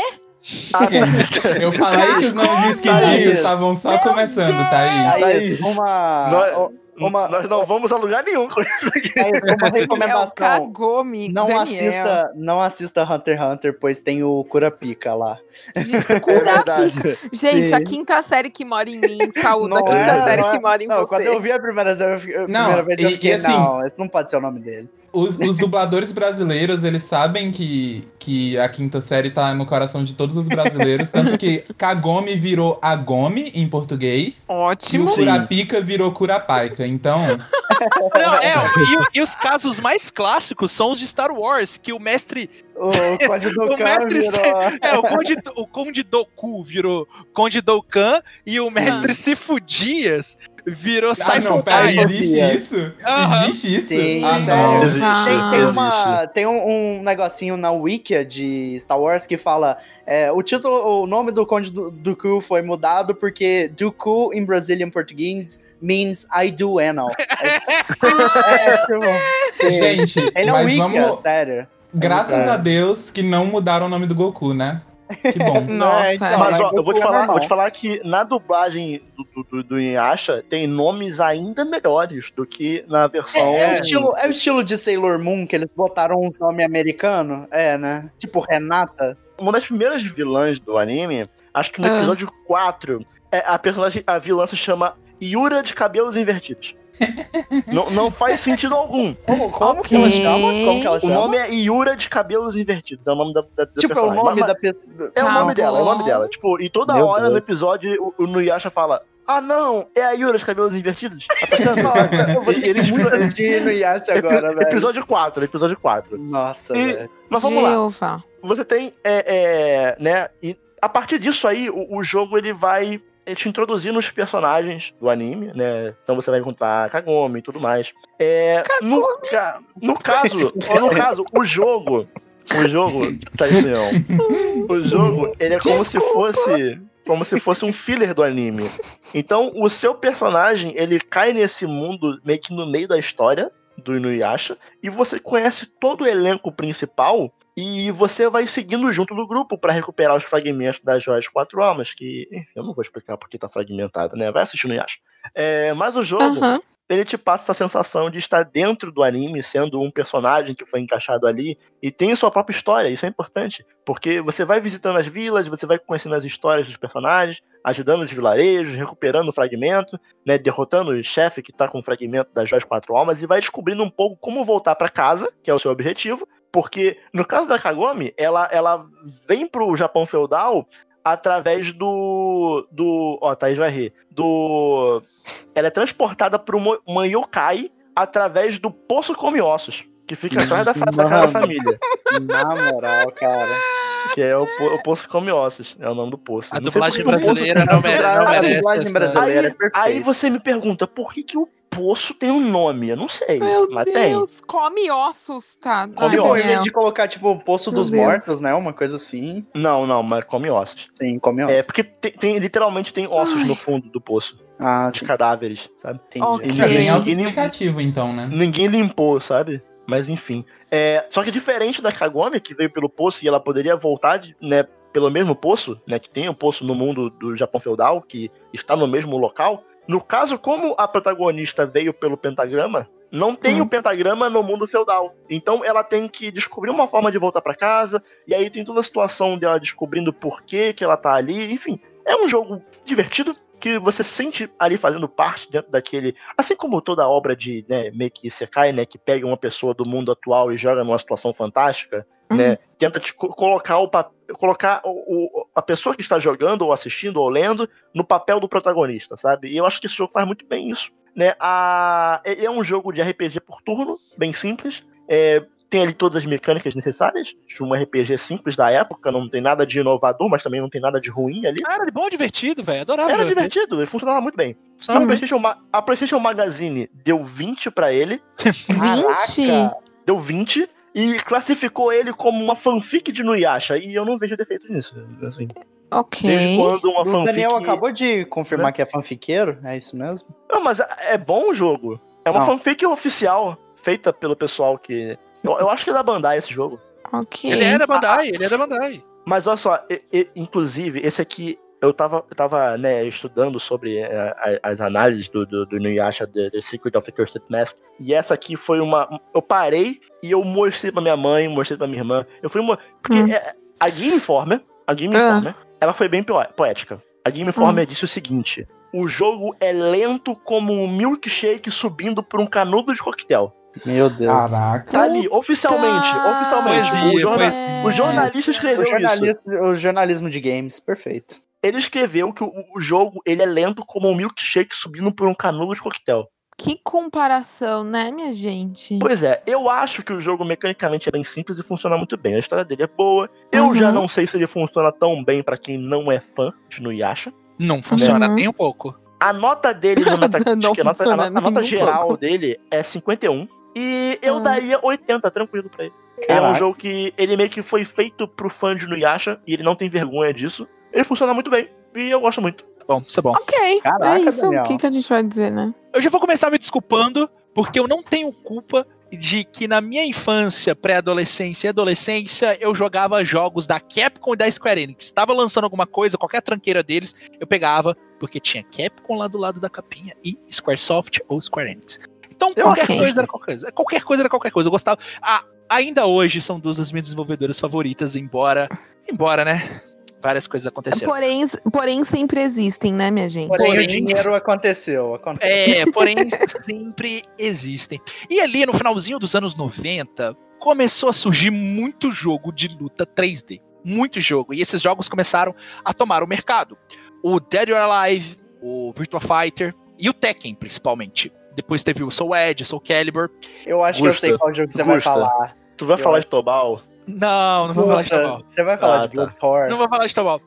S1: Ah,
S5: Eu falei que os nomes esquisitos estavam só
S4: Meu
S5: começando,
S4: Deus.
S5: Thaís.
S3: Uma,
S1: Nós-
S3: uma,
S1: Nós não vamos a lugar nenhum com isso aqui.
S3: Thaís, uma
S4: É
S3: recomendação.
S4: Kagome,
S3: Não
S4: Daniel.
S3: assista, não assista Hunter x Hunter, pois tem o Kurapika lá.
S4: Gente,
S1: É verdade.
S4: Gente,
S3: Sim.
S4: a quinta série que mora em mim, saúde a
S3: Não
S4: quinta
S3: é,
S4: série
S3: não é.
S4: que mora em
S3: Não,
S4: você.
S3: quando eu vi a primeira vez, eu, fiquei- a
S5: Não,
S3: primeira vez eu
S5: e-
S3: fiquei,
S5: e assim-
S3: não, esse não pode ser o nome dele.
S5: Os, os dubladores brasileiros, eles sabem que, que a quinta série tá no coração de todos os brasileiros, tanto que Kagome virou Agome em português e
S4: Ótimo.
S5: o
S1: Sim.
S5: Kurapika virou Kurapaica. Então,
S2: Não, é, e, e os casos mais clássicos são os de Star Wars, que o mestre.
S3: O
S2: O mestre
S3: virou...
S2: É, o Conde, o Conde Doku virou Conde Doukan e o
S3: Sim.
S2: mestre Sifudias virou
S5: ah pera,
S3: Ai,
S5: existe isso?
S2: Aham.
S5: Existe isso?
S3: Sim,
S5: ah,
S3: sério.
S5: não.
S1: Existe.
S3: Tem, uma, tem um, um negocinho na Wikia de Star Wars que fala é, o título, o nome do Conde do- Dooku foi mudado porque Dooku em Brazilian português means I do anal. É, é, tipo, sim.
S5: Gente,
S3: Ele é um
S5: mas
S3: Wikia,
S5: vamos.
S3: sério.
S5: Graças
S3: É.
S5: a Deus que não mudaram o nome do Goku, né? Que bom.
S4: Nossa,
S3: É, então,
S4: é.
S1: Mas
S3: mas
S1: ó, eu vou te
S3: é
S1: falar,
S3: normal.
S1: vou te falar que na dublagem do, do, do, Inuyasha tem nomes ainda melhores do que na versão.
S3: É, é o estilo, é o estilo de Sailor Moon que eles botaram uns nomes americanos? É, né? Tipo Renata.
S1: Uma das primeiras vilãs do anime, acho que no
S4: Ah.
S1: episódio 4, é, a personagem, a vilã se chama Yura de cabelos invertidos. não, não faz sentido algum.
S3: Como, como que
S4: Ok.
S3: ela chama? Como que ela
S1: O
S3: chama?
S1: nome é Yura de cabelos invertidos. É o nome da, da,
S3: tipo, é o
S1: personagem.
S3: nome
S1: Mas-
S3: da pessoa.
S1: É o
S4: Tá
S1: nome dela, é o nome dela. Tipo, e toda
S3: Meu
S1: hora no
S3: Deus.
S1: episódio o, o Nuyasha fala: Ah, não, é a Yura de cabelos invertidos. Atacando.
S3: Nossa, eu vou ter
S1: eles
S3: que muito assistir no Yacht agora, velho.
S1: Episódio 4, episódio 4.
S3: Nossa,
S1: E-
S3: velho.
S1: Mas vamos lá. Você tem, é, é, né, e a partir disso aí, o, o jogo ele vai te introduzir nos personagens do anime, né? Então você vai encontrar Kagome e tudo mais. É, no, ca- no caso, ó, no caso, o jogo, o jogo, tá. O jogo, ele é como se fosse como se fosse um filler do anime. Então, o seu personagem, ele cai nesse mundo meio que no meio da história do Inuyasha e você conhece todo o elenco principal E você vai seguindo junto do grupo para recuperar os fragmentos das joias quatro almas, que, enfim, eu não vou explicar porque tá fragmentado, né? Vai assistindo e acha. É, mas o jogo,
S4: Aham.
S1: ele te passa essa sensação de estar dentro do anime, sendo um personagem que foi encaixado ali, e tem sua própria história, isso é importante, porque você vai visitando as vilas, você vai conhecendo as histórias dos personagens, ajudando os vilarejos, recuperando o fragmento, né, derrotando o chefe que tá com o fragmento das joias quatro almas, e vai descobrindo um pouco como voltar para casa, que é o seu objetivo, porque no caso da Kagome, ela, ela vem pro Japão feudal através do. do. Ó, Thaís vai rir. Do. Ela é transportada por uma, yokai através do Poço Come Ossos, que fica atrás da, da casa da família.
S3: Na moral, cara.
S1: Que é o, po- o Poço Come Ossos, é o nome do poço.
S2: A
S1: Não
S2: dublagem brasileira não mere- não
S1: nome.
S3: A
S2: merece
S3: dublagem brasileira é
S1: Aí, aí você me pergunta, por que, que o poço tem um nome? Eu não sei,
S4: Meu
S1: mas tem.
S4: Deus, come ossos, tá?
S1: Come
S3: Tipo,
S1: ossos.
S3: em vez de colocar, tipo, o Poço
S4: Meu
S3: dos
S4: Deus.
S3: Mortos, né? Uma coisa assim.
S1: Não, não, mas come ossos.
S3: Sim, come
S1: É,
S3: ossos.
S1: porque tem, tem- literalmente tem ossos
S4: Ai.
S1: no fundo do poço,
S3: Ah,
S1: de
S3: sim,
S1: cadáveres, sabe?
S3: entendi.
S4: Ok.
S1: E
S5: É bem autoexplicativo, então, né?
S1: Ninguém limpou, sabe? Mas enfim. É, só que diferente da Kagome, que veio pelo poço e ela poderia voltar, de- né, pelo mesmo poço, né, que tem um poço no mundo do Japão feudal, que está no mesmo local. No caso, como a protagonista veio pelo pentagrama, não tem
S4: Hum.
S1: o pentagrama no mundo feudal. Então ela tem que descobrir uma forma de voltar pra casa, e aí tem toda a situação dela descobrindo por que que ela tá ali, enfim. É um jogo divertido que você se sente ali fazendo parte dentro daquele, assim como toda obra de, né, meio que Sekai, né, que pega uma pessoa do mundo atual e joga numa situação fantástica,
S4: Uhum.
S1: né, tenta te co- colocar o colocar o, o- a pessoa que está jogando ou assistindo ou lendo no papel do protagonista, sabe? E eu acho que esse jogo faz muito bem isso, né? A, ele é um jogo de RPG por turno, bem simples. É, tem ali todas as mecânicas necessárias de um RPG simples da época, não tem nada de inovador, mas também não tem nada de ruim ali.
S2: Ah, era bom, divertido, velho. Adorava.
S1: Era divertido, ele funcionava muito bem. A
S2: Funcionava.
S1: PlayStation, a PlayStation Magazine deu 20 pra ele,
S4: 20?
S1: deu 20 e classificou ele como uma fanfic de Nuyasha, e eu não vejo defeito nisso. Assim,
S4: Ok.
S1: desde quando uma
S3: O
S1: fanfic.
S3: Daniel acabou de confirmar
S1: né?
S3: que é fanfiqueiro, é isso mesmo?
S1: Não, mas é bom o jogo. É uma
S3: Não.
S1: fanfic oficial, feita pelo pessoal que. Eu, eu acho que é da Bandai esse jogo.
S4: Ok.
S2: Ele é da Bandai, ele é da Bandai.
S1: Mas olha só, e- e- inclusive, esse aqui, eu tava, eu tava né, estudando sobre a- as análises do, do, do Nuyasha, The, The Secret of the Cursed Mask, e essa aqui foi uma... Eu parei e eu mostrei pra minha mãe, mostrei pra minha irmã. Eu fui... mo- Porque
S4: Hum.
S1: eh, a Game Informer, a Game
S4: Ah.
S1: Informer, ela foi bem poé- poética. A Game Informer disse o seguinte, o jogo é lento como um milkshake subindo por um canudo de coquetel.
S3: Meu Deus.
S5: Caraca.
S1: Tá ali, oficialmente, oficialmente.
S2: Poesia,
S1: o, jorna- o jornalista escreveu
S3: O,
S1: isso.
S3: jornalismo, o jornalismo de games, perfeito.
S1: ele escreveu que o, o jogo ele é lento como um milkshake subindo por um canudo de coquetel.
S4: Que comparação, né, minha gente?
S1: Pois é, eu acho que o jogo mecanicamente é bem simples e funciona muito bem. A história dele é boa. Eu
S4: Uhum.
S1: já não sei se ele funciona tão bem pra quem não é fã de Nuyasha.
S2: Não funciona
S4: Uhum.
S2: nem um pouco.
S1: A nota dele no Metacritic, a nota, a nota- a nota geral
S4: pouco.
S1: dele é 51. E eu
S4: Hum.
S1: daria 80, tranquilo pra ele. É um
S3: Caraca.
S1: jogo que ele meio que foi feito pro fã de Nuyasha e ele não tem vergonha disso. Ele funciona muito bem e eu gosto muito.
S2: Bom, isso é bom.
S4: Ok.
S3: Caraca,
S4: é isso.
S3: Daniel.
S4: O que, que a gente vai dizer, né?
S2: Eu já vou começar me desculpando, porque eu não tenho culpa de que na minha infância, pré-adolescência e adolescência, eu jogava jogos da Capcom e da Square Enix. Estava lançando alguma coisa, qualquer tranqueira deles, eu pegava, porque tinha Capcom lá do lado da capinha e Squaresoft ou Square Enix. Então,
S1: Eu
S2: qualquer coisa era qualquer coisa. Qualquer coisa era qualquer coisa. Eu gostava. Ah, ainda hoje são duas das minhas desenvolvedoras favoritas, embora. Embora, né? Várias coisas aconteceram.
S4: Porém, porém, sempre existem, né, minha gente?
S3: Porém,
S2: Porém,
S3: o dinheiro aconteceu. aconteceu.
S2: É, porém sempre existem. E ali no finalzinho dos anos 90, começou a surgir muito jogo de luta 3D. Muito jogo. E esses jogos começaram a tomar o mercado. O Dead or Alive, o Virtua Fighter e o Tekken, principalmente. Depois teve o Soul Edge, Soul Calibur.
S3: Eu acho
S1: Gusta,
S3: que eu sei qual jogo você vai
S1: Gusta.
S3: falar.
S1: Tu vai
S3: Eu
S1: falar
S3: acho-
S1: de Tobal?
S2: Não, não vou falar de Tobal.
S3: Você vai falar
S1: Ah,
S3: de
S1: tá.
S3: Blood Horror?
S2: Não vou falar de Tobal.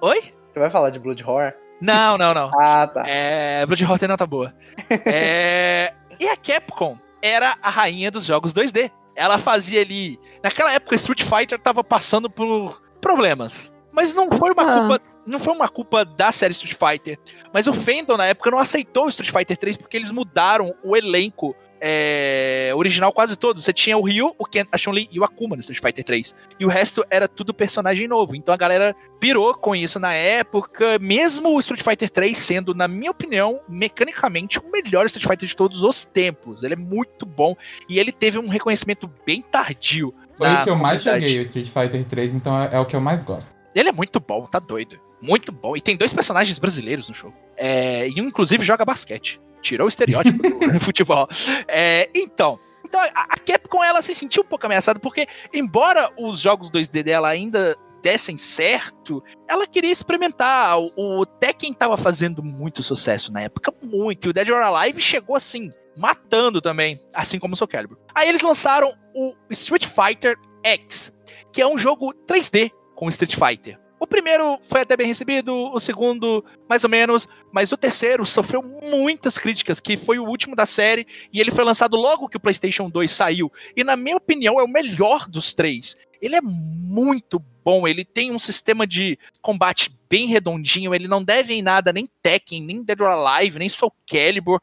S2: Oi?
S3: Você vai falar de Blood Horror?
S2: Não, não, não.
S3: Ah, tá.
S2: É, Blood Horror não tá boa. É, e a Capcom era a rainha dos jogos 2D. Ela fazia ali. Naquela época, Street Fighter tava passando por problemas. Mas não foi uma
S4: Ah.
S2: culpa. Não foi uma culpa da série Street Fighter. Mas o Fandom, na época, não aceitou o Street Fighter 3 porque eles mudaram o elenco é, original quase todo. Você tinha o Ryu, o Ken, a Chun-Li e o Akuma no Street Fighter 3. E o resto era tudo personagem novo. Então a galera pirou com isso na época, mesmo o Street Fighter 3 sendo, na minha opinião, mecanicamente o melhor Street Fighter de todos os tempos. Ele é muito bom e ele teve um reconhecimento bem tardio.
S5: Foi o que eu mais joguei, o Street Fighter 3, então é, é, o que eu mais gosto.
S2: Ele é muito bom, tá doido. Muito bom. E tem dois personagens brasileiros no jogo. É, e um, inclusive, joga basquete tirou o estereótipo do futebol. É, então, então, a Capcom ela se sentiu um pouco ameaçada, porque, embora os jogos 2D dela ainda dessem certo, ela queria experimentar. O, o Tekken estava fazendo muito sucesso na época, muito. E o Dead or Alive chegou assim, matando também, assim como o Soul Calibur. Aí eles lançaram o Street Fighter X, que é um jogo 3D com Street Fighter. O primeiro foi até bem recebido, o segundo, mais ou menos, mas o terceiro sofreu muitas críticas, que foi o último da série, e ele foi lançado logo que o PlayStation 2 saiu. E na minha opinião, é o melhor dos três. Ele é muito bom, ele tem um sistema de combate bem redondinho, ele não deve em nada, nem Tekken, nem Dead or Alive, nem Soul Calibur,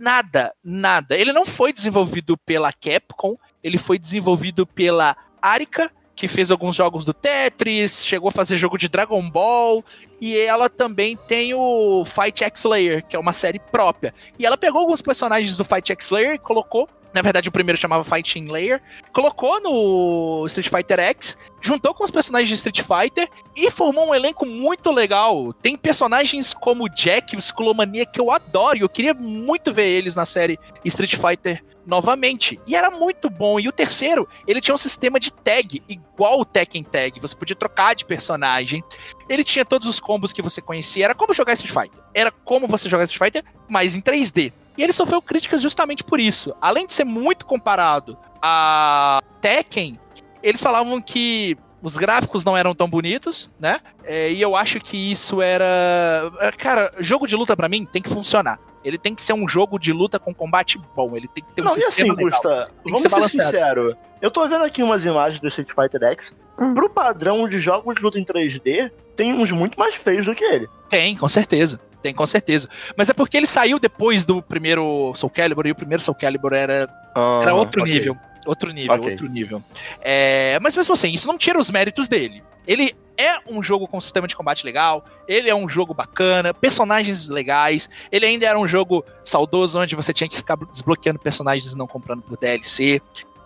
S2: nada, nada. Ele não foi desenvolvido pela Capcom, ele foi desenvolvido pela Arica, que fez alguns jogos do Tetris, chegou a fazer jogo de Dragon Ball, e ela também tem o Fight X Layer, que é uma série própria. E ela pegou alguns personagens do Fight X Layer e colocou na verdade, o primeiro chamava Fighting Layer. Colocou no Street Fighter X, juntou com os personagens de Street Fighter e formou um elenco muito legal. Tem personagens como Jack o Skulomania que eu adoro e eu queria muito ver eles na série Street Fighter novamente. E era muito bom. E o terceiro, ele tinha um sistema de tag, igual o Tekken Tag. Você podia trocar de personagem. Ele tinha todos os combos que você conhecia. Era como jogar Street Fighter. Era como você jogar Street Fighter, mas em 3D. E ele sofreu críticas justamente por isso. Além de ser muito comparado a Tekken, eles falavam que os gráficos não eram tão bonitos, né? É, e eu acho que isso era. É, cara, jogo de luta para mim tem que funcionar. Ele tem que ser um jogo de luta com combate bom. Ele tem que ter um
S1: não,
S2: sistema.
S1: E assim, Gusta, vamos ser, ser sincero. Eu tô vendo aqui umas imagens do Street Fighter X. Hum. Pro padrão de jogos de luta em 3D, tem uns muito mais feios do que ele.
S2: Tem, com certeza. Tem, com certeza. Mas é porque ele saiu depois do primeiro Soul Calibur e o primeiro Soul Calibur era, ah, era outro okay. nível. Outro nível, okay. outro nível. É, mas mesmo assim, isso não tira os méritos dele. Ele é um jogo com sistema de combate legal, ele é um jogo bacana, personagens legais, ele ainda era um jogo saudoso onde você tinha que ficar desbloqueando personagens e não comprando por DLC.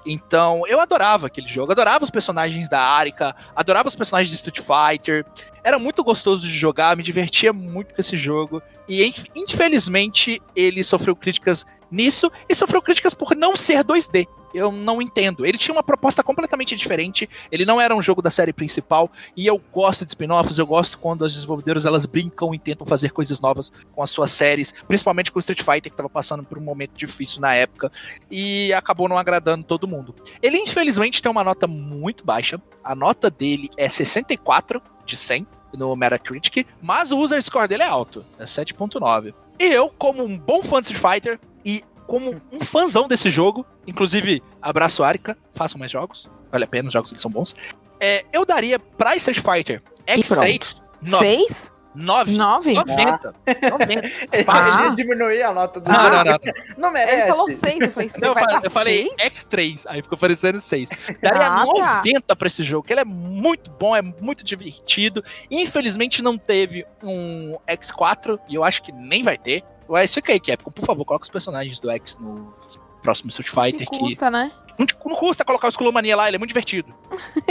S2: Então, eu adorava aquele jogo, adorava os personagens da Arika, adorava os personagens de Street Fighter. Era muito gostoso de jogar, me divertia muito com esse jogo. E infelizmente ele sofreu críticas nisso e sofreu críticas por não ser 2D eu não entendo. Ele tinha uma proposta completamente diferente, ele não era um jogo da série principal, e eu gosto de spin-offs, eu gosto quando as desenvolvedoras elas brincam e tentam fazer coisas novas com as suas séries, principalmente com o Street Fighter, que estava passando por um momento difícil na época, e acabou não agradando todo mundo. Ele, infelizmente, tem uma nota muito baixa, a nota dele é 64 de 100 no Metacritic, mas o user score dele é alto, é 7.9. E eu, como um bom fã de Street Fighter, e como um fãzão desse jogo, inclusive, abraço Arika, façam mais jogos, vale a pena, os jogos eles são bons. É, eu daria pra Street Fighter X6
S4: 6?
S2: 9. 9? 90. 90.
S3: Ah. diminuir a nota do
S2: não, jogo. Não, não,
S4: não. merece. Ele falou 6, eu falei 6.
S2: eu, falei, eu falei X3, aí ficou parecendo 6. Daria ah, 90 tá. pra esse jogo, que ele é muito bom, é muito divertido. Infelizmente não teve um X4, e eu acho que nem vai ter. Ué, fica aí, Capcom, por favor, coloca os personagens do X no próximo Street Fighter.
S4: Que custa, que... né?
S2: Não, não custa colocar o Skullomania lá, ele é muito divertido.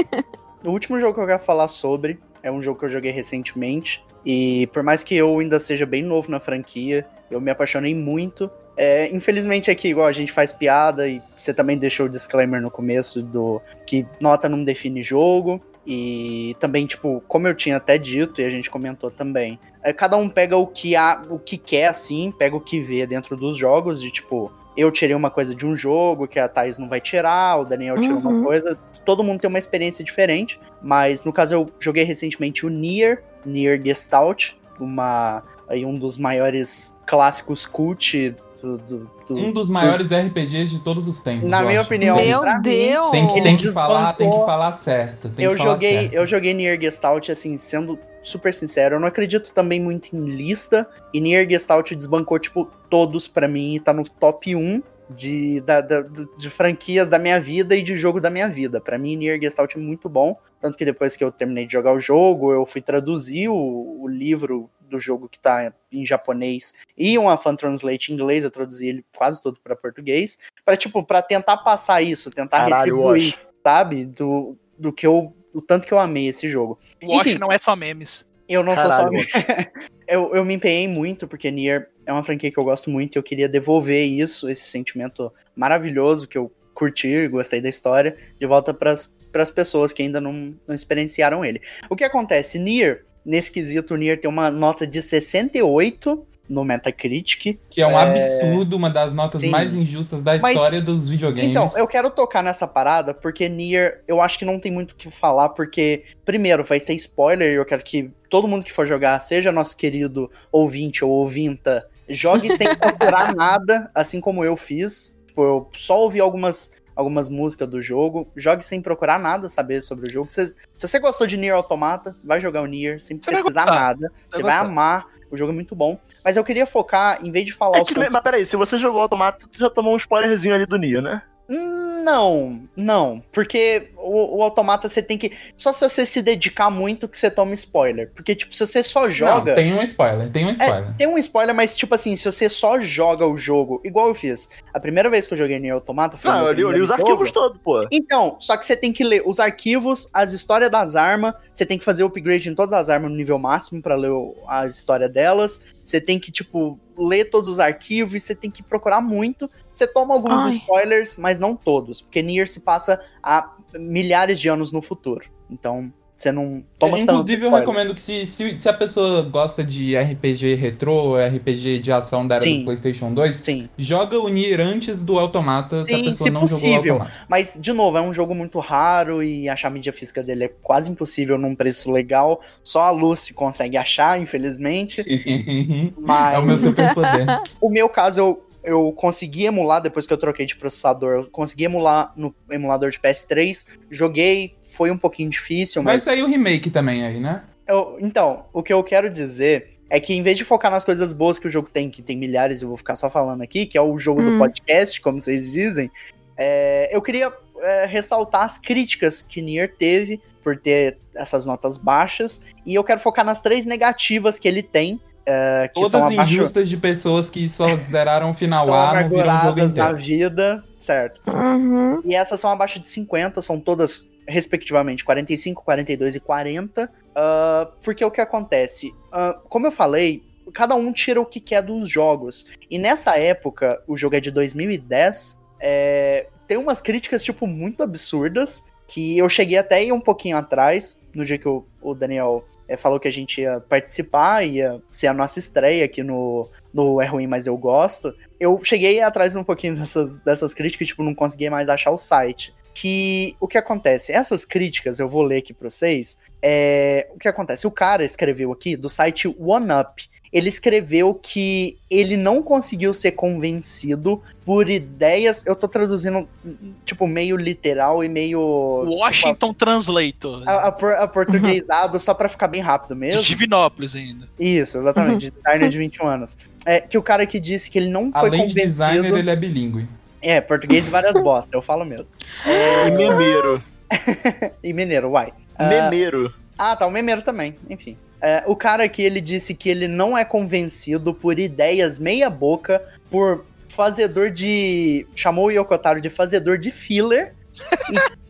S3: o último jogo que eu quero falar sobre é um jogo que eu joguei recentemente. E por mais que eu ainda seja bem novo na franquia, eu me apaixonei muito. É, infelizmente aqui, igual a gente faz piada, e você também deixou o disclaimer no começo do que nota não define jogo. E também, tipo, como eu tinha até dito e a gente comentou também, é, cada um pega o que há, o que quer, assim, pega o que vê dentro dos jogos, de tipo, eu tirei uma coisa de um jogo que a Thaís não vai tirar, o Daniel tirou uhum. uma coisa. Todo mundo tem uma experiência diferente, mas no caso eu joguei recentemente o Nier, Nier Gestalt, uma aí um dos maiores clássicos cult do, do,
S5: do, um dos maiores RPGs de todos os tempos.
S3: Na minha
S5: acho.
S3: opinião,
S4: meu Deus,
S5: tem que, tem que falar, tem que falar certo.
S3: eu joguei, certo. eu joguei Nier Gestalt assim, sendo super sincero, eu não acredito também muito em lista. E Nier Gestalt desbancou, tipo, todos para mim e tá no top 1 de, da, da- de franquias da minha vida e de jogo da minha vida. Pra mim, Nier Gestalt é muito bom. Tanto que depois que eu terminei de jogar o jogo, eu fui traduzir o, o livro do jogo que tá em japonês e uma fan translate em inglês, eu traduzi ele quase todo pra português. Pra, tipo, pra tentar passar isso, tentar
S1: Caralho,
S3: retribuir,
S1: Wash.
S3: sabe? Do, do que eu. O tanto que eu amei esse jogo.
S2: O Wash
S3: Enfim.
S2: não é só memes.
S3: Eu não
S1: Caralho,
S3: sou só. eu, eu me empenhei muito, porque Nier é uma franquia que eu gosto muito e eu queria devolver isso, esse sentimento maravilhoso que eu curti, gostei da história, de volta para as pessoas que ainda não, não experienciaram ele. O que acontece? Nier, nesse quesito, o Nier tem uma nota de 68 no Metacritic.
S5: Que é um
S3: É,
S5: absurdo, uma das notas
S3: sim.
S5: mais injustas da
S3: Mas-
S5: história dos videogames.
S3: Então, eu quero tocar nessa parada, porque Nier, eu acho que não tem muito o que falar, porque, primeiro, vai ser spoiler, e eu quero que todo mundo que for jogar, seja nosso querido ouvinte ou ouvinta, jogue sem procurar nada, assim como eu fiz. Tipo, eu só ouvi algumas, algumas músicas do jogo, jogue sem procurar nada, saber sobre o jogo. Se, se você gostou de Nier Automata, vai jogar o Nier sem
S2: vai
S3: pesquisar nada.
S2: Você vai
S3: vai amar, o jogo é muito bom. Mas eu queria focar, em vez de falar
S1: É
S3: os
S1: que,
S3: pontos
S1: mas peraí, se você jogou Automata, você já tomou um spoilerzinho ali do Nier, né?
S3: Não, não. Porque o, o automata você tem que. Só se você se dedicar muito que você toma spoiler. Porque, tipo, se você só joga.
S5: Não, tem um spoiler, tem um spoiler.
S3: Tem um spoiler, mas, tipo assim, se você só joga o jogo, igual eu fiz. A primeira vez que eu joguei Nier Automata foi.
S1: Não,
S3: no
S1: eu li, eu li os
S3: jogo.
S1: arquivos todos, pô.
S3: Então, só que você tem que ler os arquivos, as histórias das armas, você tem que fazer upgrade em todas as armas no nível máximo pra ler o- a história delas. Você tem que, tipo, ler todos os arquivos e você tem que procurar muito. Você toma alguns
S4: Ai.
S3: spoilers, mas não todos, porque Nier se passa há milhares de anos no futuro. Então, você não toma tanto
S5: Inclusive, eu recomendo que se, se, se a pessoa gosta de RPG retrô, RPG de ação da era
S3: Sim.
S5: do PlayStation 2,
S3: Sim,
S5: joga o Nier antes do Automata se
S3: Sim,
S5: a pessoa
S3: se
S5: não
S3: possível.
S5: jogou o Automata.
S3: mas, de novo, é um jogo muito raro e achar a mídia física dele é quase impossível num preço legal. Só a Lucy consegue achar, infelizmente. Mas...
S5: É o meu superpoder.
S3: O meu caso, eu, eu consegui emular, depois que eu troquei de processador, eu consegui emular no emulador de PS3. Joguei, foi um pouquinho difícil,
S5: Vai
S3: mas.
S5: sair o remake também aí, né?
S3: eu- então, o que eu quero dizer é que em vez de focar nas coisas boas que o jogo tem, que tem milhares, eu vou ficar só falando aqui, que é o jogo do
S4: Hum.
S3: podcast, como vocês dizem, é, eu queria é, ressaltar as críticas que Nier teve por ter essas notas baixas, e eu quero focar nas três negativas que ele tem. É, que são
S5: Todas
S3: abaixo,
S5: injustas de pessoas que só zeraram o final
S3: são
S5: A, não viram o jogo
S3: amarguradas na
S5: inteiro.
S3: vida, certo?
S4: Uhum.
S3: E essas são abaixo de 50, são todas, respectivamente, 45, 42 e 40. Ah, porque o que acontece? Ah, como eu falei, cada um tira o que quer dos jogos. E nessa época, o jogo é de 2010, é, tem umas críticas, tipo, muito absurdas, que eu cheguei até aí um pouquinho atrás, no dia que o, o Daniel é, falou que a gente ia participar, ia ser a nossa estreia aqui no, no É Ruim, Mas Eu Gosto eu cheguei atrás um pouquinho dessas, dessas críticas, tipo, não consegui mais achar o site. Que o que acontece? Essas críticas, eu vou ler aqui pra vocês. É, o que acontece? O cara escreveu aqui do site OneUp. Ele escreveu que ele não conseguiu ser convencido por ideias. Eu tô traduzindo, tipo, meio literal e meio.
S2: Washington Translator.
S3: Tipo, a, a, por- a portuguesado só pra ficar bem rápido
S2: De
S3: mesmo.
S2: Divinópolis ainda.
S3: Isso, exatamente. de designer de 21 anos. É, que o cara que disse que ele não foi
S5: Além de
S3: convencido.
S5: designer, ele é bilíngue.
S3: É, português e várias bosta, eu falo mesmo.
S1: E memeiro.
S3: E mineiro, uai. Ah,
S1: Memeiro.
S3: Ah, tá, o memeiro também, enfim. É, o cara aqui, ele disse que ele não é convencido por ideias meia boca, por fazedor de... Chamou o Yokotaro de fazedor de filler,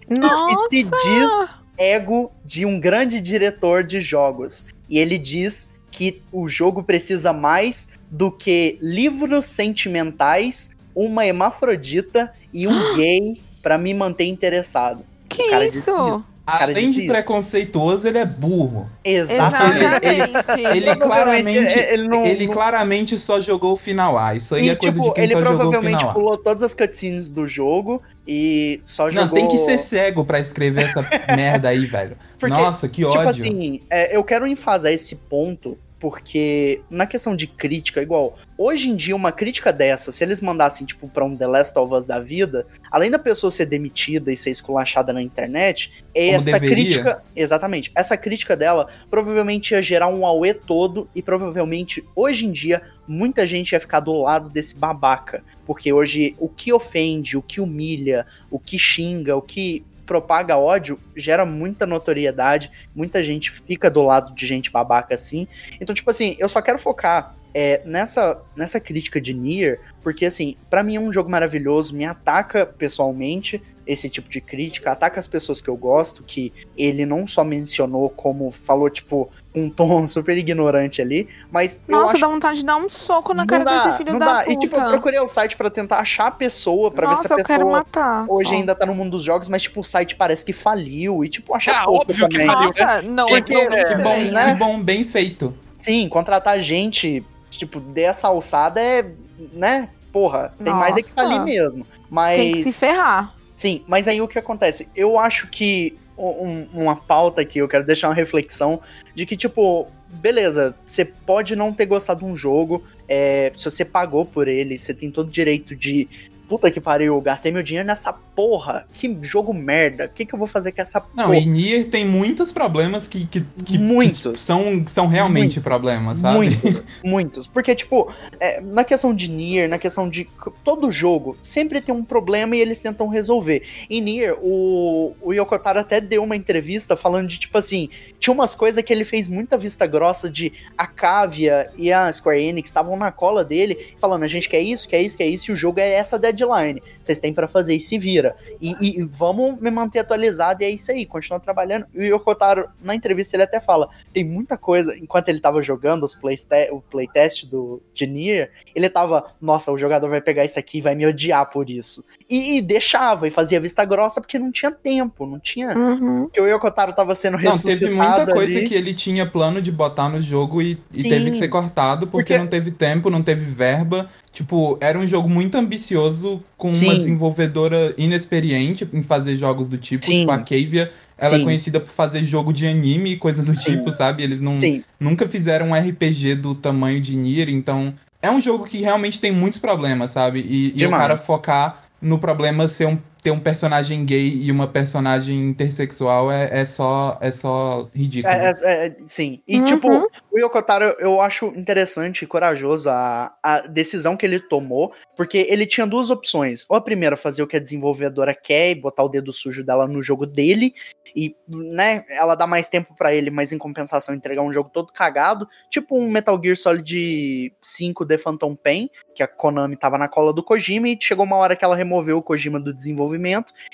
S4: Nossa!
S3: que se diz ego de um grande diretor de jogos. E ele diz que o jogo precisa mais do que livros sentimentais, uma hermafrodita e um gay pra me manter interessado.
S4: Que
S3: O cara disse
S4: isso?
S3: Cara
S5: Além de
S3: isso.
S5: preconceituoso, ele é burro.
S3: Exatamente.
S4: Exatamente.
S5: Ele
S3: Provavelmente
S5: claramente,
S3: ele não-
S5: ele
S3: não-
S5: claramente só jogou o final A. Isso aí
S3: E,
S5: é coisa
S3: tipo,
S5: de quem
S3: ele
S5: só jogou o
S3: provavelmente
S5: final A.
S3: pulou todas as cutscenes do jogo e só
S5: Não,
S3: jogou...
S5: tem que ser cego pra escrever essa merda aí, velho.
S3: Porque,
S5: Nossa, que
S3: Tipo
S5: ódio.
S3: assim, é, eu quero enfasar esse ponto, porque na questão de crítica, igual, hoje em dia uma crítica dessa, se eles mandassem tipo para um The Last of Us da vida, além da pessoa ser demitida e ser esculachada na internet,
S5: Como
S3: essa
S5: deveria.
S3: crítica, exatamente, essa crítica dela provavelmente ia gerar um auê todo e provavelmente hoje em dia muita gente ia ficar do lado desse babaca, porque hoje o que ofende, o que humilha, o que xinga, o que propaga ódio gera muita notoriedade, muita gente fica do lado de gente babaca assim. Então, tipo assim, eu só quero focar é, nessa, nessa crítica de Nier, porque assim, pra mim é um jogo maravilhoso, me ataca pessoalmente esse tipo de crítica, ataca as pessoas que eu gosto, que ele não só mencionou como falou, tipo, um tom super ignorante ali, mas eu
S4: Nossa,
S3: acho
S4: dá vontade de dar um soco na
S3: não
S4: cara
S3: dá,
S4: desse filho
S3: não
S4: da
S3: dá.
S4: puta.
S3: E tipo, eu procurei o site pra tentar achar a pessoa, pra ver
S4: Nossa,
S3: se a
S4: eu quero
S3: pessoa
S4: matar.
S3: hoje
S4: só.
S3: ainda tá no mundo dos jogos, mas tipo, o site parece que faliu e tipo, achar
S2: Ah,
S3: pouco
S2: óbvio que
S3: também.
S2: faliu.
S4: Nossa, não, não
S3: é,
S5: Que bom,
S3: né?
S5: que bom, bem feito.
S3: Sim, contratar gente, tipo, dessa alçada é, né? Porra, tem mais é que
S4: Nossa.
S3: falir mesmo. Mas
S4: Tem que se ferrar.
S3: Sim, mas aí o que acontece? Eu acho que um- uma pauta aqui, eu quero deixar uma reflexão de que, tipo, beleza, você pode não ter gostado de um jogo, é, se você pagou por ele, você tem todo o direito de. Puta que pariu, eu gastei meu dinheiro nessa porra. Que jogo merda. O que, que eu vou fazer com essa
S5: Não,
S3: porra?
S5: e Nier tem muitos problemas que, que, que-
S3: Muitos.
S5: que são, são realmente
S3: Muitos.
S5: problemas, sabe?
S3: Muitos, muitos. Porque, tipo, é, na questão de Nier, na questão de. Todo jogo sempre tem um problema e eles tentam resolver. Em Nier, o, o Yokotaro até deu uma entrevista falando de, tipo assim, tinha umas coisas que ele fez muita vista grossa de a Cavia e a Square Enix estavam na cola dele, falando: a gente quer isso, quer isso, quer isso, e o jogo é essa deadline. Vocês têm pra fazer e se vira. E, e- e vamos me manter atualizado, e é isso aí, continua trabalhando. E o Yokotaro, na entrevista, ele até fala: tem muita coisa, enquanto ele tava jogando os playste o playtest do de Nier, ele tava, nossa, o jogador vai pegar isso aqui e vai me odiar por isso. E, e deixava, e fazia vista grossa, porque não tinha tempo, não tinha.
S4: Uhum.
S3: Porque o Yokotaro tava sendo
S5: Não,
S3: ressuscitado
S5: teve muita coisa
S3: ali.
S5: que ele tinha plano de botar no jogo e, e teve que ser cortado porque,
S3: Porque-
S5: não teve tempo, não teve verba. Tipo, era um jogo muito ambicioso com
S3: Sim.
S5: uma desenvolvedora inexperiente em fazer jogos do tipo.
S3: Sim.
S5: Tipo, a Cavia, ela
S3: Sim.
S5: é conhecida por fazer jogo de anime e coisa do
S3: Sim.
S5: tipo, sabe? Eles não,
S3: Sim,
S5: nunca fizeram um RPG do tamanho de Nier, então é um jogo que realmente tem muitos problemas, sabe? E, e o cara focar no problema ser um, ter um personagem gay e uma personagem intersexual é, é só é só ridículo.
S3: É, é- é- sim. E,
S4: Uhum.
S3: tipo, o Yokotaro, eu acho interessante e corajoso a, a decisão que ele tomou, porque ele tinha duas opções. Ou a primeira, fazer o que a desenvolvedora quer e botar o dedo sujo dela no jogo dele, e, né, ela dá mais tempo pra ele, mas em compensação entregar um jogo todo cagado, tipo um Metal Gear Solid 5 The Phantom Pain, que a Konami tava na cola do Kojima, e chegou uma hora que ela removeu o Kojima do desenvolvimento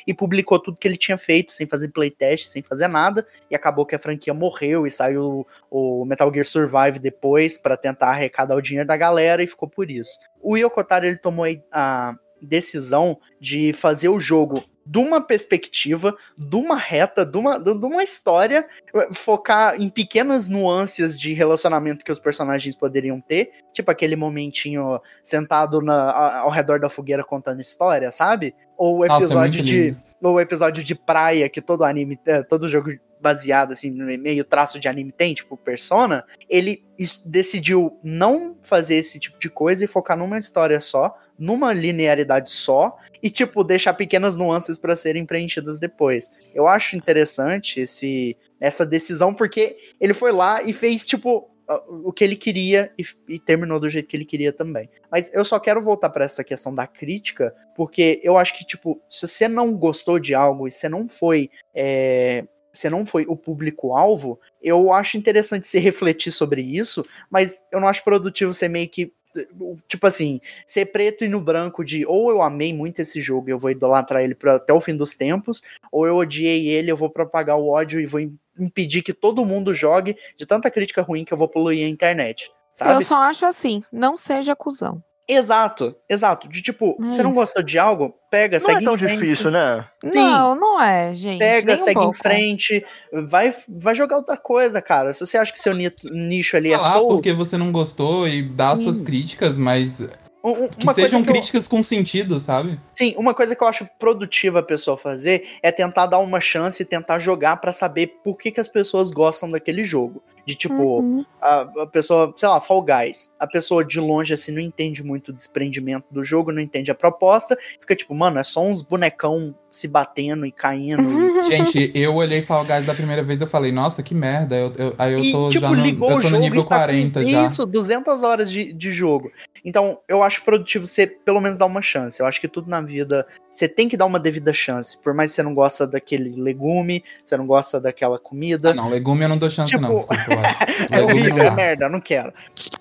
S3: e publicou tudo que ele tinha feito, sem fazer playtest, sem fazer nada, e acabou que a franquia morreu e saiu o Metal Gear Survive depois pra tentar arrecadar o dinheiro da galera e ficou por isso. O Yokotaro ele tomou a decisão de fazer o jogo de uma perspectiva, de uma reta, de uma, de uma história, focar em pequenas nuances de relacionamento que os personagens poderiam ter, tipo aquele momentinho sentado na- ao redor da fogueira contando história, sabe? Ou o
S5: Nossa, é
S3: episódio de ou o episódio de praia que todo anime, é, todo jogo baseado assim, no meio traço de anime tem, tipo Persona, ele decidiu não fazer esse tipo de coisa e focar numa história só, numa linearidade só e tipo deixar pequenas nuances para serem preenchidas depois. Eu acho interessante esse essa decisão porque ele foi lá e fez tipo o que ele queria e, e terminou do jeito que ele queria também. Mas eu só quero voltar para essa questão da crítica, porque eu acho que, tipo, se você não gostou de algo e você não foi. é, você não foi o público-alvo, eu acho interessante se refletir sobre isso, mas eu não acho produtivo ser meio que. Tipo assim, ser preto e no branco de ou eu amei muito esse jogo e eu vou idolatrar ele pra, até o fim dos tempos, ou eu odiei ele, eu vou propagar o ódio e vou im- impedir que todo mundo jogue de tanta crítica ruim que eu vou poluir a internet. Sabe?
S4: Eu só acho assim, não seja cuzão.
S3: Exato, exato. De tipo,
S4: É
S3: você não gostou de algo? Pega,
S1: Não
S3: segue
S1: é tão
S3: em frente.
S1: difícil, né?
S3: Sim.
S4: Não, não é, gente.
S3: Pega,
S4: nem um
S3: segue em frente, vai, vai jogar outra coisa, cara. Se você acha que seu ni- nicho ali é
S5: Falar
S3: soul,
S5: porque você não gostou e dar as suas críticas, mas
S3: um- um-
S5: que sejam
S3: que eu-
S5: críticas com sentido, sabe?
S3: Sim, uma coisa que eu acho produtiva a pessoa fazer é tentar dar uma chance e tentar jogar pra saber por que, que as pessoas gostam daquele jogo. De tipo,
S4: Uhum.
S3: a, a pessoa, sei lá, Fall Guys. A pessoa de longe, assim, não entende muito o desprendimento do jogo, não entende a proposta. Fica tipo, mano, é só uns bonecão se batendo e caindo. e-
S5: Gente, eu olhei Fall Guys da primeira vez e eu falei, nossa, que merda. Eu, eu- aí eu
S3: e,
S5: tô
S3: tipo,
S5: já no,
S3: ligou
S5: eu
S3: o
S5: tô no
S3: jogo
S5: nível
S3: e tá com
S5: 40 já.
S3: Isso, 200 horas de, de jogo. Então, eu acho produtivo você pelo menos dar uma chance. Eu acho que tudo na vida você tem que dar uma devida chance. Por mais que você não gosta daquele legume, você não gosta daquela comida.
S5: Ah, não, legume eu não dou chance,
S3: Tipo,
S5: não. Desculpa, eu acho.
S3: é horrível,
S5: não
S3: é merda, não quero.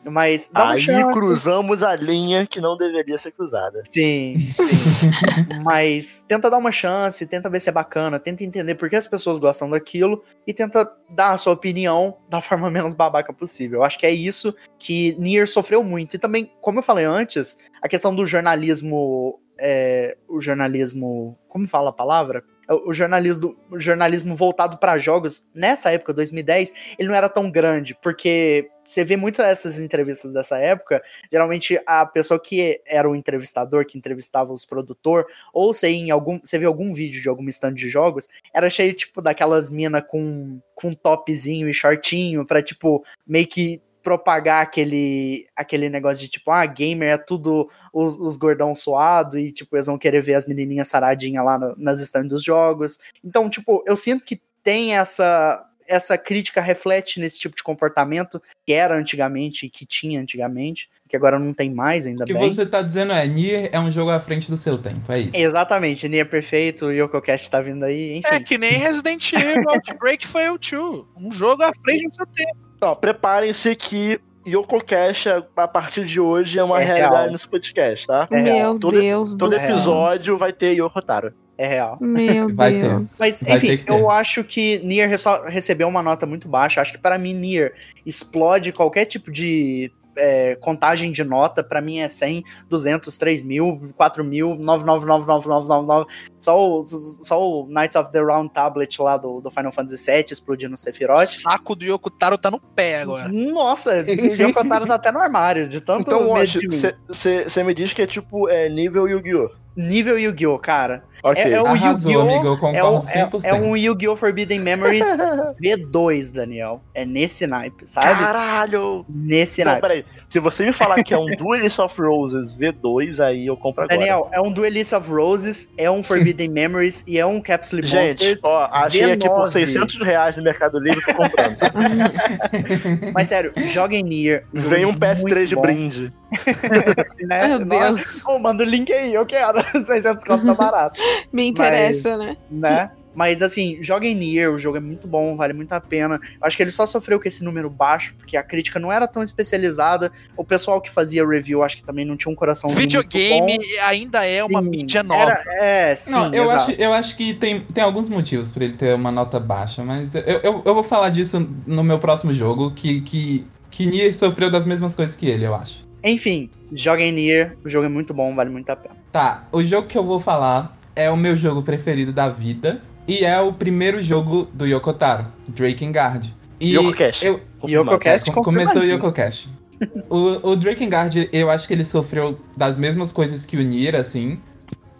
S3: Mas dá
S1: Aí
S3: chance.
S1: cruzamos a linha que não deveria ser cruzada.
S3: Sim, sim. Mas tenta dar uma chance, tenta ver se é bacana, tenta entender por que as pessoas gostam daquilo e tenta dar a sua opinião da forma menos babaca possível. Eu acho que é isso que Nier sofreu muito. E também, como eu falei antes, a questão do jornalismo. é, o jornalismo. Como fala a palavra? É, O jornalismo, o jornalismo voltado para jogos, nessa época, 2010, ele não era tão grande, porque você vê muito essas entrevistas dessa época, geralmente a pessoa que era o entrevistador, que entrevistava os produtor, ou você em algum, você vê algum vídeo de algum stand de jogos, era cheio tipo daquelas mina com com topzinho e shortinho pra tipo meio que propagar aquele aquele negócio de tipo, ah, gamer é tudo os, os gordão suado e tipo eles vão querer ver as menininhas saradinhas lá no- nas stands dos jogos. Então, tipo, eu sinto que tem essa essa crítica reflete nesse tipo de comportamento que era antigamente e que tinha antigamente, que agora não tem mais, ainda
S5: O que
S3: bem.
S5: você tá dizendo é, Nier é um jogo à frente do seu tempo, é isso.
S3: Exatamente, Nier Perfeito, o YokoCast tá vindo aí, enfim.
S2: É que nem Resident Evil Outbreak foi o 2. Um jogo à frente do seu tempo.
S1: Então, preparem-se que Yoko Cash, a partir de hoje, é uma
S3: É
S1: realidade
S3: real.
S1: nesse podcast, tá?
S3: É.
S4: Meu
S1: Todo-
S4: Deus
S1: Todo
S4: do céu.
S1: episódio vai ter Yoko Taro.
S3: É real.
S4: Meu
S5: Vai ter.
S4: Deus.
S3: Mas,
S5: Vai
S3: enfim,
S5: ter que ter.
S3: eu acho que Nier recebeu uma nota muito baixa. Acho que para mim, Nier explode qualquer tipo de é, contagem de nota. Pra mim é 100, 200, 3 mil, 4 mil, 9999999. Só o, só o Knights of the Round Tablet lá do, do Final Fantasy VII explodindo
S2: O
S3: Sephiroth.
S2: saco do Yokotaro tá no pé agora.
S3: Nossa, o Yokotaro tá até no armário, de tanto
S1: Então, você me diz que é tipo é, nível Yu-Gi-Oh!
S3: Nível Yu-Gi-Oh, cara.
S1: Ok.
S3: É, é o
S5: Arrasou,
S3: Yu-Gi-Oh!
S5: amigo, eu
S3: É, um,
S5: concordo
S3: é,
S5: 100%.
S3: é um Yu-Gi-Oh! Forbidden Memories V2, Daniel. É nesse naipe, sabe?
S1: Caralho!
S3: Nesse
S1: Não,
S3: naipe.
S1: peraí. Se você me falar que é um Duelist of Roses V2, aí eu compro agora.
S3: Daniel, é um Duelist of Roses, é um Forbidden Memories e é um Capsule
S1: Gente,
S3: Monster.
S1: ó, achei aqui por
S3: V9.
S1: 600 reais no Mercado Livre, tô comprando.
S3: Mas sério, joguem Nier.
S1: Vem um
S3: é
S1: PS3
S3: muito
S1: de
S3: bom,
S1: brinde.
S3: né?
S4: Meu
S3: Nossa,
S4: Deus.
S3: Ô, manda o link aí, eu quero. 600 conto tá barato.
S4: Me interessa, né?
S3: né? Mas assim, joguem Nier, o jogo é muito bom, vale muito a pena. Eu acho que ele só sofreu com esse número baixo, porque a crítica não era tão especializada. O pessoal que fazia review, acho que também não tinha um coração
S2: Videogame ainda é uma mídia nova.
S3: é, sim.
S5: Não, eu
S3: exato.
S5: acho, eu acho que tem, tem alguns motivos pra ele ter uma nota baixa, mas eu, eu, eu vou falar disso no meu próximo jogo, que, que, que Nier sofreu das mesmas coisas que ele, eu acho.
S3: Enfim, joguem Nier, o jogo é muito bom, vale muito a pena.
S5: Tá, o jogo que eu vou falar é o meu jogo preferido da vida, e é o primeiro jogo do Yokotaro, Drakengard. E
S1: Yokocast.
S5: eu,
S3: Yokocast
S5: É, com- começou o
S3: confirmadíssimo.
S5: Yokocast. o, o Drakengard, eu acho que ele sofreu das mesmas coisas que o Nier, assim.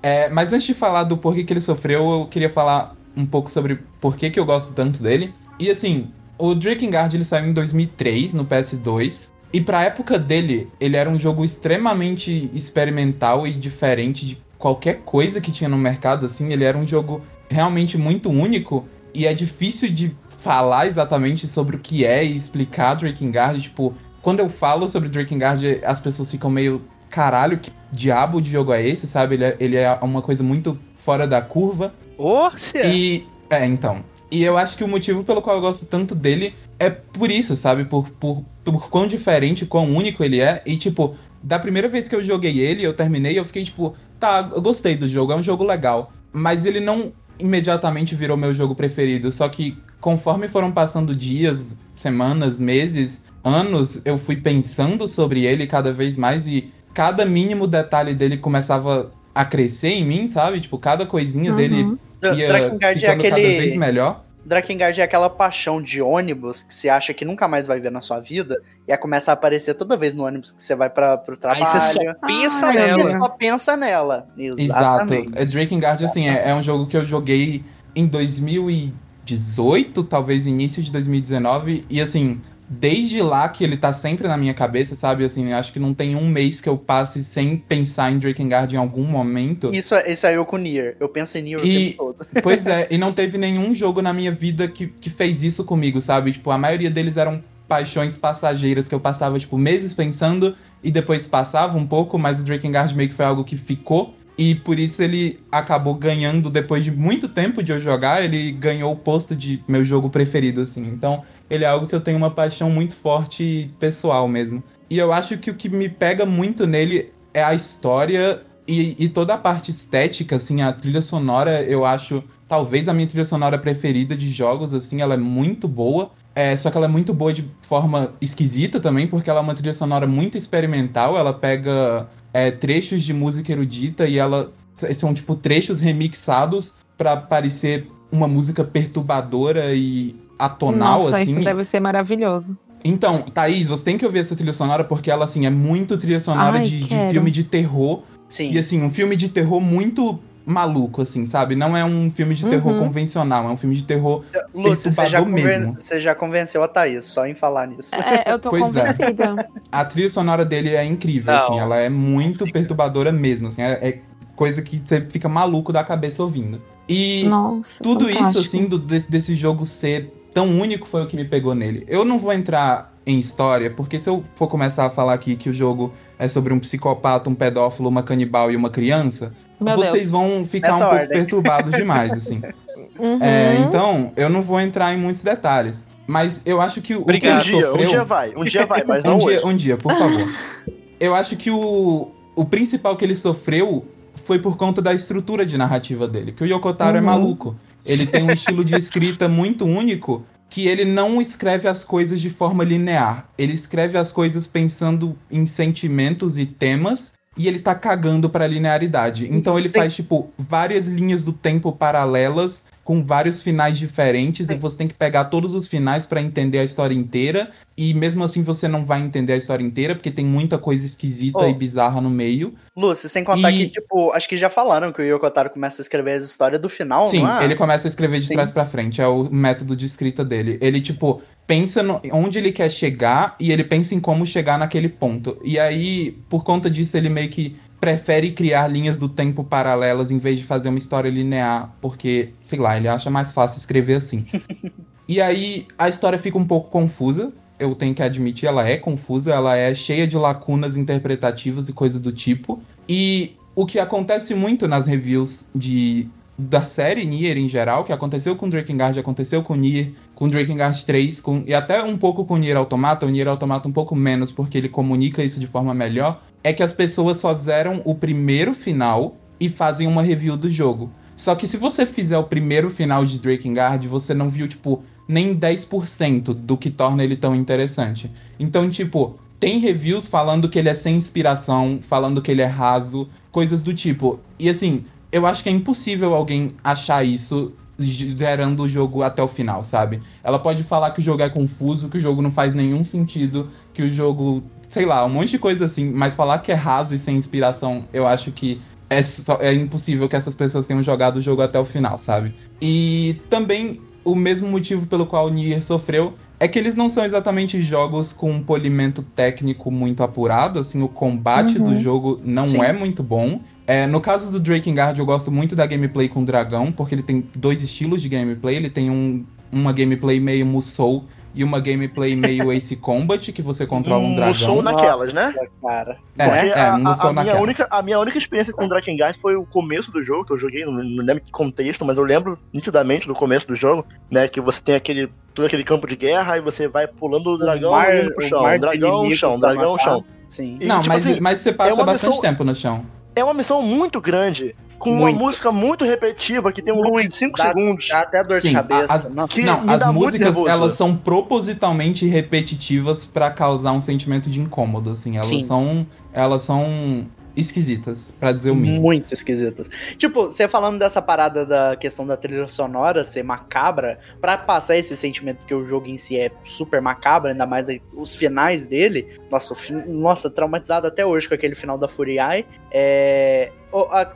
S5: É, mas antes de falar do porquê que ele sofreu, eu queria falar um pouco sobre por que, que eu gosto tanto dele. E assim, o Drakengard ele saiu em 2003 no PS2. E pra época dele, ele era um jogo extremamente experimental e diferente de qualquer coisa que tinha no mercado, assim. Ele era um jogo realmente muito único. E é difícil de falar exatamente sobre o que é e explicar Drakengard. Tipo, quando eu falo sobre Drakengard, as pessoas ficam meio. Caralho, que diabo de jogo é esse, sabe? Ele é, ele é uma coisa muito fora da curva.
S2: Ô, é.
S5: E. É, então. E eu acho que o motivo pelo qual eu gosto tanto dele é por isso, sabe? Por, por, por quão diferente, quão único ele é. E, tipo, da primeira vez que eu joguei ele, eu terminei, eu fiquei, tipo, tá, eu gostei do jogo, é um jogo legal. Mas ele não imediatamente virou meu jogo preferido. Só que conforme foram passando dias, semanas, meses, anos, eu fui pensando sobre ele cada vez mais e cada mínimo detalhe dele começava a crescer em mim, sabe? Tipo, cada coisinha dele
S4: Uhum.
S5: ia
S3: Drakengard é
S5: ficando cada vez
S3: aquele.
S5: melhor.
S3: Drakengard é aquela paixão de ônibus que você acha que nunca mais vai ver na sua vida e aí começa a aparecer toda vez no ônibus que você vai para pro
S2: Aí
S3: trabalho.
S2: você só pensa
S3: Aí
S2: nela.
S3: você só pensa nela.
S5: Exato.
S3: Exatamente.
S5: É, Drakengard, assim, é, é um jogo que eu joguei em 2018, talvez início de 2019, e assim, desde lá que ele tá sempre na minha cabeça, sabe? Assim, acho que não tem um mês que eu passe sem pensar em Drakengard em algum momento.
S3: Isso, isso aí eu com Nier. Eu penso em Nier
S5: E-
S3: o tempo todo.
S5: Pois é, e não teve nenhum jogo na minha vida que, que fez isso comigo, sabe? Tipo, a maioria deles eram paixões passageiras que eu passava, tipo, meses pensando e depois passava um pouco, mas o Drakengard meio que foi algo que ficou. E por isso ele acabou ganhando, depois de muito tempo de eu jogar, ele ganhou o posto de meu jogo preferido, assim. Então, ele é algo que eu tenho uma paixão muito forte pessoal mesmo. E eu acho que o que me pega muito nele é a história e, e toda a parte estética, assim, a trilha sonora, eu acho talvez a minha trilha sonora preferida de jogos, assim, ela é muito boa. É, só que ela é muito boa de forma esquisita também, porque ela é uma trilha sonora muito experimental. Ela pega é, trechos de música erudita e ela são tipo trechos remixados pra parecer uma música perturbadora e atonal,
S4: Nossa,
S5: assim.
S4: isso deve ser maravilhoso.
S5: Então, Thaís, você tem que ouvir essa trilha sonora porque ela, assim, é muito trilha sonora
S4: Ai,
S5: de, de filme de terror.
S3: Sim.
S5: E, assim, um filme de terror muito maluco, assim, sabe? Não é um filme de terror
S4: Uhum.
S5: convencional, é um filme de terror.
S3: Lúcia, você já,
S5: mesmo.
S3: você já convenceu a Thaís, só em falar nisso.
S4: É, eu tô
S5: Pois é.
S4: convencida.
S5: A trilha sonora dele é incrível,
S2: Não,
S5: assim, ela é muito perturbadora mesmo, assim, é, é coisa que você fica maluco da cabeça ouvindo. E
S4: Nossa.
S5: tudo isso,
S4: fantástico.
S5: assim, do- desse, desse jogo ser tão único foi o que me pegou nele. Eu não vou entrar em história, porque se eu for começar a falar aqui que o jogo é sobre um psicopata, um pedófilo, uma canibal e uma criança,
S4: Meu
S5: vocês
S4: Deus.
S5: vão ficar
S3: Nessa
S5: um pouco
S3: ordem.
S5: perturbados demais, assim.
S4: Uhum.
S5: É, então, eu não vou entrar em muitos detalhes. Mas eu acho que o, que
S2: Obrigado.
S1: Um dia,
S5: sofreu...
S1: um dia vai, um dia vai, mas não
S5: um
S1: hoje.
S5: dia, um dia, por favor. Eu acho que o, o principal que ele sofreu foi por conta da estrutura de narrativa dele. Que o Yokotaro é
S4: Uhum.
S5: maluco. Ele tem um estilo de escrita muito único que ele não escreve as coisas de forma linear. Ele escreve as coisas pensando em sentimentos e temas e ele tá cagando pra linearidade. Então ele
S3: Sim.
S5: faz tipo várias linhas do tempo paralelas com vários finais diferentes e
S3: Sim.
S5: você tem que pegar todos os finais pra entender a história inteira e mesmo assim você não vai entender a história inteira porque tem muita coisa esquisita
S3: Oh.
S5: e bizarra no meio.
S3: Lúcia, sem contar
S5: E-
S3: que, tipo, acho que já falaram que o Yoko Taro começa a escrever as histórias do final,
S5: Sim,
S3: é?
S5: ele começa a escrever de
S3: Sim.
S5: trás pra frente, é o método de escrita dele. Ele, tipo, pensa no, onde ele quer chegar e ele pensa em como chegar naquele ponto. E aí, por conta disso, ele meio que prefere criar linhas do tempo paralelas em vez de fazer uma história linear, porque, sei lá, ele acha mais fácil escrever assim. e aí, a história fica um pouco confusa. Eu tenho que admitir, ela é confusa, ela é cheia de lacunas interpretativas e coisa do tipo. E o que acontece muito nas reviews de da série Nier em geral, que aconteceu com Drakengard, aconteceu com Nier, com Drakengard 3, com, e até um pouco com Nier Automata, o Nier Automata um pouco menos, porque ele comunica isso de forma melhor, é que as pessoas só zeram o primeiro final e fazem uma review do jogo. Só que se você fizer o primeiro final de Drakengard, você não viu, tipo, nem 10% do que torna ele tão interessante. Então, tipo, tem reviews falando que ele é sem inspiração, falando que ele é raso, coisas do tipo. E assim, eu acho que é impossível alguém achar isso gerando o jogo até o final, sabe? Ela pode falar que o jogo é confuso, que o jogo não faz nenhum sentido, que o jogo, sei lá, um monte de coisa assim, mas falar que é raso e sem inspiração, eu acho que é, só- é impossível que essas pessoas tenham jogado o jogo até o final, sabe? E também o mesmo motivo pelo qual o Nier sofreu é que eles não são exatamente jogos com um polimento técnico muito apurado, assim, o combate
S4: Uhum.
S5: do jogo não
S3: Sim.
S5: é muito bom. É, no caso do Drakengard, eu gosto muito da gameplay com o dragão, porque ele tem dois estilos de gameplay. Ele tem um, uma gameplay meio Musou e uma gameplay meio Ace Combat, que você controla um dragão.
S1: Musou naquelas, né?
S3: Nossa, cara.
S5: É,
S1: Porque
S5: é,
S1: a, a- minha
S5: naquelas.
S1: única, a minha única experiência com Drakengard foi o começo do jogo, que eu joguei, não, não lembro que contexto, mas eu lembro nitidamente do começo do jogo, né? Que você tem aquele, todo aquele campo de guerra e você vai pulando o dragão
S3: mar-
S1: indo pro chão, dragão, chão, dragão, chão.
S3: Sim.
S1: E,
S5: Não,
S1: tipo
S5: mas,
S1: assim,
S5: mas você passa
S1: uma
S5: bastante
S1: missão-
S5: tempo no chão.
S1: É uma missão muito grande, com
S3: Muito.
S1: uma música muito repetitiva, que tem um loop de 5
S3: Dá-
S1: segundos.
S3: Dá até dor
S5: Sim,
S3: de cabeça.
S5: as-
S3: Nossa.
S1: Que
S5: não, as músicas elas são propositalmente repetitivas pra causar um sentimento de incômodo, assim. Elas
S3: Sim.
S5: são elas são esquisitas, pra dizer o mínimo.
S3: Muito esquisitas. Tipo, você falando dessa parada da questão da trilha sonora ser macabra, pra passar esse sentimento que o jogo em si é super macabro, ainda mais os finais dele. Nossa, nossa, traumatizado até hoje com aquele final da Furiai. É.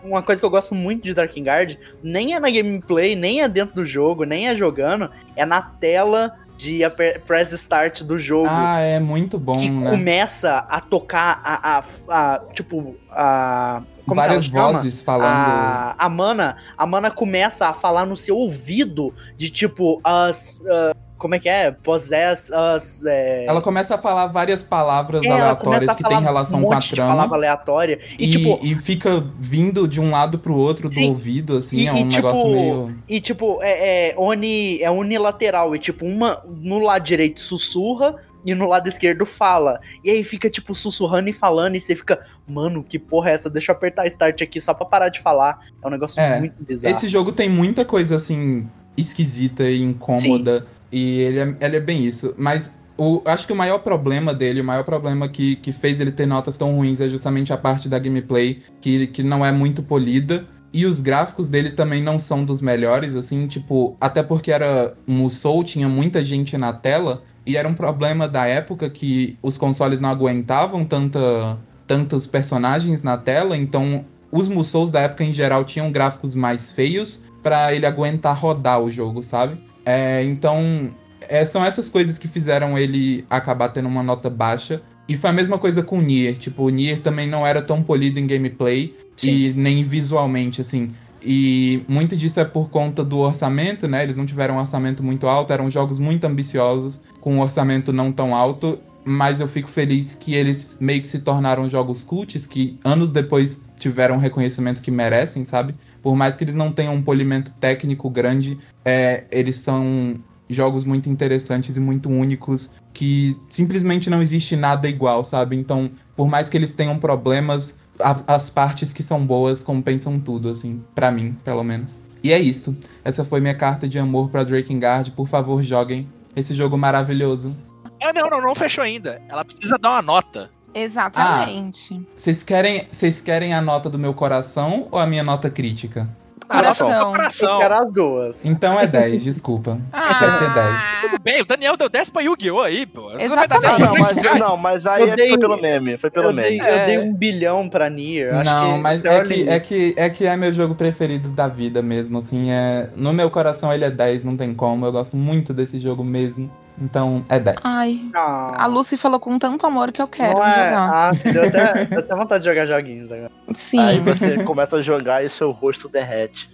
S3: Uma coisa que eu gosto muito de Drakengard, nem é na gameplay, nem é dentro do jogo, nem é jogando, é na tela de press start do jogo
S5: Ah, é muito bom,
S3: que
S5: né?
S3: começa a tocar a, a, a- tipo a como
S5: Várias vozes falando.
S3: A, a mana, a mana começa a falar no seu ouvido de tipo as ah, como é que é? Possess as é,
S5: Ela começa a falar várias palavras
S3: é,
S5: aleatórias que tem relação
S3: um
S5: com a
S3: de palavra
S5: trama.
S3: aleatória e,
S5: E,
S3: tipo
S5: e fica vindo de um lado pro outro do
S3: Sim.
S5: ouvido, assim,
S3: E-
S5: é um
S3: e, tipo,
S5: negócio meio.
S3: E, tipo, é, é, uni, é unilateral. E, tipo, uma no lado direito sussurra e no lado esquerdo fala. E aí fica, tipo, sussurrando e falando. E você fica, mano, que porra é essa? Deixa eu apertar start aqui só pra parar de falar. É um negócio
S5: É,
S3: muito bizarro.
S5: Esse jogo tem muita coisa, assim, esquisita e incômoda. E ele é, ele é bem isso. Mas o, acho que o maior problema dele, o maior problema que, que fez ele ter notas tão ruins é justamente a parte da gameplay, que, que não é muito polida. E os gráficos dele também não são dos melhores, assim, tipo, até porque era Musou, tinha muita gente na tela, e era um problema da época que os consoles não aguentavam tanta, tantos personagens na tela, então os Musous da época em geral tinham gráficos mais feios pra ele aguentar rodar o jogo, sabe? É, então, é, são essas coisas que fizeram ele acabar tendo uma nota baixa. E foi a mesma coisa com o Nier. Tipo, o Nier também não era tão polido em gameplay e nem visualmente, assim. E muito disso é por conta do orçamento, né? Eles não tiveram um orçamento muito alto, eram jogos muito ambiciosos, com um orçamento não tão alto. Mas eu fico feliz que eles meio que se tornaram jogos cults, que anos depois tiveram o reconhecimento que merecem, sabe? Por mais que eles não tenham um polimento técnico grande, é, eles são jogos muito interessantes e muito únicos que simplesmente não existe nada igual, sabe? Então, por mais que eles tenham problemas, a- as partes que são boas compensam tudo, assim, pra mim, pelo menos. E é isso. Essa foi minha carta de amor pra Drakengard. Por favor, joguem esse jogo maravilhoso.
S2: Ah, não, não, não fechou ainda. Ela precisa dar uma nota.
S4: Exatamente.
S5: Vocês querem, vocês querem a nota do meu coração ou a minha nota crítica?
S2: Ah,
S4: Coração.
S3: Eu
S2: coração.
S3: as duas.
S5: Então é 10, desculpa. Vai ser 10.
S2: Tudo bem, o Daniel deu 10 pra Yu-Gi-Oh! aí, pô.
S4: Exatamente.
S2: 10
S1: Não, mas, não, mas aí
S3: Eu
S1: é-
S3: dei-
S1: foi pelo meme. Foi pelo
S3: Eu dei,
S1: meme.
S3: eu
S5: É.
S3: dei um bilhão pra Nier. Acho
S5: Não,
S3: que
S5: mas é
S3: o
S5: que, é, que, é que é meu jogo preferido da vida mesmo, assim, é... No meu coração ele é 10, não tem como, eu gosto muito desse jogo mesmo, então é 10.
S4: Ai,
S3: Ah,
S4: a Lucy falou com tanto amor que eu quero
S3: não é-
S4: jogar.
S3: Ah, deu até, deu até vontade de jogar joguinhos agora.
S4: Sim.
S1: Aí você começa a jogar e seu rosto derrete.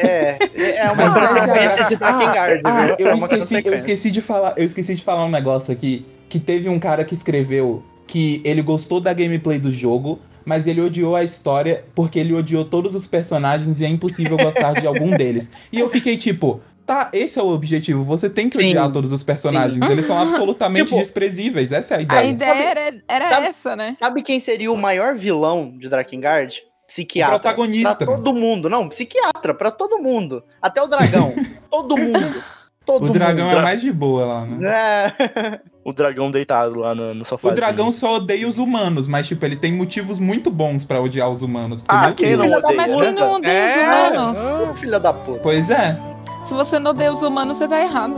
S3: É, é uma
S5: é-
S3: consequência de Drakengard,
S5: Ah,
S3: viu?
S5: eu,
S3: é
S5: esqueci, eu esqueci de falar, eu esqueci de falar um negócio aqui, que teve um cara que escreveu que ele gostou da gameplay do jogo, mas ele odiou a história porque ele odiou todos os personagens e é impossível gostar de algum deles. E eu fiquei tipo, tá, esse é o objetivo, você tem que
S3: Sim,
S5: odiar todos os personagens, eles são absolutamente
S3: Tipo,
S5: desprezíveis, essa é a ideia.
S4: A ideia era, era
S3: sabe-
S4: essa, né?
S3: Sabe quem seria o maior vilão de Drakengard? Psiquiatra.
S5: O protagonista.
S3: Pra todo mundo. Não, psiquiatra, pra todo mundo. Até o dragão. todo mundo. Todo
S5: O dragão
S3: mundo.
S5: é mais de boa lá, né?
S3: É.
S1: O dragão deitado lá no, no sofá.
S5: O dragão só odeia os humanos, mas, tipo, ele tem motivos muito bons pra odiar os humanos.
S1: Ah, quem não odeia?
S4: Mas quem não odeia
S2: É.
S4: os humanos?
S3: Ah, filha da puta.
S5: Pois é.
S4: Se você não odeia os humanos, você tá errado.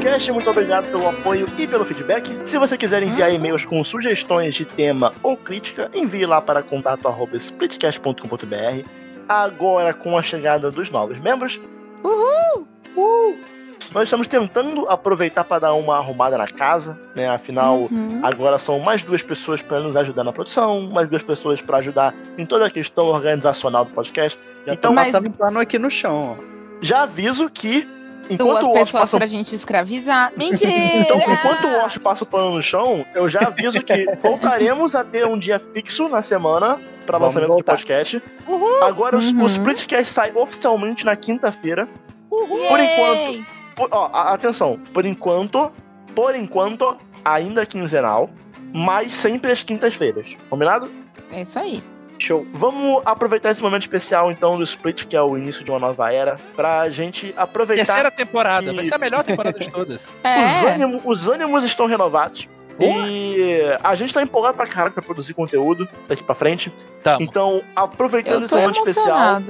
S1: Splitcast. Muito obrigado pelo apoio e pelo feedback. Se você quiser enviar e-mails com sugestões de tema ou crítica, envie lá para contato@splitcast.com.br. Agora com a chegada dos novos membros,
S4: Uhul!
S1: nós estamos tentando aproveitar para dar uma arrumada na casa, né? Afinal,
S4: Uhum.
S1: Agora são mais duas pessoas para nos ajudar na produção, mais duas pessoas para ajudar em toda a questão organizacional do podcast.
S3: Já
S1: Então,
S3: tô
S4: mas-
S3: passando pano aqui no chão, ó.
S1: Já aviso que enquanto
S4: Duas
S1: o
S4: pessoas
S1: passa
S4: pra gente escravizar. Mentira!
S1: então, enquanto o Wash passa o pano no chão, eu já aviso que voltaremos a ter um dia fixo na semana para
S3: Vamos
S1: lançamento
S3: voltar.
S1: do podcast. Agora os-
S4: Uhum.
S1: o Splitcast sai oficialmente na quinta-feira. Por enquanto. Por- ó, atenção, por enquanto, por enquanto, ainda quinzenal, mas sempre às quintas-feiras. Combinado?
S4: É isso aí.
S3: Show.
S1: Vamos aproveitar esse momento especial, então, do Split, que é o início de uma nova era, pra gente aproveitar.
S2: Terceira temporada,
S1: E-
S2: vai ser a melhor temporada de todas.
S1: Os,
S4: É.
S1: ânimo- os ânimos estão renovados. E a gente tá empolgado pra caralho pra produzir conteúdo daqui pra frente.
S2: Tamo.
S1: Então, aproveitando esse momento especial,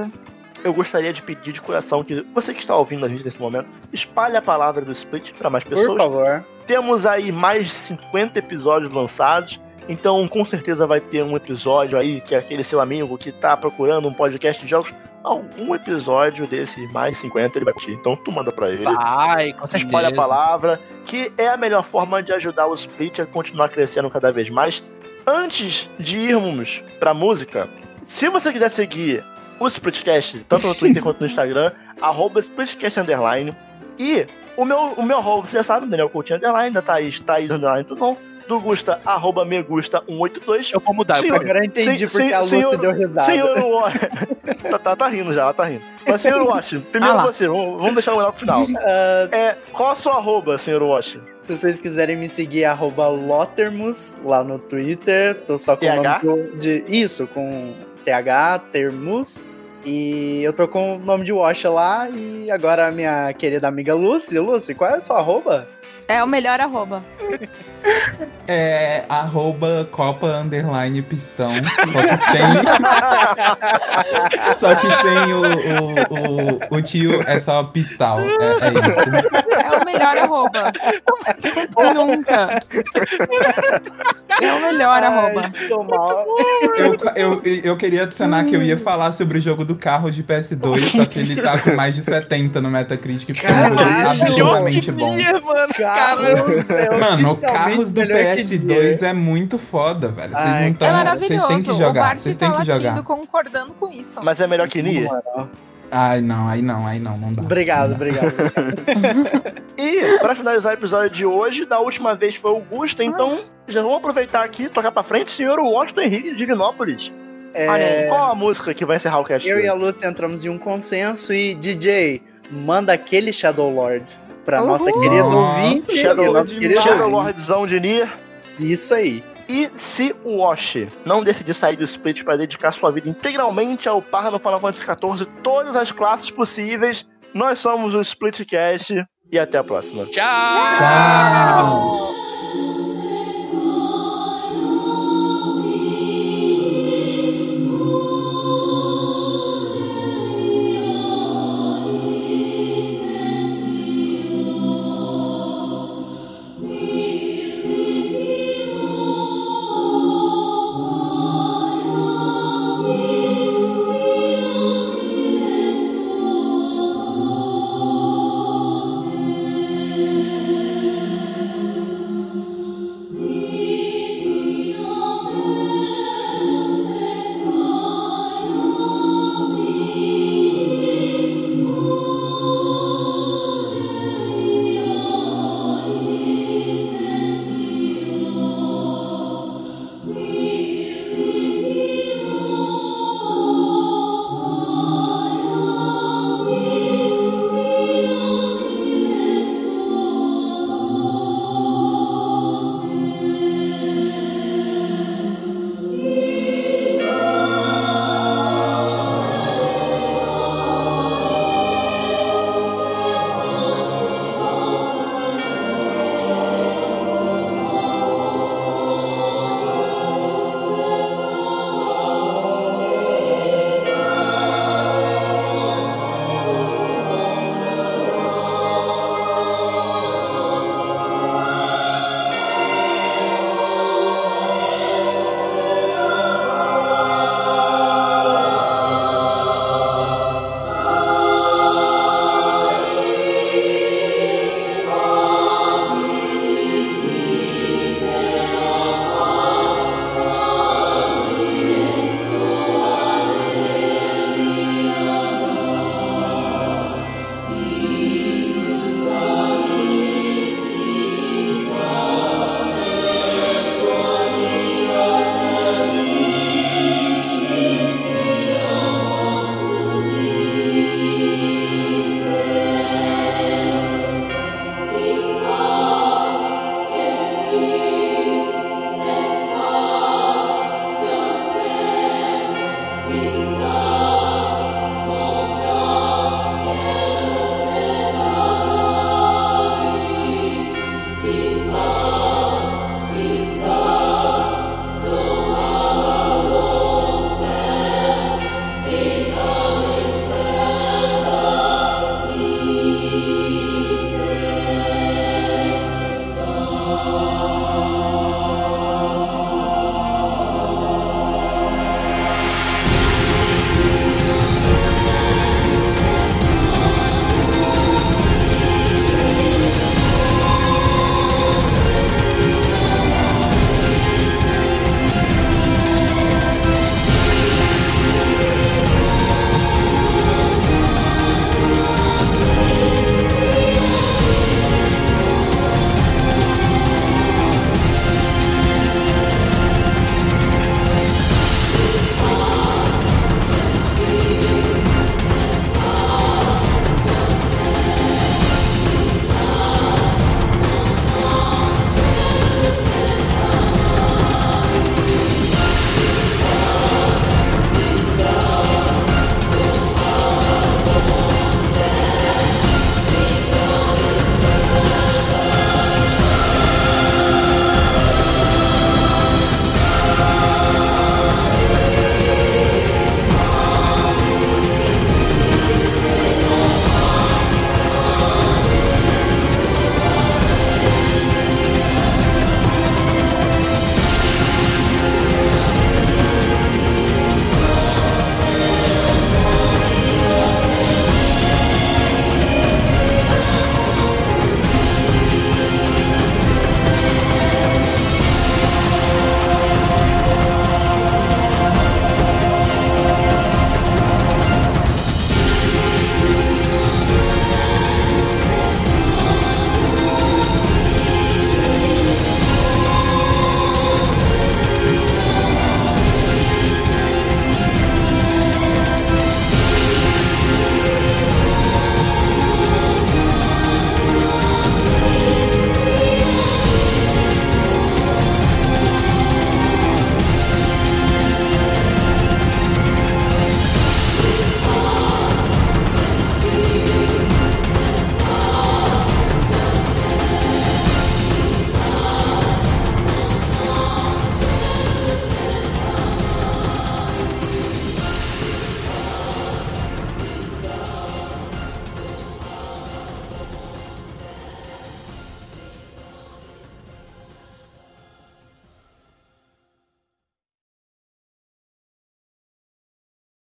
S1: eu gostaria de pedir de coração que você que está ouvindo a gente nesse momento, espalhe a palavra do Split pra mais
S3: Por
S1: pessoas.
S3: favor.
S1: Temos aí mais de 50 episódios lançados. Então, com certeza vai ter um episódio aí que é aquele seu amigo que tá procurando um podcast de jogos. Algum episódio desse mais 50 ele vai curtir. Então, tu manda pra ele.
S2: Vai, com certeza.
S1: Espalha a palavra, que é a melhor forma de ajudar o Split a continuar crescendo cada vez mais. Antes de irmos pra música, se você quiser seguir o Splitcast, tanto no Twitter quanto no Instagram, arroba Splitcast Underline. E o meu, o meu arroba, você já sabe, Daniel Coutinho Underline, da Thaís, Thaís Underline, tudo bom. Do Gusta, arroba Megusta182.
S2: Eu vou mudar. eu
S1: Senhor,
S3: Agora eu entendi
S1: Sim,
S3: porque
S1: sim,
S3: a Luta
S1: senhor-
S3: deu risada.
S1: Senhor Wash. tá, tá, tá rindo já, ela tá rindo. Mas, senhor Wash, primeiro
S4: Ah
S1: você, vamos, vamos deixar o melhor pro final.
S3: Ah,
S1: É, qual a sua arroba, senhor Wash?
S3: se vocês quiserem me seguir, arroba Lotermus lá no Twitter. Tô só com
S1: TH?
S3: o nome de. Isso, com TH, Termus. E eu tô com o nome de Washa lá. E agora a minha querida amiga Lucy. Lucy, qual é a sua arroba?
S4: É o melhor arroba.
S5: É arroba Copa Underline Pistão. Só que sem. só que sem o, o, o, o tio é só pistal. É, é isso.
S4: É o melhor arroba. Nunca. É o melhor arroba.
S3: Ai, mal.
S5: Eu, eu, eu queria adicionar que eu ia falar sobre o jogo do carro de PS2, só que ele tá com mais de 70 no Metacritic, porque é um jogo
S3: Caralho!
S5: absurdamente bom.
S2: Nier, mano.
S3: Caramba,
S5: Mano,
S3: oficialmente
S5: carros do
S3: melhor que
S5: PS2 é muito foda, velho. Vocês
S3: Ai,
S5: não
S4: É
S5: tão. Vocês
S4: maravilhoso.
S5: têm que jogar. Vocês
S4: tá
S5: têm que
S4: latindo
S5: jogar.
S4: concordando com isso.
S1: Mas é melhor que Nier?
S3: Moral.
S5: Ai, não, aí não, aí não, não dá.
S3: Obrigado,
S5: Não dá.
S3: obrigado.
S1: E, pra finalizar o episódio de hoje, da última vez foi o Gusta, então já vamos aproveitar aqui, tocar pra frente, senhor Washington Henrique de Divinópolis.
S3: É,
S4: Olha aí.
S1: Qual a música que vai encerrar o cast?
S3: eu e a Lucy entramos em um consenso e DJ, manda aquele Shadow Lord pra nossa querida
S5: Nossa,
S3: ouvinte e
S1: Shadow,
S3: nosso querido
S1: Shadow. Lordzão de Nier.
S3: Isso aí.
S1: E se o Wash não decidir sair do split para dedicar sua vida integralmente ao par no Final Fantasy XIV, todas as classes possíveis, nós somos o Splitcast e até a próxima.
S2: Tchau.
S5: Tchau!